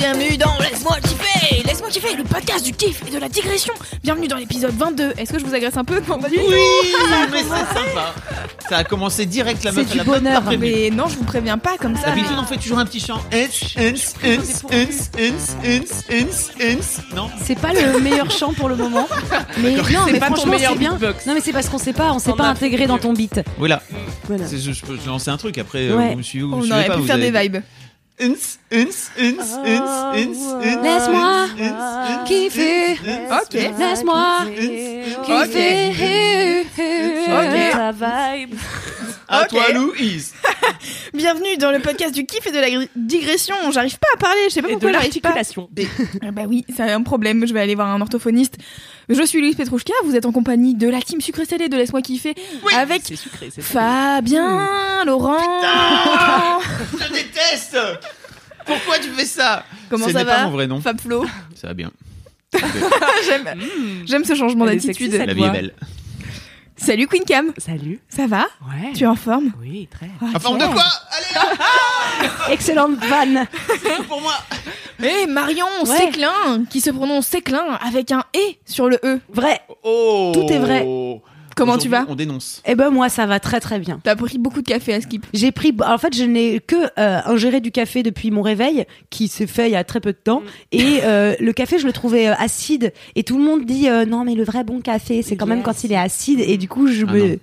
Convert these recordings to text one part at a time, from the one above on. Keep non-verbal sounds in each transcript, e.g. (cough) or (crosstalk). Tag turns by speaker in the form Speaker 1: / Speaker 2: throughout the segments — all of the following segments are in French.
Speaker 1: bienvenue dans Laisse-moi kiffer Laisse-moi kiffer, le podcast du kiff et de la digression Bienvenue dans l'épisode 22 Est-ce que je vous agresse un peu Non, pas du tout.
Speaker 2: Oui, (laughs) mais c'est sympa. Ça a commencé direct la meuf.
Speaker 3: C'est
Speaker 2: elle
Speaker 3: du
Speaker 2: a même pas
Speaker 3: bonheur,
Speaker 2: prévenu.
Speaker 1: Mais non, je vous préviens pas comme ça
Speaker 2: D'habitude,
Speaker 1: mais-
Speaker 2: on fait toujours un petit chant. Uns, uns, uns, uns, uns, uns, uns, uns. Non
Speaker 3: C'est pas le meilleur chant pour le moment, (laughs) mais non, mais
Speaker 4: pas ton
Speaker 3: franchement
Speaker 4: meilleur
Speaker 3: c'est bien.
Speaker 4: beatbox.
Speaker 3: Non mais c'est parce qu'on sait pas, on s'est
Speaker 4: T'en
Speaker 3: pas
Speaker 4: as
Speaker 3: intégré dans ton beat.
Speaker 2: Voilà.
Speaker 3: Voilà.
Speaker 2: C'est- Je, je peux lancer un truc après. euh,
Speaker 3: Ouais.
Speaker 2: Vous me suivez ou vous
Speaker 1: On
Speaker 2: me suivez
Speaker 1: aurait
Speaker 2: pas
Speaker 1: pu
Speaker 2: vous
Speaker 1: faire des vibes
Speaker 2: Uns, uns, uns, uns, uns, uns, uns.
Speaker 3: Laisse-moi
Speaker 2: uns, uns,
Speaker 3: kiffer.
Speaker 1: Ok
Speaker 3: Laisse-moi kiffer.
Speaker 1: Ok.
Speaker 3: Ta vibe.
Speaker 2: À toi, Louise. (laughs)
Speaker 1: Bienvenue dans le podcast du kiff et de la digression J'arrive pas à parler, je sais pas
Speaker 4: Et de
Speaker 1: pourquoi j'arrive pas. (laughs) Ah Bah oui, c'est un problème, je vais aller voir un orthophoniste Je suis Louise Petrouchka, vous êtes en compagnie de la team sucré salé de Laisse-moi kiffer Avec
Speaker 4: sucré,
Speaker 1: Fabien, Laurent
Speaker 2: Je déteste. Pourquoi tu fais ça?
Speaker 1: Comment
Speaker 2: Ce
Speaker 1: ça
Speaker 2: n'est
Speaker 1: va
Speaker 2: pas mon vrai nom.
Speaker 1: Fab Flo?
Speaker 2: Ça va bien. (laughs)
Speaker 1: J'aime ce changement d'attitude
Speaker 2: La vie est belle.
Speaker 1: Salut Queen Cam,
Speaker 4: Salut.
Speaker 1: ça va
Speaker 4: Ouais.
Speaker 1: Tu es en forme
Speaker 4: Oui, très.
Speaker 2: En forme de quoi Allez,
Speaker 3: Excellente vanne.
Speaker 2: c'est pour moi.
Speaker 1: Et Marion
Speaker 3: Ouais.
Speaker 1: Séclin, qui se prononce Séclin avec un E sur le E.
Speaker 3: Vrai.
Speaker 2: Oh.
Speaker 3: Tout est vrai.
Speaker 1: Comment tu vas
Speaker 2: On dénonce.
Speaker 3: Eh ben moi ça va très très bien.
Speaker 1: T'as pris beaucoup de café à Skip.
Speaker 3: J'ai pris, en fait, je n'ai que euh, ingéré du café depuis mon réveil, qui s'est fait il y a très peu de temps. Et euh, le café, je le trouvais euh, acide. Et tout le monde dit euh, non, mais le vrai bon café, c'est quand même quand il est acide. Et du coup, je
Speaker 2: Ah
Speaker 3: me,
Speaker 2: non.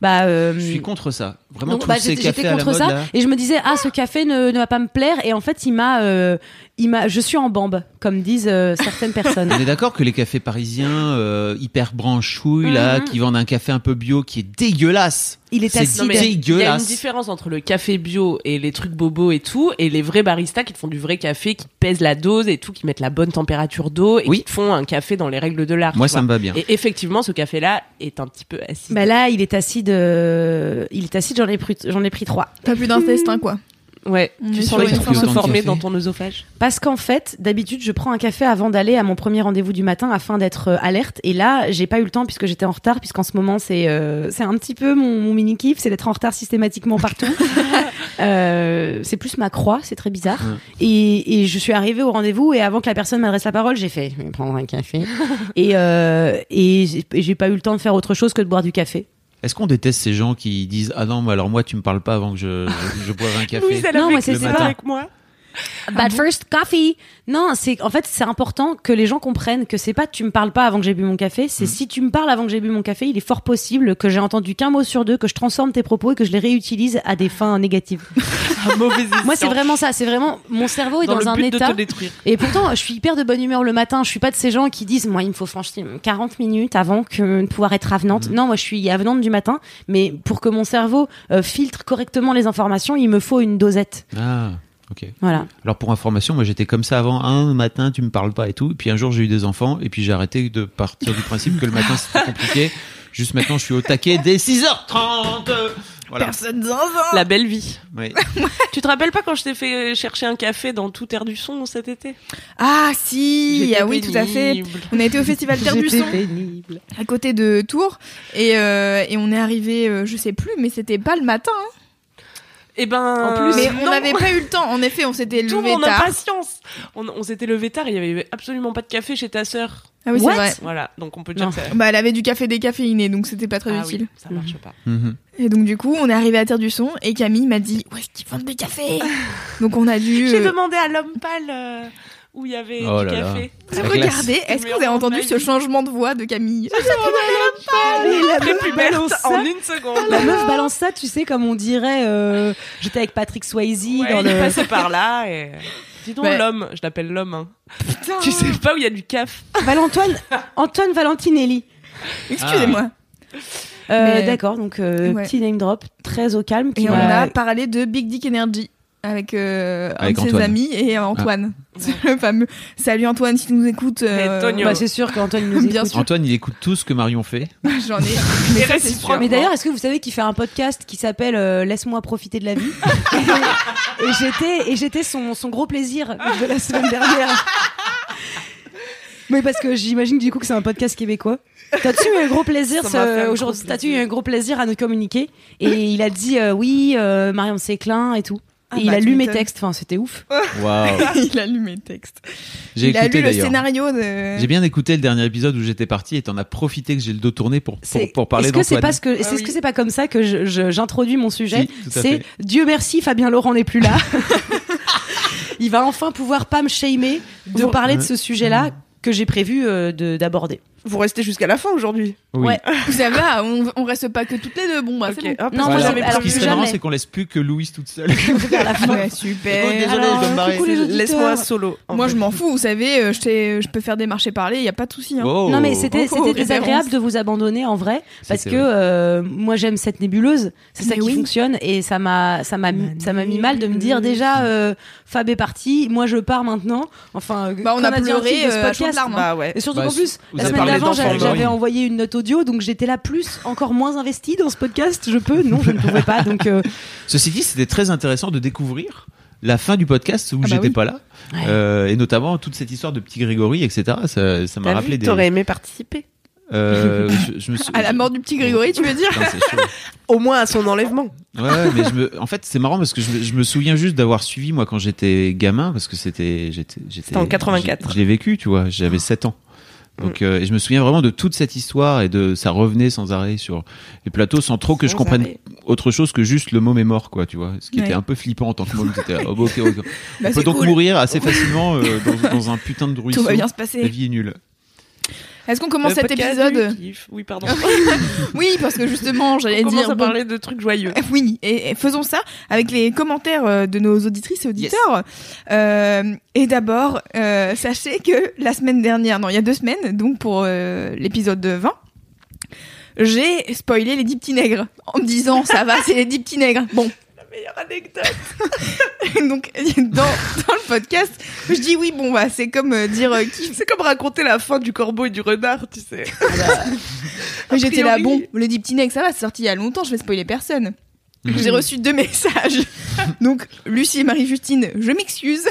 Speaker 3: Bah, euh,
Speaker 2: Je suis contre ça. Vraiment,
Speaker 3: donc,
Speaker 2: tous
Speaker 3: bah,
Speaker 2: ces cafés
Speaker 3: j'étais
Speaker 2: à la
Speaker 3: contre
Speaker 2: mode,
Speaker 3: ça
Speaker 2: là.
Speaker 3: et je me disais ah ce café ne, ne va pas me plaire et en fait il m'a euh, il m'a je suis en bambe comme disent euh, certaines personnes (laughs)
Speaker 2: On est d'accord que les cafés parisiens euh, hyper branchouilles là,
Speaker 3: Mhm.
Speaker 2: qui vendent un café un peu bio qui est dégueulasse.
Speaker 3: Il est acide
Speaker 4: Non, mais il y a une différence entre le café bio et les trucs bobos et tout, et les vrais baristas qui te font du vrai café, qui pèsent la dose et tout, qui mettent la bonne température d'eau et
Speaker 2: Oui.
Speaker 4: qui te font un café dans les règles de l'art.
Speaker 2: Moi, ça
Speaker 4: vois.
Speaker 2: me va bien.
Speaker 4: Et effectivement, ce café-là est un petit peu acide.
Speaker 3: bah là il est acide euh, il est acide j'en ai pris j'en ai pris trois
Speaker 1: T'as plus d'intestin quoi.
Speaker 4: Ouais, tu sens
Speaker 1: sur
Speaker 4: les trucs se former dans ton œsophage.
Speaker 3: Parce qu'en fait, d'habitude, je prends un café avant d'aller à mon premier rendez-vous du matin afin d'être euh, alerte. Et là, j'ai pas eu le temps puisque j'étais en retard, puisqu'en ce moment, c'est euh, c'est un petit peu mon, mon mini kiff, c'est d'être en retard systématiquement partout. (laughs) euh, c'est plus ma croix, c'est très bizarre. Et, et je suis arrivée au rendez-vous et avant que la personne m'adresse la parole, j'ai fait je vais prendre un café. (laughs) euh, et j'ai pas eu le temps de faire autre chose que de boire du café.
Speaker 2: Est-ce qu'on déteste ces gens qui disent ah non mais alors moi tu me parles pas avant que je je, je boive un (laughs) café.
Speaker 3: Non, moi, c'est
Speaker 2: le
Speaker 3: ça.
Speaker 2: matin.
Speaker 4: avec moi.
Speaker 3: Bad first coffee. Non, c'est en fait c'est important que les gens comprennent que c'est pas tu me parles pas avant que j'ai bu mon café, c'est si tu me parles avant que j'ai bu mon café, il est fort possible que j'ai entendu qu'un mot sur deux, que je transforme tes propos et que je les réutilise à des fins négatives. (laughs)
Speaker 4: Un mauvais
Speaker 3: Moi c'est vraiment ça, c'est vraiment mon cerveau est
Speaker 4: dans,
Speaker 3: un
Speaker 4: but
Speaker 3: état et pourtant, je suis hyper de bonne humeur le matin. Je suis pas de ces gens qui disent, moi, il me faut franchir 40 minutes avant que de pouvoir être avenante. Non, moi, je suis avenante du matin. Mais pour que mon cerveau euh, filtre correctement les informations, il me faut une dosette.
Speaker 2: Ah ok.
Speaker 3: Voilà.
Speaker 2: Alors pour information, moi j'étais comme ça avant. Un matin tu me parles pas et tout. Et puis un jour j'ai eu des enfants et puis j'ai arrêté de partir du principe que le matin c'était compliqué. Juste maintenant je suis au taquet dès 6h30. Voilà.
Speaker 1: Personne zinzin
Speaker 4: La belle vie.
Speaker 2: Oui. (laughs)
Speaker 4: Tu te rappelles pas quand je t'ai fait chercher un café dans tout air du son cet été?
Speaker 1: Ah si, ah oui tout à fait. On a été au festival Terre du
Speaker 3: J'étais
Speaker 1: Son
Speaker 3: pénible.
Speaker 1: à côté de Tours et, euh, et on est arrivé, euh, je sais plus, mais c'était pas le matin. hein.
Speaker 4: Eh ben,
Speaker 3: En plus,
Speaker 1: mais
Speaker 4: non.
Speaker 1: on n'avait pas eu le temps. En effet, on s'était (laughs)
Speaker 4: Tout
Speaker 1: levé
Speaker 4: mon
Speaker 1: tard.
Speaker 4: impatience. On, on s'était levé tard, il y avait absolument pas de café chez ta sœur.
Speaker 1: Ah oui, c'est vrai.
Speaker 4: Voilà, donc on peut dire
Speaker 3: Non.
Speaker 4: que ça-
Speaker 1: Bah, elle avait du café décaféiné, donc c'était pas très
Speaker 4: Ah
Speaker 1: utile.
Speaker 4: oui, ça marche pas.
Speaker 2: Mhm.
Speaker 1: Et donc du coup, on est arrivé à Terre du Son et Camille m'a dit où est-ce qu'ils vendent des cafés (laughs) Donc on a dû
Speaker 4: J'ai
Speaker 1: euh,
Speaker 4: demandé à l'homme pâle euh, où il y avait
Speaker 2: Oh
Speaker 4: du
Speaker 2: là là.
Speaker 4: café.
Speaker 2: La
Speaker 1: regarder.
Speaker 2: classe.
Speaker 1: Est-ce que vous avez entendu ce changement de voix de Camille
Speaker 3: la meuf balance ça.
Speaker 4: en une seconde.
Speaker 3: La meuf balance ça, tu sais, comme on dirait. euh, J'étais avec Patrick Swayze
Speaker 4: Ouais,
Speaker 3: dans
Speaker 4: il est
Speaker 3: le.
Speaker 4: passé par là et. Dis donc
Speaker 1: Ouais.
Speaker 4: l'homme, je l'appelle l'homme. hein. Tu sais pas où il y a du caf.
Speaker 3: Valentoine, Antoine Valentinelli.
Speaker 1: Excusez-moi.
Speaker 3: Euh,
Speaker 1: Mais-
Speaker 3: D'accord, donc euh,
Speaker 1: Ouais.
Speaker 3: petit name drop, très au calme.
Speaker 1: Et on a parlé de Big Dick Energy avec, euh, un
Speaker 2: Avec
Speaker 1: de ses
Speaker 2: Antoine.
Speaker 1: amis et Antoine. C'est (laughs) le fameux. Salut Antoine, si tu nous écoutes. euh.
Speaker 3: Bah, c'est sûr qu'Antoine nous (laughs)
Speaker 1: Bien
Speaker 3: écoute.
Speaker 1: sûr.
Speaker 2: Antoine, il écoute tout ce que Marion fait. (laughs)
Speaker 1: J'en ai. Mais ça, c'est sûr.
Speaker 3: Mais d'ailleurs, est-ce que vous savez qu'il fait un podcast qui s'appelle euh, Laisse-moi profiter de la vie? Et, et j'étais et j'étais son, son gros plaisir de la semaine dernière. Mais parce que j'imagine du coup que c'est un podcast québécois. T'as-tu eu un gros plaisir ce-
Speaker 4: gros
Speaker 3: aujourd'hui T'as-tu eu un gros plaisir à nous communiquer Et il a dit euh, oui, euh, Marion Séclin et tout.
Speaker 1: Ah
Speaker 3: et il
Speaker 1: bah,
Speaker 3: a lu mes textes. Enfin, c'était ouf. (laughs)
Speaker 2: Waouh.
Speaker 1: il a lu mes textes.
Speaker 2: J'ai
Speaker 1: Il a
Speaker 2: écouté
Speaker 1: lu le
Speaker 2: d'ailleurs.
Speaker 1: scénario de.
Speaker 2: J'ai bien écouté le dernier épisode où j'étais parti et t'en as profité que j'ai le dos tourné pour, pour,
Speaker 3: C'est-
Speaker 2: pour parler
Speaker 3: Est-ce que c'est
Speaker 2: d'Antoine.
Speaker 3: pas ce que
Speaker 4: Ah
Speaker 3: que
Speaker 4: oui.
Speaker 3: c'est pas comme ça que je- je- j'introduis mon sujet
Speaker 2: Si,
Speaker 3: C'est. Dieu merci, Fabien Laurent n'est plus là. (laughs) Il va enfin pouvoir pas me shamer de parler de ce sujet-là que j'ai prévu euh, de d'aborder.
Speaker 4: Vous restez jusqu'à la fin aujourd'hui.
Speaker 2: Oui.
Speaker 3: Ouais. (laughs)
Speaker 1: Ça va, on, on reste pas que toutes les deux. Bon, bah, c'est
Speaker 4: Ok.
Speaker 1: bon.
Speaker 3: Non, moi, alors,
Speaker 2: Ce qui
Speaker 3: plus
Speaker 2: serait marrant,
Speaker 3: jamais.
Speaker 2: c'est qu'on laisse plus que Louise toute seule. (laughs)
Speaker 3: Vers la fin.
Speaker 1: Ouais, super.
Speaker 2: Désolé,
Speaker 3: Alors,
Speaker 2: je dois me.
Speaker 4: Laisse-moi solo.
Speaker 1: Moi,
Speaker 4: fait.
Speaker 1: je m'en fous, vous savez, euh, je, t'ai- je peux faire des marchés parler, y a pas de souci. Hein.
Speaker 2: Oh.
Speaker 3: Non mais c'était
Speaker 1: Oh,
Speaker 3: c'était
Speaker 1: référence.
Speaker 3: désagréable de vous abandonner en vrai parce que euh, moi j'aime cette nébuleuse, c'est ça qui
Speaker 1: oui.
Speaker 3: fonctionne et ça m'a ça m'a ça m'a mis mal de me dire déjà euh, Fab est parti, moi je pars maintenant. Enfin
Speaker 1: Bah, on a pleuré, larmes.
Speaker 4: Bah.
Speaker 3: Et surtout
Speaker 2: Bah,
Speaker 3: qu'en plus, d'avant, j'avais envoyé une note audio, donc j'étais là plus, encore moins investie dans ce podcast. Je peux? Non, je ne pouvais pas. Donc, euh, (laughs)
Speaker 2: Ceci dit, c'était très intéressant de découvrir la fin du podcast où
Speaker 1: Ah bah
Speaker 2: j'étais
Speaker 1: oui.
Speaker 2: pas là.
Speaker 3: Ouais.
Speaker 2: Euh, et notamment toute cette histoire de petit Grégory, etc. Ça, ça m'a rappelé
Speaker 4: vu,
Speaker 2: des.
Speaker 4: T'aurais aimé participer.
Speaker 2: Euh, je, je me (laughs) sou-
Speaker 1: À la mort du petit Grégory, tu veux dire?
Speaker 2: Putain. (laughs)
Speaker 4: Au moins à son enlèvement.
Speaker 2: Ouais, mais je me, en fait, c'est marrant parce que je, me- je me souviens juste d'avoir suivi moi quand j'étais gamin parce que c'était, j'étais, j'étais.
Speaker 4: C'était en 84.
Speaker 2: j'ai- Je l'ai vécu, tu vois. J'avais 7 ans. Donc, euh, et je me souviens vraiment de toute cette histoire et de ça revenait sans arrêt sur les plateaux sans trop que je comprenne
Speaker 4: arrêt.
Speaker 2: autre chose que juste le mot est mort, quoi, tu vois. Ce qui
Speaker 1: Ouais.
Speaker 2: était un peu flippant en tant que môme. Oh, ok, ok. (laughs)
Speaker 1: Bah,
Speaker 2: On peut donc
Speaker 1: cool.
Speaker 2: mourir assez (laughs) facilement euh, dans, dans un putain de ruisseau.
Speaker 1: Tout va bien se
Speaker 2: La
Speaker 1: passer.
Speaker 2: vie est nulle.
Speaker 1: Est-ce qu'on commence
Speaker 4: Le
Speaker 1: cet épisode.
Speaker 4: Oui, pardon. (laughs)
Speaker 1: Oui, parce que justement, j'allais
Speaker 4: On commence
Speaker 1: dire.
Speaker 4: à
Speaker 1: bon,
Speaker 4: parler de trucs joyeux.
Speaker 1: Oui, et, et faisons ça avec les commentaires euh, de nos auditrices et auditeurs. Euh, et d'abord, euh, sachez que la semaine dernière, non, il y a deux semaines, donc pour euh, l'épisode 20, j'ai spoilé les dix petits nègres en me disant ça va, c'est les dix petits nègres. Bon,
Speaker 4: meilleure anecdote. (laughs)
Speaker 1: donc dans, dans le podcast, je dis oui, bon bah c'est comme euh, dire euh, qui.
Speaker 4: C'est comme raconter la fin du corbeau et du renard, tu sais. (laughs) A
Speaker 1: J'étais là, bon, dix petits nègres, ça va, c'est sorti il y a longtemps, je vais spoiler personne.
Speaker 2: Mhm.
Speaker 1: J'ai reçu deux messages. (laughs) Donc, Lucie et Marie-Justine, je m'excuse.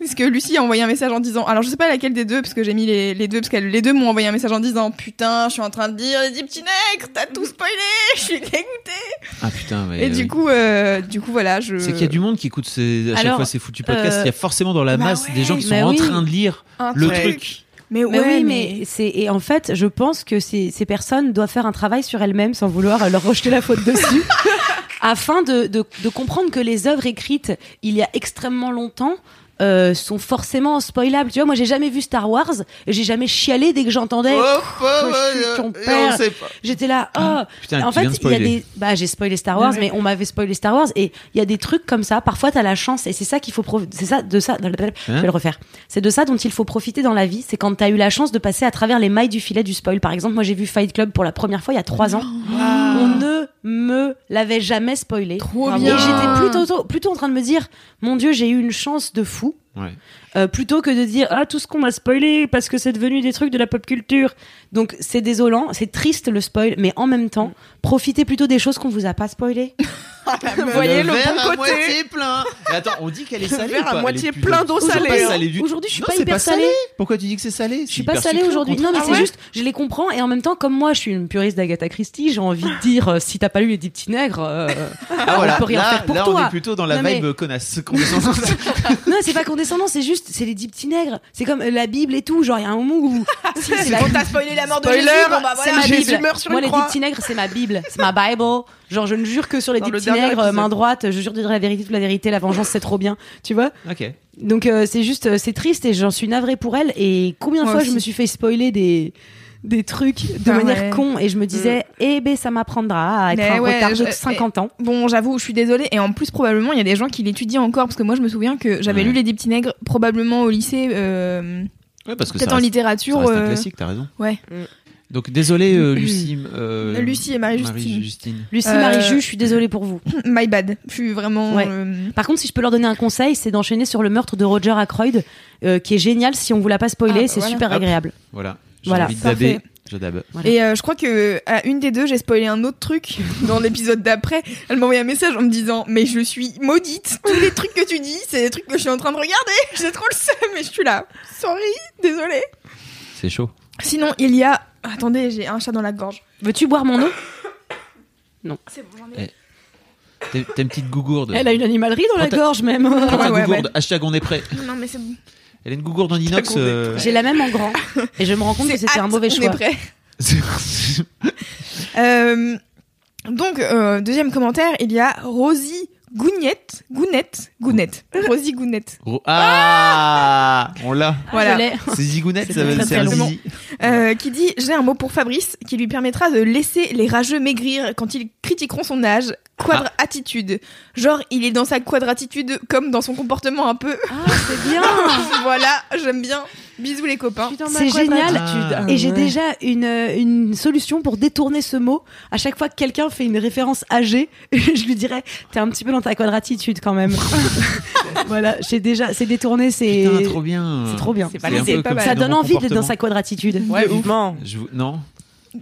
Speaker 1: Parce que Lucie a envoyé un message en disant, alors je sais pas laquelle des deux, parce que j'ai mis les, les deux, parce que les deux m'ont envoyé un message en disant, putain, je suis en train de dire les dix petits nègres, t'as tout spoilé, (laughs) je suis dégoûtée.
Speaker 2: Ah putain, mais.
Speaker 1: Et du coup, euh, du coup, voilà, je.
Speaker 2: C'est qu'il y a du monde qui écoute ces, à chaque
Speaker 3: Alors,
Speaker 2: fois ces foutus podcasts.
Speaker 3: euh,
Speaker 2: Il y a forcément dans la
Speaker 1: bah
Speaker 2: masse
Speaker 1: ouais,
Speaker 2: des gens qui sont
Speaker 3: mais
Speaker 2: en
Speaker 3: oui.
Speaker 2: train de lire
Speaker 1: Un
Speaker 2: le
Speaker 1: truc.
Speaker 2: truc.
Speaker 1: Mais
Speaker 3: oui,
Speaker 1: mais.
Speaker 3: mais c'est et en fait, je pense que ces, ces personnes doivent faire un travail sur elles-mêmes sans vouloir euh, leur rejeter la faute dessus, (laughs) afin de, de, de comprendre que les œuvres écrites il y a extrêmement longtemps. Euh, sont forcément spoilables. Tu vois, moi j'ai jamais vu Star Wars et j'ai jamais chialé dès que j'entendais. je suis ton père. J'étais là, oh,
Speaker 2: Putain,
Speaker 3: en fait, il y a des, bah, j'ai spoilé Star Wars, mais on m'avait spoilé Star Wars, et il y a des trucs comme ça. Parfois, t'as la chance, et c'est ça qu'il faut, prof- c'est ça, de ça, je vais le refaire. C'est de ça dont il faut profiter dans la vie. C'est quand t'as eu la chance de passer à travers les mailles du filet du spoil. Par exemple, moi, j'ai vu Fight Club pour la première fois il y a trois ans. On ne me l'avait jamais spoilé.
Speaker 1: Trop
Speaker 3: Et
Speaker 1: bien.
Speaker 3: j'étais plutôt, plutôt en train de me dire, mon Dieu, j'ai eu une chance de fou.
Speaker 2: Ouais.
Speaker 3: Euh, plutôt que de dire ah tout ce qu'on m'a spoilé parce que c'est devenu des trucs de la pop culture. Donc c'est désolant, c'est triste le spoil, mais en même temps, profitez plutôt des choses qu'on vous a pas spoilé. (laughs)
Speaker 4: Vous voyez le,
Speaker 2: verre
Speaker 4: bon
Speaker 2: à
Speaker 4: côté.
Speaker 2: moitié plein. Mais attends, on dit qu'elle est salée.
Speaker 4: verre
Speaker 2: ou
Speaker 4: à
Speaker 2: pas
Speaker 4: moitié plein d'eau salée,
Speaker 2: pas
Speaker 4: hein.
Speaker 3: Aujourd'hui, je suis
Speaker 2: Non,
Speaker 3: pas hyper
Speaker 2: salé.
Speaker 3: salée.
Speaker 2: Pourquoi tu dis que c'est salé
Speaker 3: Je suis pas salée aujourd'hui. Non, mais c'est juste, je les comprends et en même temps, comme moi, je suis une puriste d'Agatha Christie, j'ai envie de (laughs) dire, euh, si t'as pas lu les dix petits nègres, euh,
Speaker 2: Ah voilà,
Speaker 3: on peut rien
Speaker 2: là,
Speaker 3: faire pour
Speaker 2: là, on
Speaker 3: toi.
Speaker 2: est plutôt dans la
Speaker 3: Non, mais-
Speaker 2: vibe connasse. condescendante. (laughs)
Speaker 3: non, c'est pas condescendant, c'est juste, c'est les dix petits nègres. C'est comme euh, la Bible et tout. Genre, il y a un moment où, (laughs) si, c'est la
Speaker 1: On t'a spoilé la mort de
Speaker 4: Spoiler,
Speaker 1: Jésus, bon bah
Speaker 3: c'est
Speaker 1: voilà.
Speaker 3: ma
Speaker 4: Jésus
Speaker 3: Bible.
Speaker 4: meurt sur
Speaker 3: Moi,
Speaker 4: une
Speaker 3: les
Speaker 4: croix.
Speaker 3: dix petits nègres, c'est ma Bible, c'est ma Bible. Genre, je ne jure que sur les
Speaker 4: Dans
Speaker 3: dix
Speaker 4: le
Speaker 3: petits
Speaker 4: dernier
Speaker 3: nègres,
Speaker 4: épisode.
Speaker 3: main droite. Je jure de dire la vérité, toute la vérité. La vengeance, c'est trop bien. Tu vois
Speaker 2: ok.
Speaker 3: Donc, euh, c'est juste, euh, c'est triste et j'en suis navrée pour elle. Et combien de
Speaker 1: Moi
Speaker 3: fois
Speaker 1: aussi.
Speaker 3: je me suis fait spoiler des des trucs de
Speaker 1: Ah
Speaker 3: manière
Speaker 1: ouais.
Speaker 3: con et je me disais eh ben ça m'apprendra à être
Speaker 1: Mais
Speaker 3: un
Speaker 1: ouais,
Speaker 3: retard de
Speaker 1: je-
Speaker 3: 50 ans
Speaker 1: Bon, j'avoue, je suis désolée. Et en plus, probablement, il y a des gens qui l'étudient encore. Parce que moi, je me souviens que j'avais
Speaker 2: Ouais.
Speaker 1: lu Les Dix Petits Nègres, probablement au lycée, euh,
Speaker 2: Ouais, parce que
Speaker 1: peut-être en
Speaker 2: reste,
Speaker 1: littérature.
Speaker 2: ça reste un
Speaker 1: euh,
Speaker 2: classique, t'as raison.
Speaker 1: Ouais.
Speaker 2: Donc désolé, euh, Lucie. euh,
Speaker 1: Lucie et Marie-Justine.
Speaker 2: Justine.
Speaker 3: Lucie,
Speaker 1: Euh,
Speaker 3: Marie-Ju, je suis désolée pour vous. (laughs)
Speaker 1: My bad. Je suis vraiment.
Speaker 3: Ouais.
Speaker 1: euh,
Speaker 3: Par contre, si je peux leur donner un conseil, c'est d'enchaîner sur le meurtre de Roger Ackroyd, euh, qui est génial si on vous l'a pas spoilé,
Speaker 1: Ah,
Speaker 3: c'est
Speaker 1: voilà.
Speaker 3: super
Speaker 2: Hop.
Speaker 3: agréable.
Speaker 2: Voilà.
Speaker 3: Voilà.
Speaker 2: envie de.
Speaker 1: Et euh, je crois que à une des deux, j'ai spoilé un autre truc (laughs) dans l'épisode d'après. Elle m'a envoyé un message en me disant Mais je suis maudite. Tous les trucs que tu dis, c'est des trucs que je suis en train de regarder. (laughs) J'ai trop le seum, mais je suis là. Sorry, désolée.
Speaker 2: C'est chaud.
Speaker 1: Sinon, il y a. Attendez, j'ai un chat dans la gorge.
Speaker 3: Veux-tu boire mon eau?
Speaker 1: C'est bon, j'en ai.
Speaker 2: Eh, T'es t'es une petite gougourde.
Speaker 3: Elle a une animalerie dans la
Speaker 2: ta-
Speaker 3: gorge même.
Speaker 2: Prends ta
Speaker 1: Ouais, ouais,
Speaker 2: gougourde.
Speaker 1: ouais.
Speaker 2: Hashtag on est prêt.
Speaker 1: Non, mais c'est bon.
Speaker 2: Elle a une gougourde en inox. euh,
Speaker 3: J'ai la même en grand. Et je me rends compte que
Speaker 1: C'est
Speaker 3: c'était un mauvais
Speaker 1: on
Speaker 3: choix.
Speaker 1: est prêt. (laughs) Euh, donc, euh, deuxième commentaire, il y a Rosie Gounette. Gounette. Gounette. Rosie Gounette.
Speaker 2: Ro- Ah On l'a.
Speaker 1: Voilà.
Speaker 2: C'est zigounette, ça veut
Speaker 3: long.
Speaker 2: zizi.
Speaker 1: Euh, qui dit J'ai un mot pour Fabrice qui lui permettra de laisser les rageux maigrir quand ils critiqueront son âge. Quadratitude. Genre, il est dans sa quadratitude comme dans son comportement un peu.
Speaker 3: Ah, c'est bien. (laughs)
Speaker 1: voilà, j'aime bien. Bisous les copains.
Speaker 3: C'est génial.
Speaker 2: Ah.
Speaker 3: Et j'ai déjà une, euh, une solution pour détourner ce mot. À chaque fois que quelqu'un fait une référence âgée, (laughs) je lui dirais T'es un petit peu dans ta quadratitude quand même. (laughs) voilà, j'ai déjà. C'est détourné, c'est.
Speaker 2: Trop bien.
Speaker 3: C'est trop bien.
Speaker 1: Pas
Speaker 2: comme
Speaker 1: mal.
Speaker 3: Ça donne envie d'être dans sa quadratitude.
Speaker 4: Ouais, vivement.
Speaker 2: Je Non?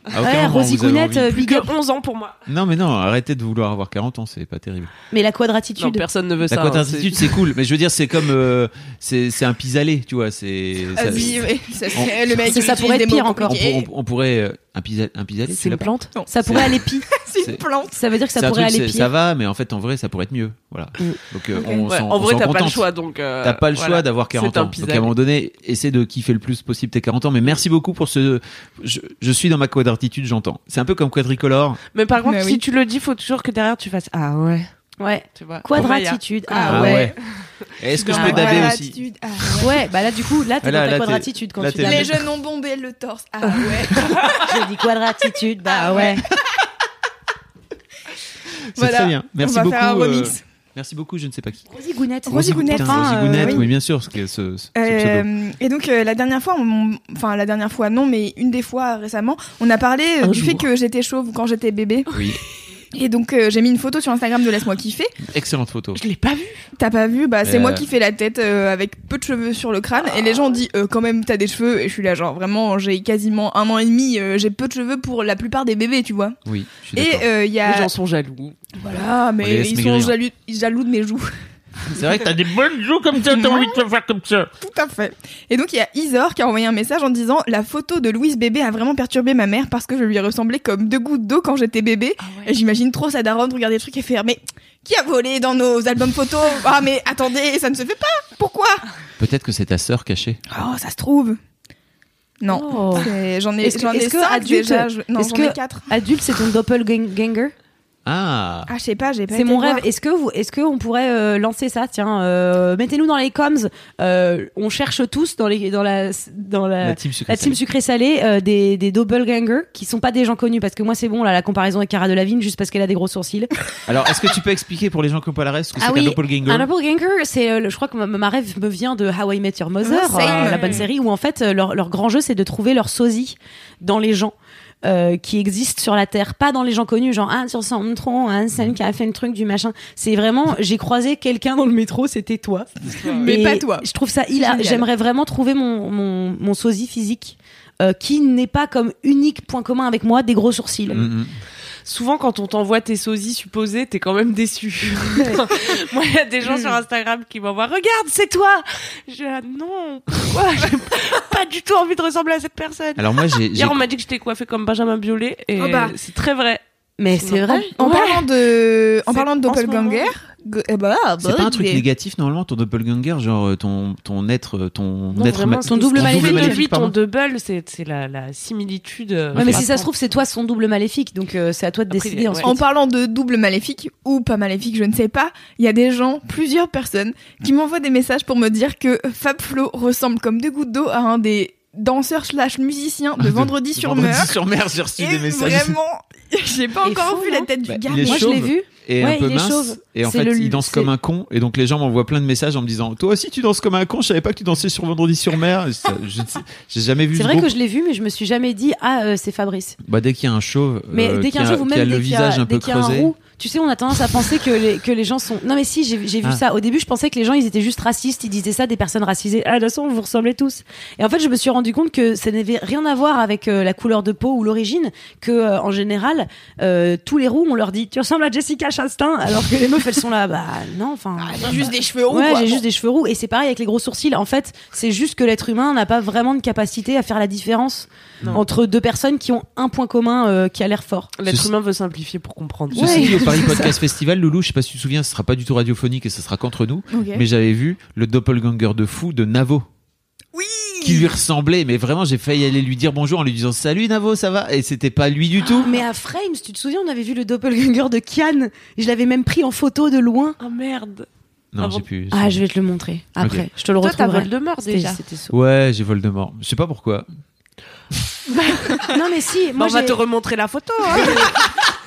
Speaker 2: À aucun
Speaker 3: Ouais,
Speaker 2: moment,
Speaker 3: Rosie Gounette, euh, big up.
Speaker 4: que 11 ans pour moi.
Speaker 2: Non, mais non, arrêtez de vouloir avoir 40 ans, c'est pas terrible.
Speaker 3: Mais la
Speaker 4: Non,
Speaker 3: quadratitude.
Speaker 4: personne ne veut
Speaker 2: La
Speaker 4: ça. hein,
Speaker 2: quadratitude, c'est cool, mais je veux dire, c'est comme. euh, c'est c'est un pis-aller, tu vois. C'est. ça-
Speaker 1: Vas-y, ouais, ça serait le mec.
Speaker 3: Ça pourrait être pire encore.
Speaker 2: on, on- on pourrait. Un pis- un pis-aller,
Speaker 4: C'est une
Speaker 2: pas
Speaker 4: plante?
Speaker 3: Ça pourrait aller pire. (laughs)
Speaker 1: C'est une plante.
Speaker 3: Ça veut dire que ça pourrait
Speaker 2: truc,
Speaker 3: aller pire.
Speaker 2: ça va, mais en fait, en vrai, ça pourrait être mieux. Voilà.
Speaker 3: Mm.
Speaker 2: Donc, euh, on
Speaker 4: Ouais,
Speaker 2: s'en-
Speaker 4: en
Speaker 2: on
Speaker 4: vrai, t'as pas le choix, donc. euh,
Speaker 2: T'as pas le
Speaker 4: voilà.
Speaker 2: choix d'avoir 40
Speaker 4: C'est un
Speaker 2: ans. Donc à un moment donné, essaie de kiffer le plus possible tes 40 ans. Mais merci beaucoup pour ce. Je, je suis dans ma quadratitude, j'entends. C'est un peu comme quadricolore.
Speaker 4: Mais par contre,
Speaker 1: Mais
Speaker 4: si
Speaker 1: oui.
Speaker 4: tu le dis, faut toujours que derrière tu fasses Ah ouais.
Speaker 3: Ouais.
Speaker 4: Tu vois.
Speaker 3: Quadratitude. Ah,
Speaker 2: Ah
Speaker 3: ouais.
Speaker 2: ouais. (laughs) Est-ce que je
Speaker 3: Ah
Speaker 2: peux daber aussi
Speaker 1: Quadratitude, ah ouais.
Speaker 3: Ouais, bah là du coup, là t'es dans ta quadratitude quand
Speaker 2: là,
Speaker 3: tu.
Speaker 1: Les jeunes ont bombé le torse. Ah ouais. (laughs)
Speaker 3: J'ai dit quadratitude, bah
Speaker 1: Ah
Speaker 3: ouais.
Speaker 2: C'est
Speaker 1: Voilà.
Speaker 2: très bien. Merci
Speaker 1: On va
Speaker 2: beaucoup.
Speaker 1: faire un
Speaker 2: euh,
Speaker 1: remix.
Speaker 2: merci beaucoup, je ne sais pas qui.
Speaker 3: Rosie Gounette.
Speaker 1: Rosie Gounette.
Speaker 2: Putain, Rosie
Speaker 3: euh,
Speaker 2: Gounette,
Speaker 3: oui.
Speaker 2: oui, bien sûr. Ce, ce, ce, ce pseudo.
Speaker 1: Euh, et donc euh, la dernière fois, enfin la dernière fois non, mais une des fois récemment, on a parlé
Speaker 3: Un
Speaker 1: du
Speaker 3: jour.
Speaker 1: fait que j'étais chauve quand j'étais bébé.
Speaker 2: Oui, (laughs)
Speaker 1: Et donc euh, j'ai mis une photo sur Instagram de laisse-moi kiffer.
Speaker 2: excellente photo.
Speaker 4: Je l'ai pas vu.
Speaker 1: T'as pas vu Bah c'est
Speaker 2: Euh.
Speaker 1: moi qui fais la tête euh, avec peu de cheveux sur le crâne. Et les gens ont dit euh, quand même t'as des cheveux. Et je suis là genre vraiment j'ai quasiment un an et demi. euh, j'ai peu de cheveux pour la plupart des bébés, tu vois.
Speaker 2: Oui, je suis
Speaker 1: Et euh, il y
Speaker 4: Les gens sont jaloux.
Speaker 1: voilà, mais ils sont jaloux, jaloux de mes joues.
Speaker 2: C'est vrai que t'as des bonnes joues comme ça, t'as envie de te faire comme ça.
Speaker 1: Tout à fait. Et donc il y a Isor qui a envoyé un message en disant la photo de Louise bébé a vraiment perturbé ma mère parce que je lui ressemblais comme deux gouttes d'eau quand j'étais bébé. Et j'imagine trop sa daronne regarder le truc et faire mais qui a volé dans nos albums photos? (laughs) Ah mais attendez, ça ne se fait pas. Pourquoi?
Speaker 2: Peut-être que c'est ta sœur cachée.
Speaker 1: Oh, ça se trouve. Non,
Speaker 3: Oh.
Speaker 1: J'en ai,
Speaker 3: Est-ce que-
Speaker 1: j'en ai
Speaker 3: est-ce que
Speaker 1: cinq
Speaker 3: adulte-
Speaker 1: déjà. je- Non,
Speaker 3: est-ce
Speaker 1: j'en
Speaker 3: que-
Speaker 1: ai quatre.
Speaker 3: Adulte, c'est ton doppelganger?
Speaker 2: Ah,
Speaker 1: Ah, je sais pas, j'ai pas.
Speaker 3: C'est mon
Speaker 1: voir.
Speaker 3: rêve. Est-ce que vous, est-ce que on pourrait euh, lancer ça? Tiens, euh, mettez-nous dans les coms. Euh, on cherche tous dans les dans la dans la,
Speaker 2: la team
Speaker 3: sucré salé euh, des des doppelgangers qui sont pas des gens connus parce que moi c'est bon là la comparaison avec Cara Delevingne juste parce qu'elle a des gros sourcils. (laughs)
Speaker 2: Alors, est-ce que tu peux expliquer pour les gens qui n'ont pas la reste ce que
Speaker 3: Ah
Speaker 2: c'est
Speaker 3: oui,
Speaker 2: qu'un doppelganger?
Speaker 3: Un doppelganger, c'est euh, le- je crois que ma, ma rêve me vient de How I Met Your Mother,
Speaker 1: Ah,
Speaker 3: euh, la bonne série où en fait leur leur grand jeu c'est de trouver leur sosie dans les gens. Euh, qui existent sur la terre, pas dans les gens connus, genre ah tu ressembles trop à celle qui a fait le truc du machin. C'est vraiment j'ai croisé quelqu'un dans le métro, c'était toi. (laughs)
Speaker 1: Mais pas toi.
Speaker 3: Je trouve ça hilar. J'aimerais vraiment trouver mon, mon, mon sosie physique euh, qui n'est pas comme unique point commun avec moi des gros sourcils.
Speaker 2: Mm, mm.
Speaker 4: Souvent, quand on t'envoie tes sosies supposés, t'es quand même déçu. (laughs) (laughs) Moi, il y a des gens sur Instagram qui m'envoient Regarde, c'est toi Je dis ah, Non, pourquoi? (laughs) J'ai pas du tout envie de ressembler à cette personne.
Speaker 2: Alors, moi, j'ai. j'ai-
Speaker 4: Hier, on m'a dit que j'étais coiffée comme Benjamin Biolay et
Speaker 1: Oh bah.
Speaker 4: c'est très vrai.
Speaker 3: Mais c'est vrai.
Speaker 1: En
Speaker 4: Ouais.
Speaker 1: parlant de, en parlant de doppelganger, eh bah,
Speaker 2: C'est pas un truc
Speaker 1: des-
Speaker 2: négatif normalement ton doppelganger genre euh, ton ton être euh, ton
Speaker 4: Non,
Speaker 2: être
Speaker 4: vraiment,
Speaker 3: ton double maléfique.
Speaker 2: maléfique,
Speaker 4: ton double, c'est c'est la, la similitude. euh,
Speaker 3: Ouais, mais si ça se trouve, c'est toi son double maléfique, donc euh, c'est à toi de
Speaker 4: Après,
Speaker 3: décider
Speaker 4: ouais.
Speaker 1: En parlant de double maléfique ou pas maléfique, je ne sais pas, il y a des gens, plusieurs personnes, qui m'envoient des messages pour me dire que Fab Flo ressemble comme deux gouttes d'eau à un des danseurs slash musiciens de (laughs) Vendredi sur
Speaker 2: Vendredi
Speaker 1: Mer.
Speaker 2: sur mer j'ai reçu
Speaker 1: Et
Speaker 2: des messages
Speaker 1: vraiment, (laughs) j'ai pas encore
Speaker 3: fou,
Speaker 1: vu la tête du
Speaker 2: Bah,
Speaker 1: gars.
Speaker 3: Moi, je l'ai
Speaker 2: chauve.
Speaker 3: vu.
Speaker 2: et
Speaker 3: Ouais,
Speaker 2: un peu mince.
Speaker 3: chauve.
Speaker 2: Et en fait,
Speaker 3: le-
Speaker 2: il danse comme un con. Et donc les gens m'envoient plein de messages en me disant Toi aussi, tu danses comme un con. Je savais pas que tu dansais sur Vendredi sur Mer. J'ai jamais vu
Speaker 3: C'est
Speaker 2: ce
Speaker 3: vrai
Speaker 2: groupe.
Speaker 3: que je l'ai vu, mais je me suis jamais dit ah euh, c'est Fabrice.
Speaker 2: Bah, dès qu'il y a un chauve,
Speaker 3: Mais
Speaker 2: euh,
Speaker 3: dès qu'il y a un
Speaker 2: qui
Speaker 3: jour ou
Speaker 2: qui a
Speaker 3: même
Speaker 2: le
Speaker 3: dès qu'il y a,
Speaker 2: visage un peu
Speaker 3: qu'il y a un
Speaker 2: creusé.
Speaker 3: roux, tu sais, on a tendance à penser que les, que les gens sont. Non mais si, j'ai j'ai vu
Speaker 2: Ah.
Speaker 3: ça. Au début, je pensais que les gens ils étaient juste racistes, ils disaient ça des personnes racisées. Ah de toute façon, vous ressemblez tous. Et en fait, je me suis rendu compte que ça n'avait rien à voir avec euh, la couleur de peau ou l'origine. Que euh, en général, euh, tous les roux, on leur dit tu ressembles à Jessica Chastain, alors que les meufs elles sont là. Bah non, enfin.
Speaker 1: J'ai juste des cheveux roux.
Speaker 3: Ouais, j'ai
Speaker 1: Bon.
Speaker 3: juste des cheveux roux et c'est pareil avec les gros sourcils. En fait, c'est juste que l'être humain n'a pas vraiment de capacité à faire la différence entre deux personnes qui ont un point commun euh, qui a l'air fort.
Speaker 4: L'être humain veut simplifier pour comprendre.
Speaker 3: Ouais.
Speaker 2: Paris. Podcast Festival, Loulou, je sais pas si tu te souviens, ce sera pas du tout radiophonique et ce sera qu'entre nous. Mais j'avais vu le doppelganger de fou de Navo.
Speaker 1: Oui.
Speaker 2: Qui lui ressemblait, mais vraiment, j'ai failli aller lui dire bonjour en lui disant salut Navo, ça va? Et c'était pas lui du tout.
Speaker 3: Mais à Frames, tu te souviens, on avait vu le doppelganger de Kian. Je l'avais même pris en photo de loin.
Speaker 4: Oh merde.
Speaker 2: Non,
Speaker 4: Ah
Speaker 2: j'ai
Speaker 4: bon
Speaker 2: plus.
Speaker 3: Ah, je vais te le montrer après. Je te le
Speaker 4: Toi, t'as
Speaker 3: retrouverai.
Speaker 4: Voldemort déjà.
Speaker 3: C'était ça.
Speaker 2: Ouais, j'ai Voldemort. Je sais pas pourquoi. (laughs)
Speaker 3: Non mais si,
Speaker 4: Moi,
Speaker 3: moi
Speaker 4: on va te remontrer la photo. hein. (laughs)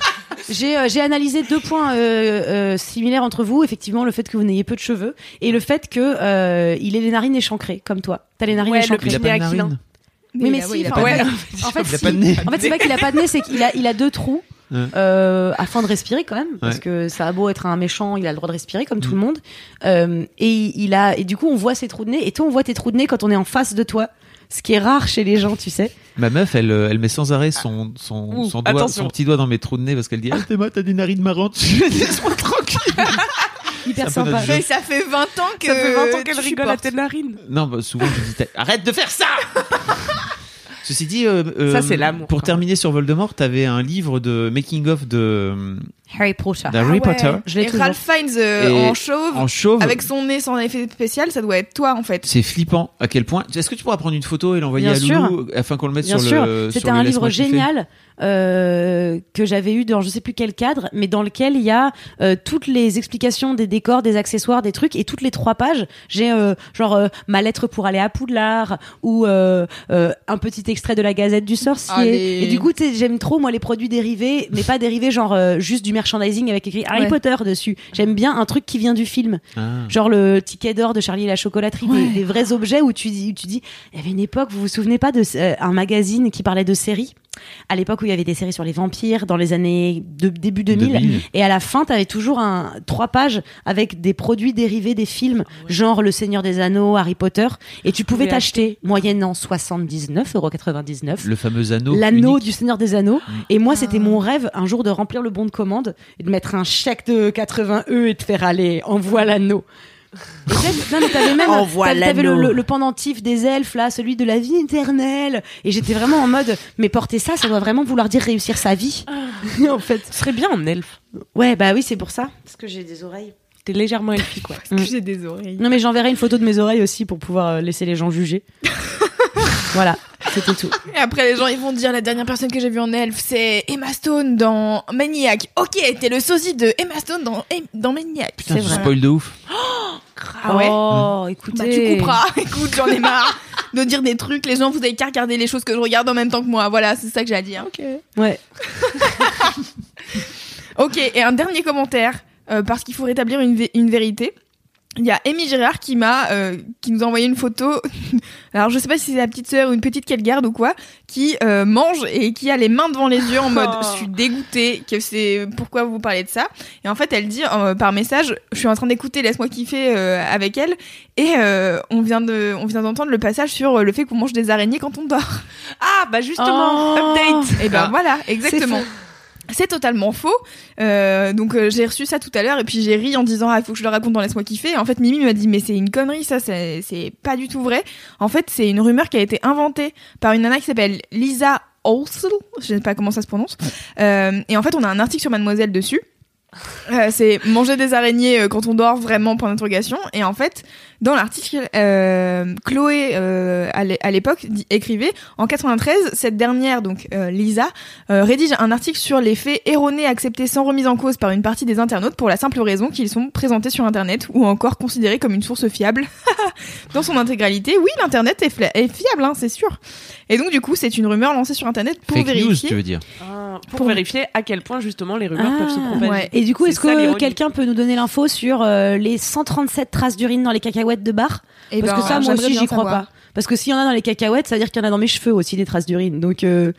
Speaker 3: j'ai euh, j'ai analysé deux points euh, euh, similaires entre vous. Effectivement, le fait que vous n'ayez peu de cheveux et le fait que euh, il ait les narines échancrées comme toi. T'as les narines
Speaker 4: Ouais, le
Speaker 3: échancrées.
Speaker 2: Il a pas de narine.
Speaker 3: Oui, mais si, En fait,
Speaker 2: Il a
Speaker 3: si.
Speaker 2: pas de nez.
Speaker 3: En fait, c'est pas qu'il a pas de nez, c'est qu'il a, il a deux trous. (laughs)
Speaker 2: Ouais.
Speaker 3: Euh, afin de respirer quand même parce que ça a beau être un méchant il a le droit de respirer comme tout le monde Euh, et il a et du coup on voit ses trous de nez et toi on voit tes trous de nez quand on est en face de toi ce qui est rare chez les gens tu sais
Speaker 2: Ma meuf, elle, euh, elle met sans arrêt son, son,
Speaker 4: Ouh,
Speaker 2: son, doigt,
Speaker 4: attention.
Speaker 2: son petit doigt dans mes trous de nez parce qu'elle dit Ah, Théma, t'as des narines marrantes. (laughs) Je lui dis, Laisse-moi tranquille.
Speaker 3: hyper sympa.
Speaker 1: Mais ça fait 20 ans que.
Speaker 4: Ça fait 20 ans qu'elle
Speaker 1: tu
Speaker 4: rigole à
Speaker 1: supportes.
Speaker 4: tes narines.
Speaker 2: Non, bah, souvent je dis Arrête de faire ça (laughs) Ceci dit, euh, euh,
Speaker 4: Ça,
Speaker 2: Pour terminer sur Voldemort, t'avais un livre de making of de euh,
Speaker 3: Harry Potter
Speaker 2: d'Harry
Speaker 1: Ah ouais.
Speaker 2: Potter
Speaker 3: Je l'ai
Speaker 1: Et
Speaker 3: toujours.
Speaker 1: Ralph Fiennes euh,
Speaker 2: Et
Speaker 1: en chauve,
Speaker 2: en chauve.
Speaker 1: avec son nez sans effet spécial, ça doit être toi en fait.
Speaker 2: C'est flippant. À quel point? Est-ce que tu pourras prendre une photo et l'envoyer à
Speaker 3: sûr.
Speaker 2: Loulou afin qu'on le mette
Speaker 3: Bien
Speaker 2: sur
Speaker 3: sûr,
Speaker 2: le.
Speaker 3: c'était
Speaker 2: sur le
Speaker 3: un livre génial euh, que j'avais eu dans je sais plus quel cadre, mais dans lequel il y a euh, toutes les explications des décors, des accessoires, des trucs, et toutes les trois pages, j'ai euh, genre euh, ma lettre pour aller à Poudlard ou euh, euh, un petit extrait de la Gazette du Sorcier.
Speaker 1: Allez.
Speaker 3: Et du coup, tu sais, j'aime trop moi les produits dérivés, mais pas dérivés genre euh, juste du merchandising avec écrit Harry
Speaker 1: Ouais.
Speaker 3: Potter dessus. J'aime bien un truc qui vient du film.
Speaker 2: Ah.
Speaker 3: Genre le ticket d'or de Charlie et la chocolaterie, des, des vrais objets où tu dis, où tu dis, il y avait une époque, vous vous souvenez pas de euh, un magazine qui parlait de séries? À l'époque où il y avait des séries sur les vampires dans les années de début 2000,
Speaker 2: 2000.
Speaker 3: et à la fin tu avais toujours un trois pages avec des produits dérivés des films genre Le Seigneur des Anneaux, Harry Potter et tu pouvais t'acheter moyennant 79,99€
Speaker 2: Le fameux anneau.
Speaker 3: l'anneau du Seigneur des Anneaux. Et moi, c'était mon rêve un jour de remplir le bon de commande et de mettre un chèque de 80 E et de faire aller, envoie l'anneau. Non, mais t'avais même (laughs) t'avais- t'avais le, le- le pendentif des elfes là, celui de la vie éternelle. Et j'étais vraiment en mode, mais porter ça, ça doit vraiment vouloir dire réussir sa vie. (laughs) en fait.
Speaker 4: Ce serait bien en elfe.
Speaker 3: Ouais, bah oui, c'est pour ça. Parce que j'ai des oreilles.
Speaker 4: T'es légèrement elfique, ouais.
Speaker 1: Parce que j'ai des oreilles.
Speaker 3: Non, mais j'enverrai une photo de mes oreilles aussi pour pouvoir euh, laisser les gens juger. (laughs) voilà, c'était tout.
Speaker 1: Et après, les gens, ils vont dire la dernière personne que j'ai vue en elfe, c'est Emma Stone dans Maniac. Ok, t'es le sosie de Emma Stone dans, dans Maniac.
Speaker 2: Putain,
Speaker 3: c'est
Speaker 2: tu
Speaker 3: vrai.
Speaker 2: spoil de ouf. (gasps)
Speaker 1: Ah ouais
Speaker 3: Oh, écoutez.
Speaker 1: Bah, tu couperas. (laughs) Écoute, j'en ai marre de dire des trucs. Les gens, vous avez qu'à regarder les choses que je regarde en même temps que moi. Voilà, c'est ça que j'ai à dire. Ok.
Speaker 3: Ouais. (laughs)
Speaker 1: Ok, et un dernier commentaire, euh, parce qu'il faut rétablir une, vé- une vérité. Il y a Amy Girard qui m'a, euh, qui nous a envoyé une photo. (laughs) Alors je sais pas si c'est la petite sœur ou une petite qu'elle garde ou quoi, qui euh, mange et qui a les mains devant les yeux en (laughs) mode je suis dégoûtée que c'est pourquoi vous parlez de ça? Et en fait elle dit euh, par message je suis en train d'écouter laisse-moi kiffer euh, avec elle et euh, on vient de on vient d'entendre le passage sur le fait qu'on mange des araignées quand on dort.
Speaker 4: Ah, bah justement,
Speaker 3: Oh.
Speaker 4: update.
Speaker 1: Et ben
Speaker 2: Ah.
Speaker 1: voilà, exactement. C'est totalement faux. Euh, donc euh, j'ai reçu ça tout à l'heure et puis j'ai ri en disant ah il faut que je le raconte dans laisse-moi kiffer. En fait Mimi m'a dit mais c'est une connerie ça c'est pas du tout vrai. En fait c'est une rumeur qui a été inventée par une nana qui s'appelle Lisa Olsel, je sais pas comment ça se prononce. Euh, et en fait on a un article sur Mademoiselle dessus. C'est manger des araignées quand on dort vraiment point d'interrogation et en fait dans l'article euh, Chloé euh, à l'é- à l'époque écrivait en 93 cette dernière donc euh, Lisa euh, rédige un article sur les faits erronés acceptés sans remise en cause par une partie des internautes pour la simple raison qu'ils sont présentés sur internet ou encore considérés comme une source fiable (laughs) dans son intégralité oui l'internet est, fiable hein, c'est sûr et donc du coup c'est une rumeur lancée sur internet pour
Speaker 2: Fake news,
Speaker 1: vérifier
Speaker 2: tu veux dire.
Speaker 4: Ah, pour,
Speaker 1: Pour-
Speaker 4: vérifier à quel point justement les rumeurs
Speaker 3: Ah,
Speaker 4: peuvent se propager.
Speaker 1: Ouais.
Speaker 3: Et Et du coup, est-ce que quelqu'un peut nous donner l'info sur euh, les 137 traces d'urine dans les cacahuètes de bar
Speaker 1: Eh
Speaker 3: Parce
Speaker 1: ben,
Speaker 3: que ça, moi aussi, j'y crois
Speaker 1: savoir.
Speaker 3: pas. Parce que s'il y en a dans les cacahuètes, ça veut dire qu'il y en a dans mes cheveux aussi des traces d'urine. Donc, euh...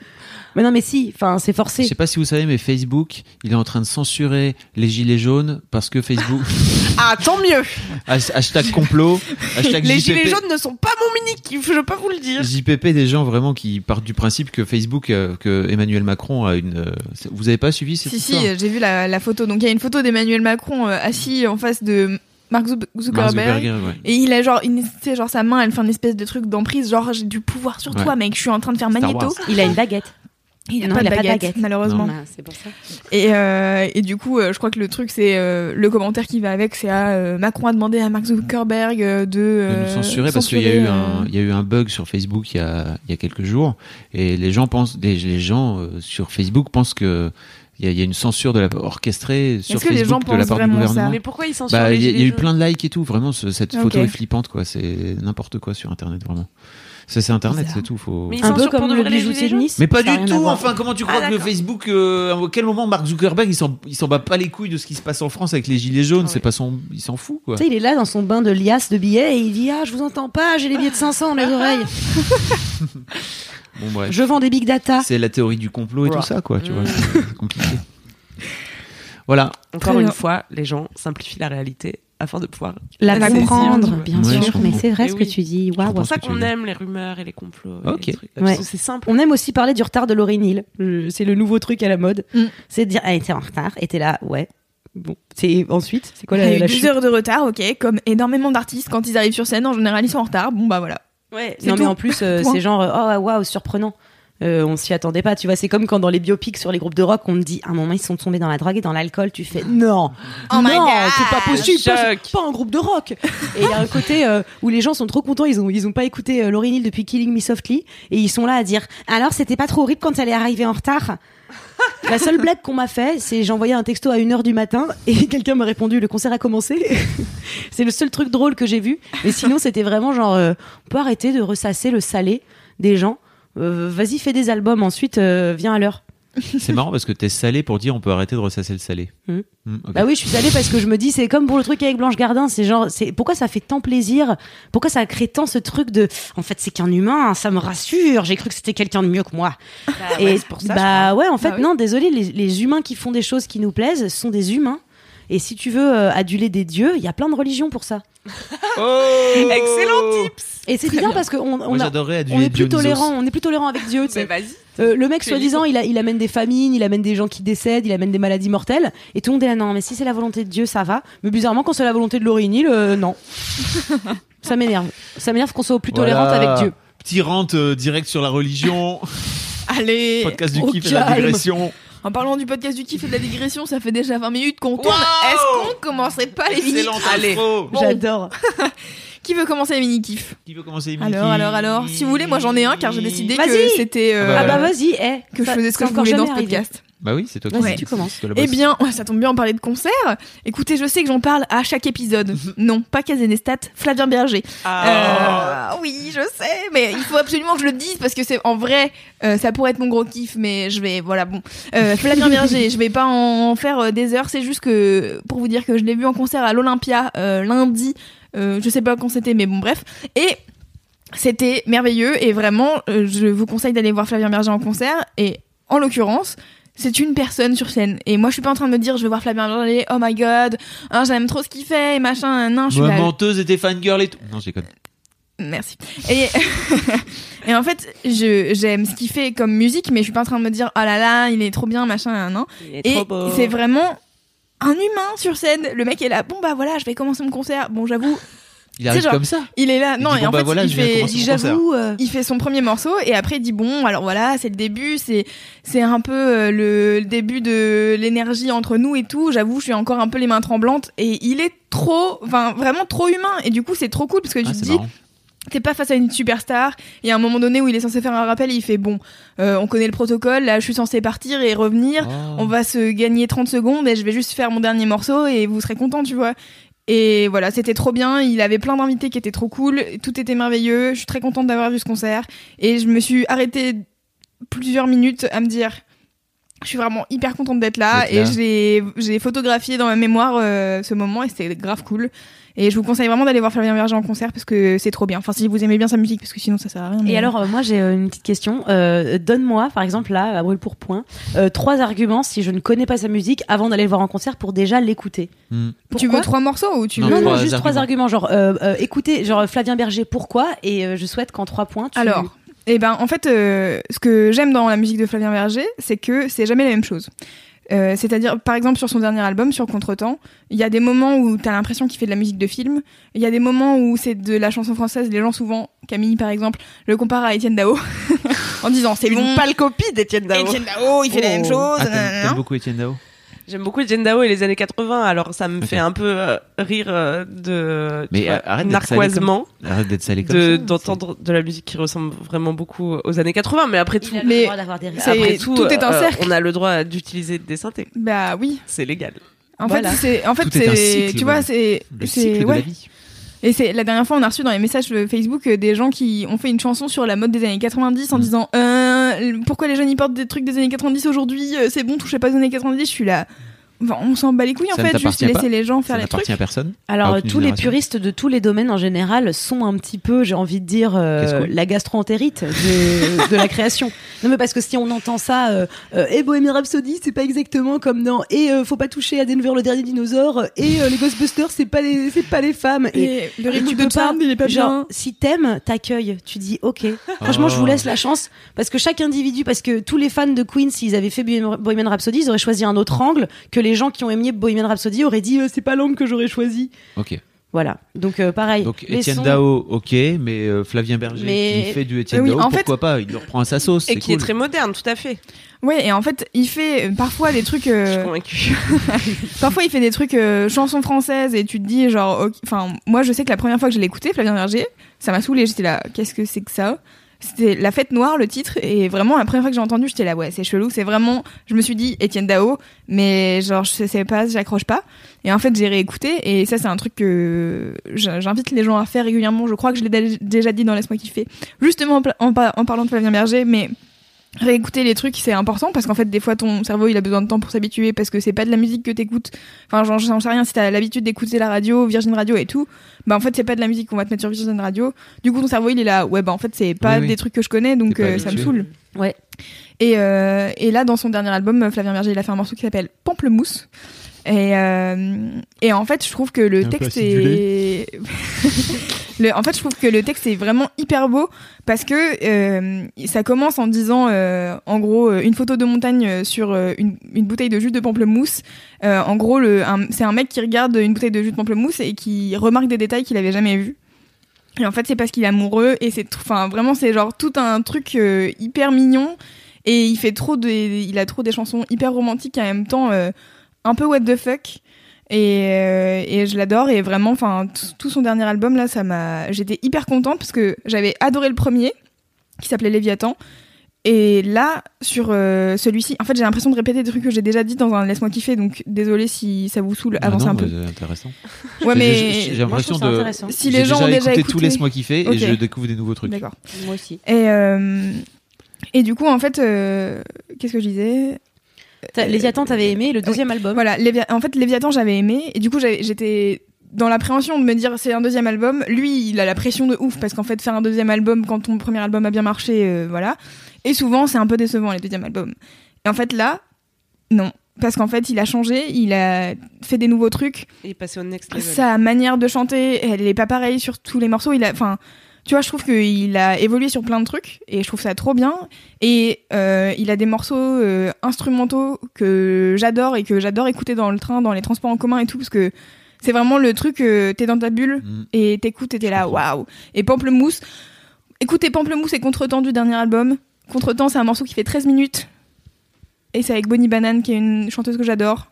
Speaker 3: mais non, mais si, enfin, c'est
Speaker 2: Je
Speaker 3: forcé.
Speaker 2: sais pas si vous savez, mais Facebook, il est en train de censurer les gilets jaunes parce que Facebook. (laughs)
Speaker 4: Ah, tant mieux.
Speaker 2: Has- hashtag complot. (laughs) Hashtag
Speaker 4: Les
Speaker 2: JPP.
Speaker 4: gilets jaunes ne sont pas mon mini kiff, je peux vous le dire.
Speaker 2: JPP, des gens vraiment qui partent du principe que Facebook, euh, que Emmanuel Macron a une. euh, vous avez pas suivi cette
Speaker 1: Si,
Speaker 2: histoire?
Speaker 1: si, j'ai vu la, la photo. Donc il y a une photo d'Emmanuel Macron euh, assis en face de Mark Zu-
Speaker 2: Mark
Speaker 1: Zuckerberg.
Speaker 2: Ouais.
Speaker 1: Et il a genre, une, genre sa main, elle fait un espèce de truc d'emprise, genre j'ai du pouvoir sur
Speaker 2: Ouais.
Speaker 1: toi, mec. Je suis en train de faire magnéto.
Speaker 3: Il a une baguette.
Speaker 1: Il a
Speaker 3: Non,
Speaker 1: pas
Speaker 3: il
Speaker 1: de
Speaker 3: a pas de
Speaker 1: baguette, malheureusement.
Speaker 3: Ah, c'est pour ça.
Speaker 1: Et, euh, et du coup, euh, je crois que le truc, c'est euh, le commentaire qui va avec, c'est à euh, Macron a demandé à Mark Zuckerberg euh, de,
Speaker 2: de nous censurer parce qu'il y a eu
Speaker 1: censurer,
Speaker 2: un
Speaker 1: euh,
Speaker 2: il y a eu un bug sur Facebook il y a il y a quelques jours et les gens pensent les, les gens euh, sur Facebook pensent que il y a, il y a une censure de la orchestrée sur
Speaker 1: que les
Speaker 2: Facebook
Speaker 1: gens
Speaker 2: de la part du
Speaker 1: vraiment ça
Speaker 2: gouvernement.
Speaker 4: Mais pourquoi ils censurent
Speaker 2: Bah, il y, a- y eu plein de likes et tout. Vraiment, ce- cette photo est flippante, quoi. C'est n'importe quoi sur Internet, vraiment. Ça, c'est Internet, c'est tout. Faut...
Speaker 4: Mais
Speaker 3: Un peu comme le bijoutier
Speaker 4: gilets
Speaker 3: de
Speaker 4: jaunes
Speaker 3: Nice.
Speaker 2: Mais pas du tout. Enfin, comment tu crois
Speaker 4: Ah,
Speaker 2: que le
Speaker 4: d'accord.
Speaker 2: Facebook, euh, à quel moment Mark Zuckerberg, il s'en, il s'en bat pas les couilles de ce qui se passe en France avec les gilets jaunes.
Speaker 4: Ouais.
Speaker 2: C'est pas son, il s'en fout, quoi.
Speaker 3: Tu sais, il est là dans son bain de liasse de billets et il dit Ah, je vous entends pas, j'ai les billets de 500 dans les (laughs) oreilles. (laughs)
Speaker 2: Bon, bref.
Speaker 3: Je vends des big data.
Speaker 2: C'est la théorie du complot et tout ça, quoi. Tu vois,
Speaker 4: Mm.
Speaker 2: c'est (laughs) compliqué. Voilà.
Speaker 4: Encore
Speaker 1: Très
Speaker 4: une
Speaker 1: bien.
Speaker 4: fois, les gens simplifient la réalité afin de pouvoir
Speaker 3: La
Speaker 1: La
Speaker 3: comprendre, bien
Speaker 2: Ouais,
Speaker 3: sûr. Mais c'est vrai
Speaker 4: Eh
Speaker 3: ce que
Speaker 4: oui.
Speaker 3: tu dis. Waouh.
Speaker 2: comprends
Speaker 4: C'est pour ça qu'on aime les rumeurs et les complots. et
Speaker 2: Ok.
Speaker 4: les trucs.
Speaker 3: Ouais.
Speaker 4: Parce que c'est simple.
Speaker 3: On aime aussi parler du retard de Laurie Neal. C'est le nouveau truc à la mode.
Speaker 1: Mm.
Speaker 3: C'est de dire, elle était en retard, et t'es là, ouais. Bon, c'est ensuite, c'est quoi
Speaker 1: Il y
Speaker 3: la,
Speaker 1: a eu
Speaker 3: la
Speaker 1: deux
Speaker 3: chute
Speaker 1: heures de retard, ok, comme énormément d'artistes quand ils arrivent sur scène, en général ils sont en retard. Bon bah voilà.
Speaker 3: Ouais, non mais en plus, (laughs) euh, c'est genre, euh, oh waouh, surprenant. Euh, on s'y attendait pas, tu vois. C'est comme quand dans les biopics sur les groupes de rock, on te dit, à un moment ils sont tombés dans la drogue et dans l'alcool, tu fais, non,
Speaker 1: Oh
Speaker 3: non, c'est pas possible, pas, pas un groupe de rock. Et il y a un côté euh, où les gens sont trop contents, ils ont ils ont pas écouté euh, Laurie Neal depuis Killing Me Softly et ils sont là à dire, alors c'était pas trop horrible quand elle est arrivée en retard? (laughs) La seule blague qu'on m'a fait, c'est j'envoyais un texto à 1h du matin et (laughs) quelqu'un m'a répondu le concert a commencé. (laughs) c'est le seul truc drôle que j'ai vu. Mais sinon, c'était vraiment genre euh, on peut arrêter de ressasser le salé des gens. Euh, Vas-y, fais des albums, ensuite euh, viens à l'heure.
Speaker 2: C'est marrant parce que t'es salé pour dire on peut arrêter de ressasser le salé.
Speaker 3: Mm.
Speaker 2: Mm, ok.
Speaker 3: Bah oui, je suis salée parce que je me dis c'est comme pour le truc avec Blanche Gardin, c'est genre c'est pourquoi ça fait tant plaisir, pourquoi ça crée tant ce truc de en fait c'est qu'un humain, ça me rassure, j'ai cru que c'était quelqu'un de mieux que moi.
Speaker 4: Et
Speaker 3: Et
Speaker 4: c'est pour ça.
Speaker 3: bah ouais, en fait
Speaker 1: Bah oui.
Speaker 3: non, désolé, les, les humains qui font des choses qui nous plaisent sont des humains. Et si tu veux euh, aduler des dieux, il y a plein de religions pour ça.
Speaker 2: Oh (laughs)
Speaker 4: Excellent tips.
Speaker 3: Et c'est bizarre parce qu'on on,
Speaker 2: Moi,
Speaker 3: a-
Speaker 2: j'adorerais
Speaker 3: on
Speaker 2: aduler
Speaker 3: est plus
Speaker 2: Dionysos.
Speaker 3: tolérant, on est plus tolérant avec Dieu. tu sais.
Speaker 4: Mais vas-y.
Speaker 3: Euh, le mec,
Speaker 4: Tu es
Speaker 3: soi-disant, il, a- il amène des famines, il amène des gens qui décèdent, il amène des maladies mortelles. Et tout le monde est là, non, mais si c'est la volonté de Dieu, ça va. Mais bizarrement, quand c'est la volonté de Laurie Neal, euh, non. (laughs) ça m'énerve. Ça m'énerve qu'on soit plus tolérante
Speaker 2: Voilà.
Speaker 3: avec Dieu.
Speaker 2: Petit rente euh, direct sur la religion,
Speaker 1: Allez
Speaker 2: podcast du
Speaker 3: au
Speaker 2: kiff et de la
Speaker 3: calme.
Speaker 2: digression.
Speaker 1: En parlant du podcast du kiff et de la digression, ça fait déjà 20 minutes qu'on tourne.
Speaker 2: Wow
Speaker 1: Est-ce qu'on commencerait pas les
Speaker 2: Excellente
Speaker 4: Allez.
Speaker 1: Bon.
Speaker 3: J'adore. (laughs)
Speaker 1: Qui veut commencer les mini kiffs
Speaker 2: Qui veut commencer Émilie
Speaker 1: Alors, alors, alors. Si vous voulez, moi j'en ai un car j'ai décidé que
Speaker 3: Vas-y.
Speaker 1: c'était. euh,
Speaker 3: Ah bah vas-y, eh.
Speaker 1: que je faisais ce que je
Speaker 3: encore
Speaker 1: voulais dans ce
Speaker 3: arrivé.
Speaker 1: podcast.
Speaker 2: Bah oui, c'est toi qui
Speaker 3: Vas-y, tu commences.
Speaker 2: c'est toi le
Speaker 1: Eh
Speaker 2: boss.
Speaker 1: bien, ouais, (laughs) ça tombe bien en parler de concert. Écoutez, je sais que j'en parle à chaque épisode. (laughs) non, pas Casenestat, Flavien Berger.
Speaker 4: Ah.
Speaker 1: Euh, oui, je sais, mais il faut absolument que je le dise parce que c'est en vrai, euh, ça pourrait être mon gros kiff, mais je vais, voilà, bon. Euh, (laughs) Flavien Berger, je vais pas en faire euh, des heures, c'est juste que pour vous dire que je l'ai vu en concert à l'Olympia euh, lundi, je sais pas quand c'était, mais bon, bref. Et c'était merveilleux et vraiment, euh, je vous conseille d'aller voir Flavien Berger en concert et en l'occurrence. C'est une personne sur scène. Et moi, je suis pas en train de me dire, je vais voir Flavien Berger, oh my god, hein, j'aime trop ce qu'il fait, et machin, non, je suis là.
Speaker 2: menteuse et t'es fangirl et tout. Non, j'ai connu.
Speaker 1: Merci. Et, (laughs) et en fait, je, j'aime ce qu'il fait comme musique, mais je suis pas en train de me dire, oh là là, il est trop bien, machin, non.
Speaker 4: Il est
Speaker 1: Et
Speaker 4: trop beau.
Speaker 1: c'est vraiment un humain sur scène. Le mec est là, bon bah voilà, je vais commencer mon concert. Bon, j'avoue, (laughs)
Speaker 2: Il arrive
Speaker 1: genre-
Speaker 2: comme ça.
Speaker 1: il est là.
Speaker 2: Il
Speaker 1: Non,
Speaker 2: dit,
Speaker 1: et en
Speaker 2: bah
Speaker 1: fait,
Speaker 2: voilà,
Speaker 1: il fait,
Speaker 3: J'avoue. euh,
Speaker 1: il fait son premier morceau et après il dit bon alors voilà c'est le début c'est c'est un peu euh, le, le début de l'énergie entre nous et tout j'avoue je suis encore un peu les mains tremblantes et il est trop enfin vraiment trop humain et du coup c'est trop cool parce que tu
Speaker 2: Ah,
Speaker 1: te dis
Speaker 2: marrant.
Speaker 1: T'es pas face à une superstar il y a un moment donné où il est censé faire un rappel et il fait bon euh, on connaît le protocole là je suis censé partir et revenir
Speaker 2: Oh.
Speaker 1: on va se gagner 30 secondes et je vais juste faire mon dernier morceau et vous serez contents, tu vois. Et voilà, c'était trop bien. Il avait plein d'invités qui étaient trop cool. Tout était merveilleux. Je suis très contente d'avoir vu ce concert. Et je me suis arrêtée plusieurs minutes à me dire Je suis vraiment hyper contente d'être là et j'ai photographié dans ma mémoire euh, ce moment et c'était grave cool. Et je vous conseille vraiment d'aller voir Flavien Berger en concert parce que c'est trop bien. Enfin, si vous aimez bien sa musique, parce que sinon ça sert à rien. mais-
Speaker 3: Et alors, euh, moi, j'ai euh, une petite question. Euh, Donne-moi, par exemple, là, à brûle pour point, euh, trois arguments si je ne connais pas sa musique avant d'aller le voir en concert pour déjà l'écouter.
Speaker 2: Hmm.
Speaker 1: tu veux trois morceaux ou tu veux
Speaker 3: Non, non,
Speaker 2: trois
Speaker 3: juste trois
Speaker 2: arguments.
Speaker 3: Genre, euh, euh, écoutez, genre Flavien Berger, pourquoi? Et euh, je souhaite qu'en trois points, tu.
Speaker 1: Alors, eh ben, en fait, euh, ce que j'aime dans la musique de Flavien Berger, c'est que c'est jamais la même chose. Euh, C'est-à-dire, par exemple, sur son dernier album, sur Contretemps, il y a des moments où t'as l'impression qu'il fait de la musique de film. Il y a des moments où c'est de la chanson française. Les gens, souvent, Camille, par exemple, le comparent à Étienne Dao (laughs) en disant c'est
Speaker 4: Une
Speaker 1: bon.
Speaker 4: pâle copie d'Étienne Dao.
Speaker 1: Étienne Dao, il fait la même
Speaker 4: Oh.
Speaker 1: chose.
Speaker 2: Ah, t'aimes beaucoup Étienne Dao?
Speaker 4: J'aime beaucoup Étienne Dao et les années 80, alors ça me fait un peu euh, rire euh, de
Speaker 2: Mais
Speaker 4: vois,
Speaker 2: arrête
Speaker 4: de
Speaker 2: ça.
Speaker 4: d'entendre de la musique qui ressemble vraiment beaucoup aux années 80, mais après tout,
Speaker 1: Mais
Speaker 3: le droit d'avoir des rires.
Speaker 1: c'est-
Speaker 4: après
Speaker 1: tout
Speaker 4: tout,
Speaker 1: est un
Speaker 4: euh,
Speaker 1: cercle.
Speaker 4: on a le droit d'utiliser des synthés,
Speaker 1: Bah oui.
Speaker 4: c'est légal.
Speaker 1: En
Speaker 3: Voilà.
Speaker 1: fait, c'est, en fait, c'est, tu vois, c'est, c'est,
Speaker 2: de
Speaker 1: ouais.
Speaker 2: la vie.
Speaker 1: Et c'est la dernière fois, on a reçu dans les messages euh, Facebook des gens qui ont fait une chanson sur la mode des années 90 en
Speaker 2: Mm.
Speaker 1: disant euh, pourquoi les jeunes ils portent des trucs des années 90 aujourd'hui euh, C'est bon, touchez pas aux années 90. Je suis là. Enfin, on s'en bat les couilles en
Speaker 2: Ça ne
Speaker 1: fait, juste laisser les gens
Speaker 2: Ça
Speaker 1: faire les trucs.
Speaker 2: n'appartient à personne.
Speaker 3: Alors,
Speaker 2: à
Speaker 3: tous les puristes de tous les domaines en général sont un petit peu, j'ai envie de dire, euh, la gastro-entérite de, (laughs) de la création. Non, mais parce que si on entend ça, euh, euh, et Bohemian Rhapsody, c'est pas exactement comme dans, et euh, faut pas toucher à Denver le dernier dinosaure, et euh, les Ghostbusters, c'est pas les, c'est pas les femmes. Et,
Speaker 1: Et le
Speaker 3: et
Speaker 1: rythme
Speaker 3: tu
Speaker 1: de
Speaker 3: peux pas,
Speaker 1: il est pas
Speaker 3: genre,
Speaker 1: bien.
Speaker 3: si t'aimes, t'accueilles. Tu dis, ok. Franchement, je vous
Speaker 2: Oh.
Speaker 3: laisse la chance. Parce que chaque individu, parce que tous les fans de Queen, s'ils avaient fait Bohemian Bohemian Rhapsody, ils auraient choisi un autre angle que les gens qui ont aimé Bohemian Rhapsody auraient dit, euh, c'est pas l'angle que j'aurais choisi.
Speaker 2: Ok.
Speaker 3: Voilà. Donc, euh, pareil.
Speaker 2: Donc
Speaker 3: les
Speaker 2: Étienne
Speaker 3: sons-
Speaker 2: Dao, ok, mais euh, Flavien Berger
Speaker 3: Mais-
Speaker 2: qui fait du Étienne
Speaker 1: Oui,
Speaker 2: Dao,
Speaker 1: en fait-
Speaker 2: pourquoi pas Il le reprend à sa sauce.
Speaker 4: Et qui est très moderne, tout à fait.
Speaker 1: Ouais, et en fait, il fait parfois des trucs.
Speaker 4: Je suis convaincue. (laughs)
Speaker 1: Parfois, il fait des trucs euh, chansons françaises et tu te dis genre, enfin, moi, je sais que la première fois que je l'ai écouté, Flavien Berger, ça m'a saoulé. J'étais là, qu'est-ce que c'est que ça? C'était La Fête Noire, le titre, et vraiment la première fois que j'ai entendu, j'étais là, ouais, c'est chelou. C'est vraiment, je me suis dit Étienne Dao, mais genre, je sais pas, j'accroche pas. Et en fait, j'ai réécouté, et ça, c'est un truc que j'invite les gens à faire régulièrement. Je crois que je l'ai dé- déjà dit dans Laisse-moi kiffer, justement en, en parlant de Flavien Berger, mais réécouter les trucs c'est important parce qu'en fait des fois ton cerveau il a besoin de temps pour s'habituer parce que c'est pas de la musique que t'écoutes. Enfin j'en j'en sais rien si t'as l'habitude d'écouter la radio Virgin Radio et tout bah en fait c'est pas de la musique qu'on va te mettre sur Virgin Radio. Du coup ton cerveau il est là ouais bah en fait c'est pas
Speaker 2: Oui, oui.
Speaker 1: des trucs que je connais donc euh, ça me saoule.
Speaker 3: Ouais.
Speaker 1: et, euh, et là dans son dernier album Flavien Berger il a fait un morceau qui s'appelle Pamplemousse. Et, euh, et en fait je trouve que le
Speaker 2: Un
Speaker 1: texte est (laughs) en fait je trouve que le texte est vraiment hyper beau parce que euh, ça commence en disant euh, en gros euh, une photo de montagne sur une, bouteille de jus de pamplemousse. En gros c'est un mec qui regarde une bouteille de jus de pamplemousse et qui remarque des détails qu'il avait jamais vus. Et en fait c'est parce qu'il est amoureux et c'est enfin vraiment c'est genre tout un truc hyper mignon. Et il fait trop de il a trop des chansons hyper romantiques et en même temps un peu what the fuck et, euh, et je l'adore et vraiment enfin tout son dernier album là ça m'a j'étais hyper contente parce que j'avais adoré le premier qui s'appelait Léviathan et là sur euh, celui-ci en fait j'ai l'impression de répéter des trucs que j'ai déjà dit dans un laisse-moi kiffer donc désolé si ça vous saoule
Speaker 2: Ah
Speaker 1: avancez
Speaker 2: non,
Speaker 1: un peu
Speaker 2: c'est intéressant.
Speaker 1: ouais mais
Speaker 2: j'ai j'ai l'impression de.
Speaker 3: intéressant.
Speaker 1: si
Speaker 2: j'ai
Speaker 1: les gens ont déjà
Speaker 2: écouté
Speaker 1: écouté
Speaker 2: tous les mois qui fait
Speaker 1: Ok.
Speaker 2: et je découvre des nouveaux trucs.
Speaker 1: d'accord
Speaker 3: Moi aussi.
Speaker 1: et euh, et du coup en fait euh, qu'est-ce que je disais?
Speaker 3: Les Attentes t'avais aimé le deuxième album.
Speaker 1: Voilà, en fait, Léviathan, j'avais aimé, et du coup, j'étais dans l'appréhension de me dire c'est un deuxième album. Lui, il a la pression de ouf, parce qu'en fait, faire un deuxième album quand ton premier album a bien marché, euh, voilà. Et souvent, c'est un peu décevant, les deuxièmes albums. Et en fait, là, non. Parce qu'en fait, il a changé, il a fait des nouveaux trucs.
Speaker 4: Il est passé au next level.
Speaker 1: Sa manière de chanter, elle est pas pareille sur tous les morceaux. Il a, enfin, tu vois, je trouve qu'il a évolué sur plein de trucs et je trouve ça trop bien. Et euh, il a des morceaux euh, instrumentaux que j'adore et que j'adore écouter dans le train, dans les transports en commun et tout, parce que c'est vraiment le truc, euh, t'es dans ta bulle
Speaker 2: Mm.
Speaker 1: et t'écoutes et t'es là, waouh. Et Pamplemousse, écoutez Pamplemousse et Contretemps du dernier album. Contretemps, c'est un morceau qui fait 13 minutes. Et c'est avec Bonnie Banane, qui est une chanteuse que j'adore.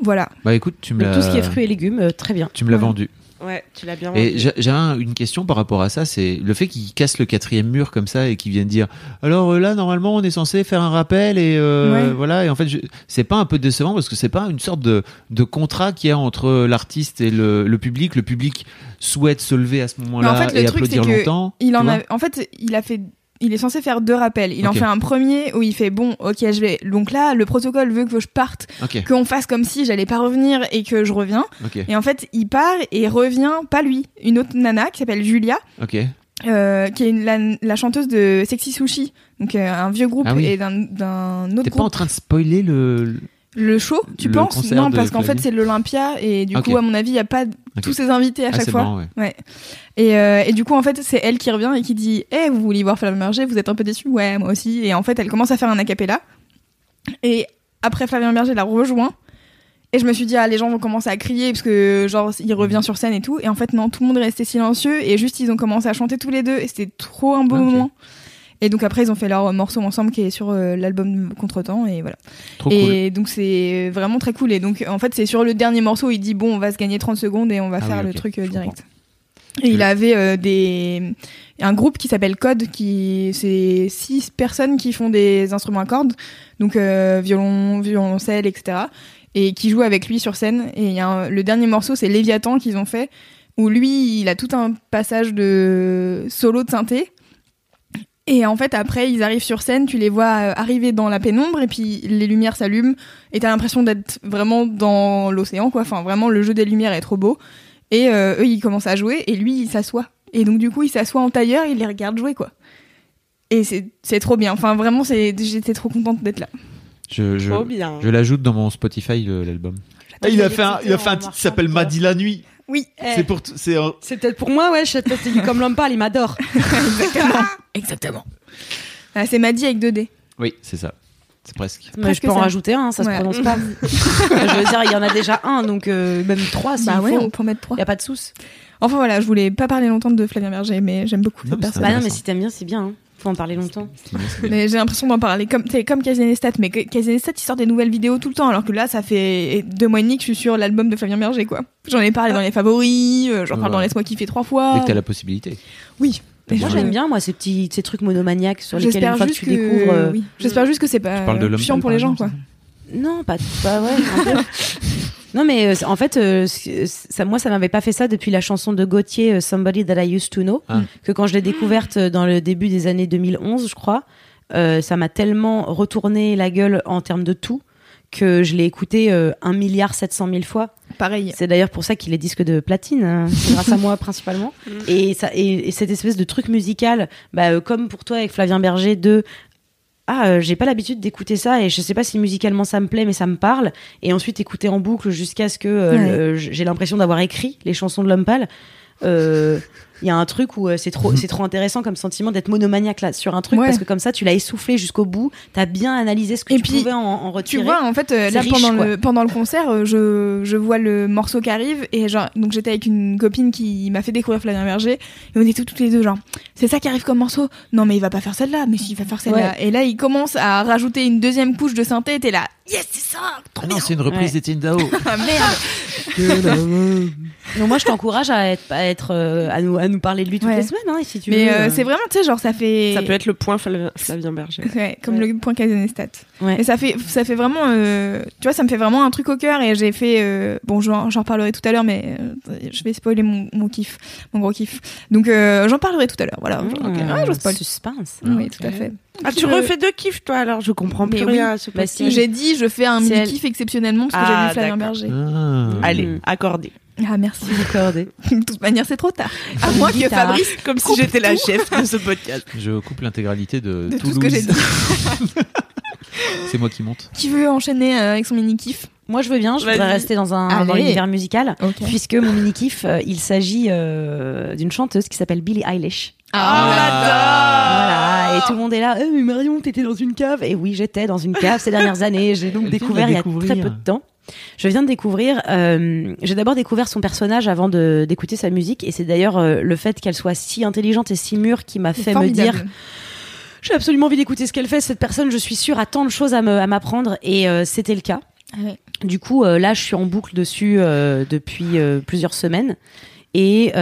Speaker 1: Voilà.
Speaker 2: Bah écoute, tu me
Speaker 3: tout ce qui est fruits et légumes, euh, très bien.
Speaker 2: Tu me l'as
Speaker 1: Ouais.
Speaker 2: vendu.
Speaker 4: Ouais, tu l'as bien
Speaker 2: Et j'ai j'ai un- une question par rapport à ça, c'est le fait qu'ils cassent le quatrième mur comme ça et qu'ils viennent dire alors euh, là normalement on est censé faire un rappel et euh,
Speaker 1: Ouais.
Speaker 2: voilà et en fait c'est pas un peu décevant parce que c'est pas une sorte de, de contrat qu'il y a entre l'artiste et le, le public. Le public souhaite se lever à ce moment-là
Speaker 1: en fait, le
Speaker 2: et
Speaker 1: truc,
Speaker 2: applaudir longtemps.
Speaker 1: Il en a, en fait, il a fait, il est censé faire deux rappels. Il en fait un premier où il fait bon, ok, je vais. Donc là, le protocole veut que je parte, qu'on fasse comme si j'allais pas revenir et que je reviens. Et en fait, il part et revient, pas lui, une autre nana qui s'appelle Julia, euh, qui est une- la, la chanteuse de Sexy Sushi, donc euh, un vieux groupe
Speaker 2: Ah oui.
Speaker 1: et d'un autre
Speaker 2: T'es pas en train de spoiler le.
Speaker 1: Le show, tu
Speaker 2: Le
Speaker 1: penses Non, parce qu'en fait c'est l'Olympia et du coup, à mon avis, il y a pas tous ces invités à
Speaker 2: Ah,
Speaker 1: chaque fois.
Speaker 2: marrant, ouais.
Speaker 1: Ouais. Et, euh, et du coup, en fait, c'est elle qui revient et qui dit Eh, vous voulez voir Flavien Berger Vous êtes un peu déçus Ouais, moi aussi. Et en fait, elle commence à faire un acapella. Et après, Flavien Berger la rejoint. Et je me suis dit, ah, les gens vont commencer à crier parce que, genre, il revient sur scène et tout. Et en fait, non, tout le monde est resté silencieux. Et juste, ils ont commencé à chanter tous les deux. Et c'était trop un beau moment. Et donc, après, ils ont fait leur morceau ensemble qui est sur euh, l'album Contretemps. Et voilà.
Speaker 2: Trop cool.
Speaker 1: et donc, c'est vraiment très cool. Et donc, en fait, c'est sur le dernier morceau, il dit, bon, on va se gagner 30 secondes et on va
Speaker 2: Ah
Speaker 1: faire
Speaker 2: oui,
Speaker 1: le truc euh, direct. Et il avait euh, des un groupe qui s'appelle Code qui c'est six personnes qui font des instruments à cordes donc euh, violon violoncelle etc et qui jouent avec lui sur scène et y a un- le dernier morceau c'est Léviathan qu'ils ont fait où lui il a tout un passage de solo de synthé et en fait après ils arrivent sur scène tu les vois euh, arriver dans la pénombre et puis les lumières s'allument et t'as l'impression d'être vraiment dans l'océan quoi enfin vraiment le jeu des lumières est trop beau et euh, eux, ils commencent à jouer et lui, il s'assoit. Et donc, du coup, il s'assoit en tailleur, il les regarde jouer, quoi. Et c'est c'est trop bien. Enfin, vraiment, c'est j'étais trop contente d'être là.
Speaker 2: Je, je,
Speaker 4: Trop bien.
Speaker 2: je l'ajoute dans mon Spotify, l'album.
Speaker 5: Ah, il a fait un, il a fait un titre qui s'appelle Madi la nuit.
Speaker 1: Oui,
Speaker 3: Eh,
Speaker 5: C'est pour, t- c'est, un-
Speaker 3: C'est peut-être pour moi, ouais. Je sais peut-être comme l'homme parle, il m'adore. (laughs)
Speaker 1: exactement. exactement. Ah, c'est Maddy avec 2D.
Speaker 2: Oui, c'est ça. C'est presque.
Speaker 3: Mais je peux en rajouter un, ça
Speaker 1: Ouais.
Speaker 3: se prononce pas. (laughs) je veux dire, il y en a déjà un, donc euh, même trois s'il
Speaker 1: bah ouais,
Speaker 3: faut.
Speaker 1: on peut en mettre trois.
Speaker 3: Il y a pas de souci.
Speaker 1: Enfin voilà, je voulais pas parler longtemps de Flavien Berger, mais j'aime beaucoup
Speaker 2: Non,
Speaker 1: cette
Speaker 2: mais
Speaker 1: personne.
Speaker 2: c'est
Speaker 3: Bah non, mais si t'aimes bien, c'est bien. Hein. Faut en parler longtemps.
Speaker 2: C'est c'est.
Speaker 1: Mais j'ai l'impression d'en parler comme t'es comme Kazenestat, mais Kazenestat il sort des nouvelles vidéos tout le temps, alors que là ça fait deux mois et demi que je suis sur l'album de Flavien Berger quoi. J'en ai parlé dans les favoris, euh, j'en
Speaker 2: Ouais,
Speaker 1: parle dans. Laisse-moi kiffer trois fois.
Speaker 2: Dès que t'as la possibilité.
Speaker 1: Oui.
Speaker 3: Moi j'aime bien moi ces petits ces trucs monomaniaques sur lesquels
Speaker 1: J'espère
Speaker 3: une fois que
Speaker 1: juste
Speaker 3: tu
Speaker 1: que,
Speaker 3: découvres. euh,
Speaker 1: oui. J'espère juste que c'est pas chiant pour les gens quoi.
Speaker 3: Non, pas, pas ouais. (laughs) non, mais euh, en fait, euh, c- ça, moi, ça m'avait pas fait ça depuis la chanson de Gauthier, euh, Somebody That I Used to Know,
Speaker 2: Ah.
Speaker 3: que quand je l'ai découverte euh, dans le début des années 2011, je crois, euh, ça m'a tellement retourné la gueule en termes de tout que je l'ai écouté euh, un milliard 700 000 fois.
Speaker 1: Pareil.
Speaker 3: C'est d'ailleurs pour ça qu'il est disque de platine, hein. (laughs) grâce à moi principalement. Et, ça, et, et cette espèce de truc musical, bah, euh, comme pour toi avec Flavien Berger, de ah euh, j'ai pas l'habitude d'écouter ça et je sais pas si musicalement ça me plaît mais ça me parle et ensuite écouter en boucle jusqu'à ce que euh,
Speaker 1: Ouais.
Speaker 3: j'ai l'impression d'avoir écrit les chansons de l'homme pâle Euh, il y a un truc où euh, c'est trop c'est trop intéressant comme sentiment d'être monomaniaque là sur un truc
Speaker 1: Ouais.
Speaker 3: parce que comme ça tu l'as essoufflé jusqu'au bout t'as bien analysé ce que
Speaker 1: Et
Speaker 3: tu
Speaker 1: puis,
Speaker 3: pouvais en, en
Speaker 1: Tu
Speaker 3: retirer
Speaker 1: vois, en fait, euh, là,
Speaker 3: riche,
Speaker 1: pendant,
Speaker 3: quoi.
Speaker 1: le, pendant le concert, euh, je, je vois le morceau qui arrive, et genre, donc j'étais avec une copine qui m'a fait découvrir Flavien Berger, et on était toutes les deux, genre, c'est ça qui arrive comme morceau? Non, mais il va pas faire celle-là, mais si, il va faire celle-là. Et là, il commence à rajouter une deuxième couche de synthé, et t'es là, yes, c'est ça Trop
Speaker 2: Ah non, c'est une reprise
Speaker 3: Ouais.
Speaker 2: d'Étienne Dao. (laughs)
Speaker 1: Ah, merde (laughs)
Speaker 3: donc moi je t'encourage à être, à être euh, à nous à nous parler de lui toutes
Speaker 1: Ouais.
Speaker 3: les semaines hein, si tu
Speaker 1: Mais
Speaker 3: veux
Speaker 1: euh,
Speaker 3: euh,
Speaker 1: c'est vraiment, tu sais, genre, ça fait.
Speaker 4: Ça peut être le point Flavien, Berger.
Speaker 1: Ouais, comme
Speaker 3: Ouais.
Speaker 1: le point.
Speaker 3: Ouais.
Speaker 1: Et ça fait, ça fait vraiment, euh, tu vois, ça me fait vraiment un truc au cœur et j'ai fait, euh, bon, j'en reparlerai tout à l'heure, mais euh, je vais spoiler mon, mon kiff, mon gros kiff. Donc, euh, j'en parlerai tout à l'heure, voilà.
Speaker 3: Mmh,
Speaker 1: Ok, ouais, je spoil.
Speaker 3: suspense
Speaker 1: Oui, tout à fait.
Speaker 4: Ah, tu refais deux kiffs, toi, alors je comprends
Speaker 1: Mais
Speaker 4: plus
Speaker 1: oui.
Speaker 4: rien à ce
Speaker 3: Bah, si.
Speaker 1: J'ai dit, je fais un mini kiff exceptionnellement parce que
Speaker 4: Ah,
Speaker 1: j'ai vu Flavien
Speaker 4: d'accord.
Speaker 1: Berger.
Speaker 2: Ah.
Speaker 4: Allez,
Speaker 3: Mm.
Speaker 4: accordé.
Speaker 1: Ah, merci. (laughs)
Speaker 3: accordé
Speaker 1: De toute manière, c'est trop tard. À moins que. Fabrice,
Speaker 4: Comme si j'étais la chef de ce podcast.
Speaker 2: Je coupe l'intégralité de,
Speaker 1: de tout
Speaker 2: Toulouse.
Speaker 1: ce que j'ai dit. (laughs) (laughs)
Speaker 2: C'est moi qui monte.
Speaker 1: Qui veut enchaîner euh, avec son mini kiff
Speaker 3: moi je veux bien je voudrais rester dans un dans
Speaker 1: Allez.
Speaker 3: l'univers musical puisque mon mini kiff il s'agit euh, d'une chanteuse qui s'appelle Billie Eilish
Speaker 1: Ah,
Speaker 3: Voilà, et tout le monde est là. Eh, mais Marion, t'étais dans une cave. Et oui, j'étais dans une cave ces dernières années. J'ai donc découvert il y a très peu de temps. Je viens de découvrir. euh, J'ai d'abord découvert son personnage avant d'écouter sa musique, et c'est d'ailleurs euh, le fait qu'elle soit si intelligente et si mûre qui m'a fait me dire j'ai absolument envie d'écouter ce qu'elle fait. Cette personne, je suis sûre, a tant de choses à m'apprendre, et euh, c'était le cas.
Speaker 1: Ouais.
Speaker 3: Du coup, euh, là, je suis en boucle dessus euh, depuis plusieurs semaines. Et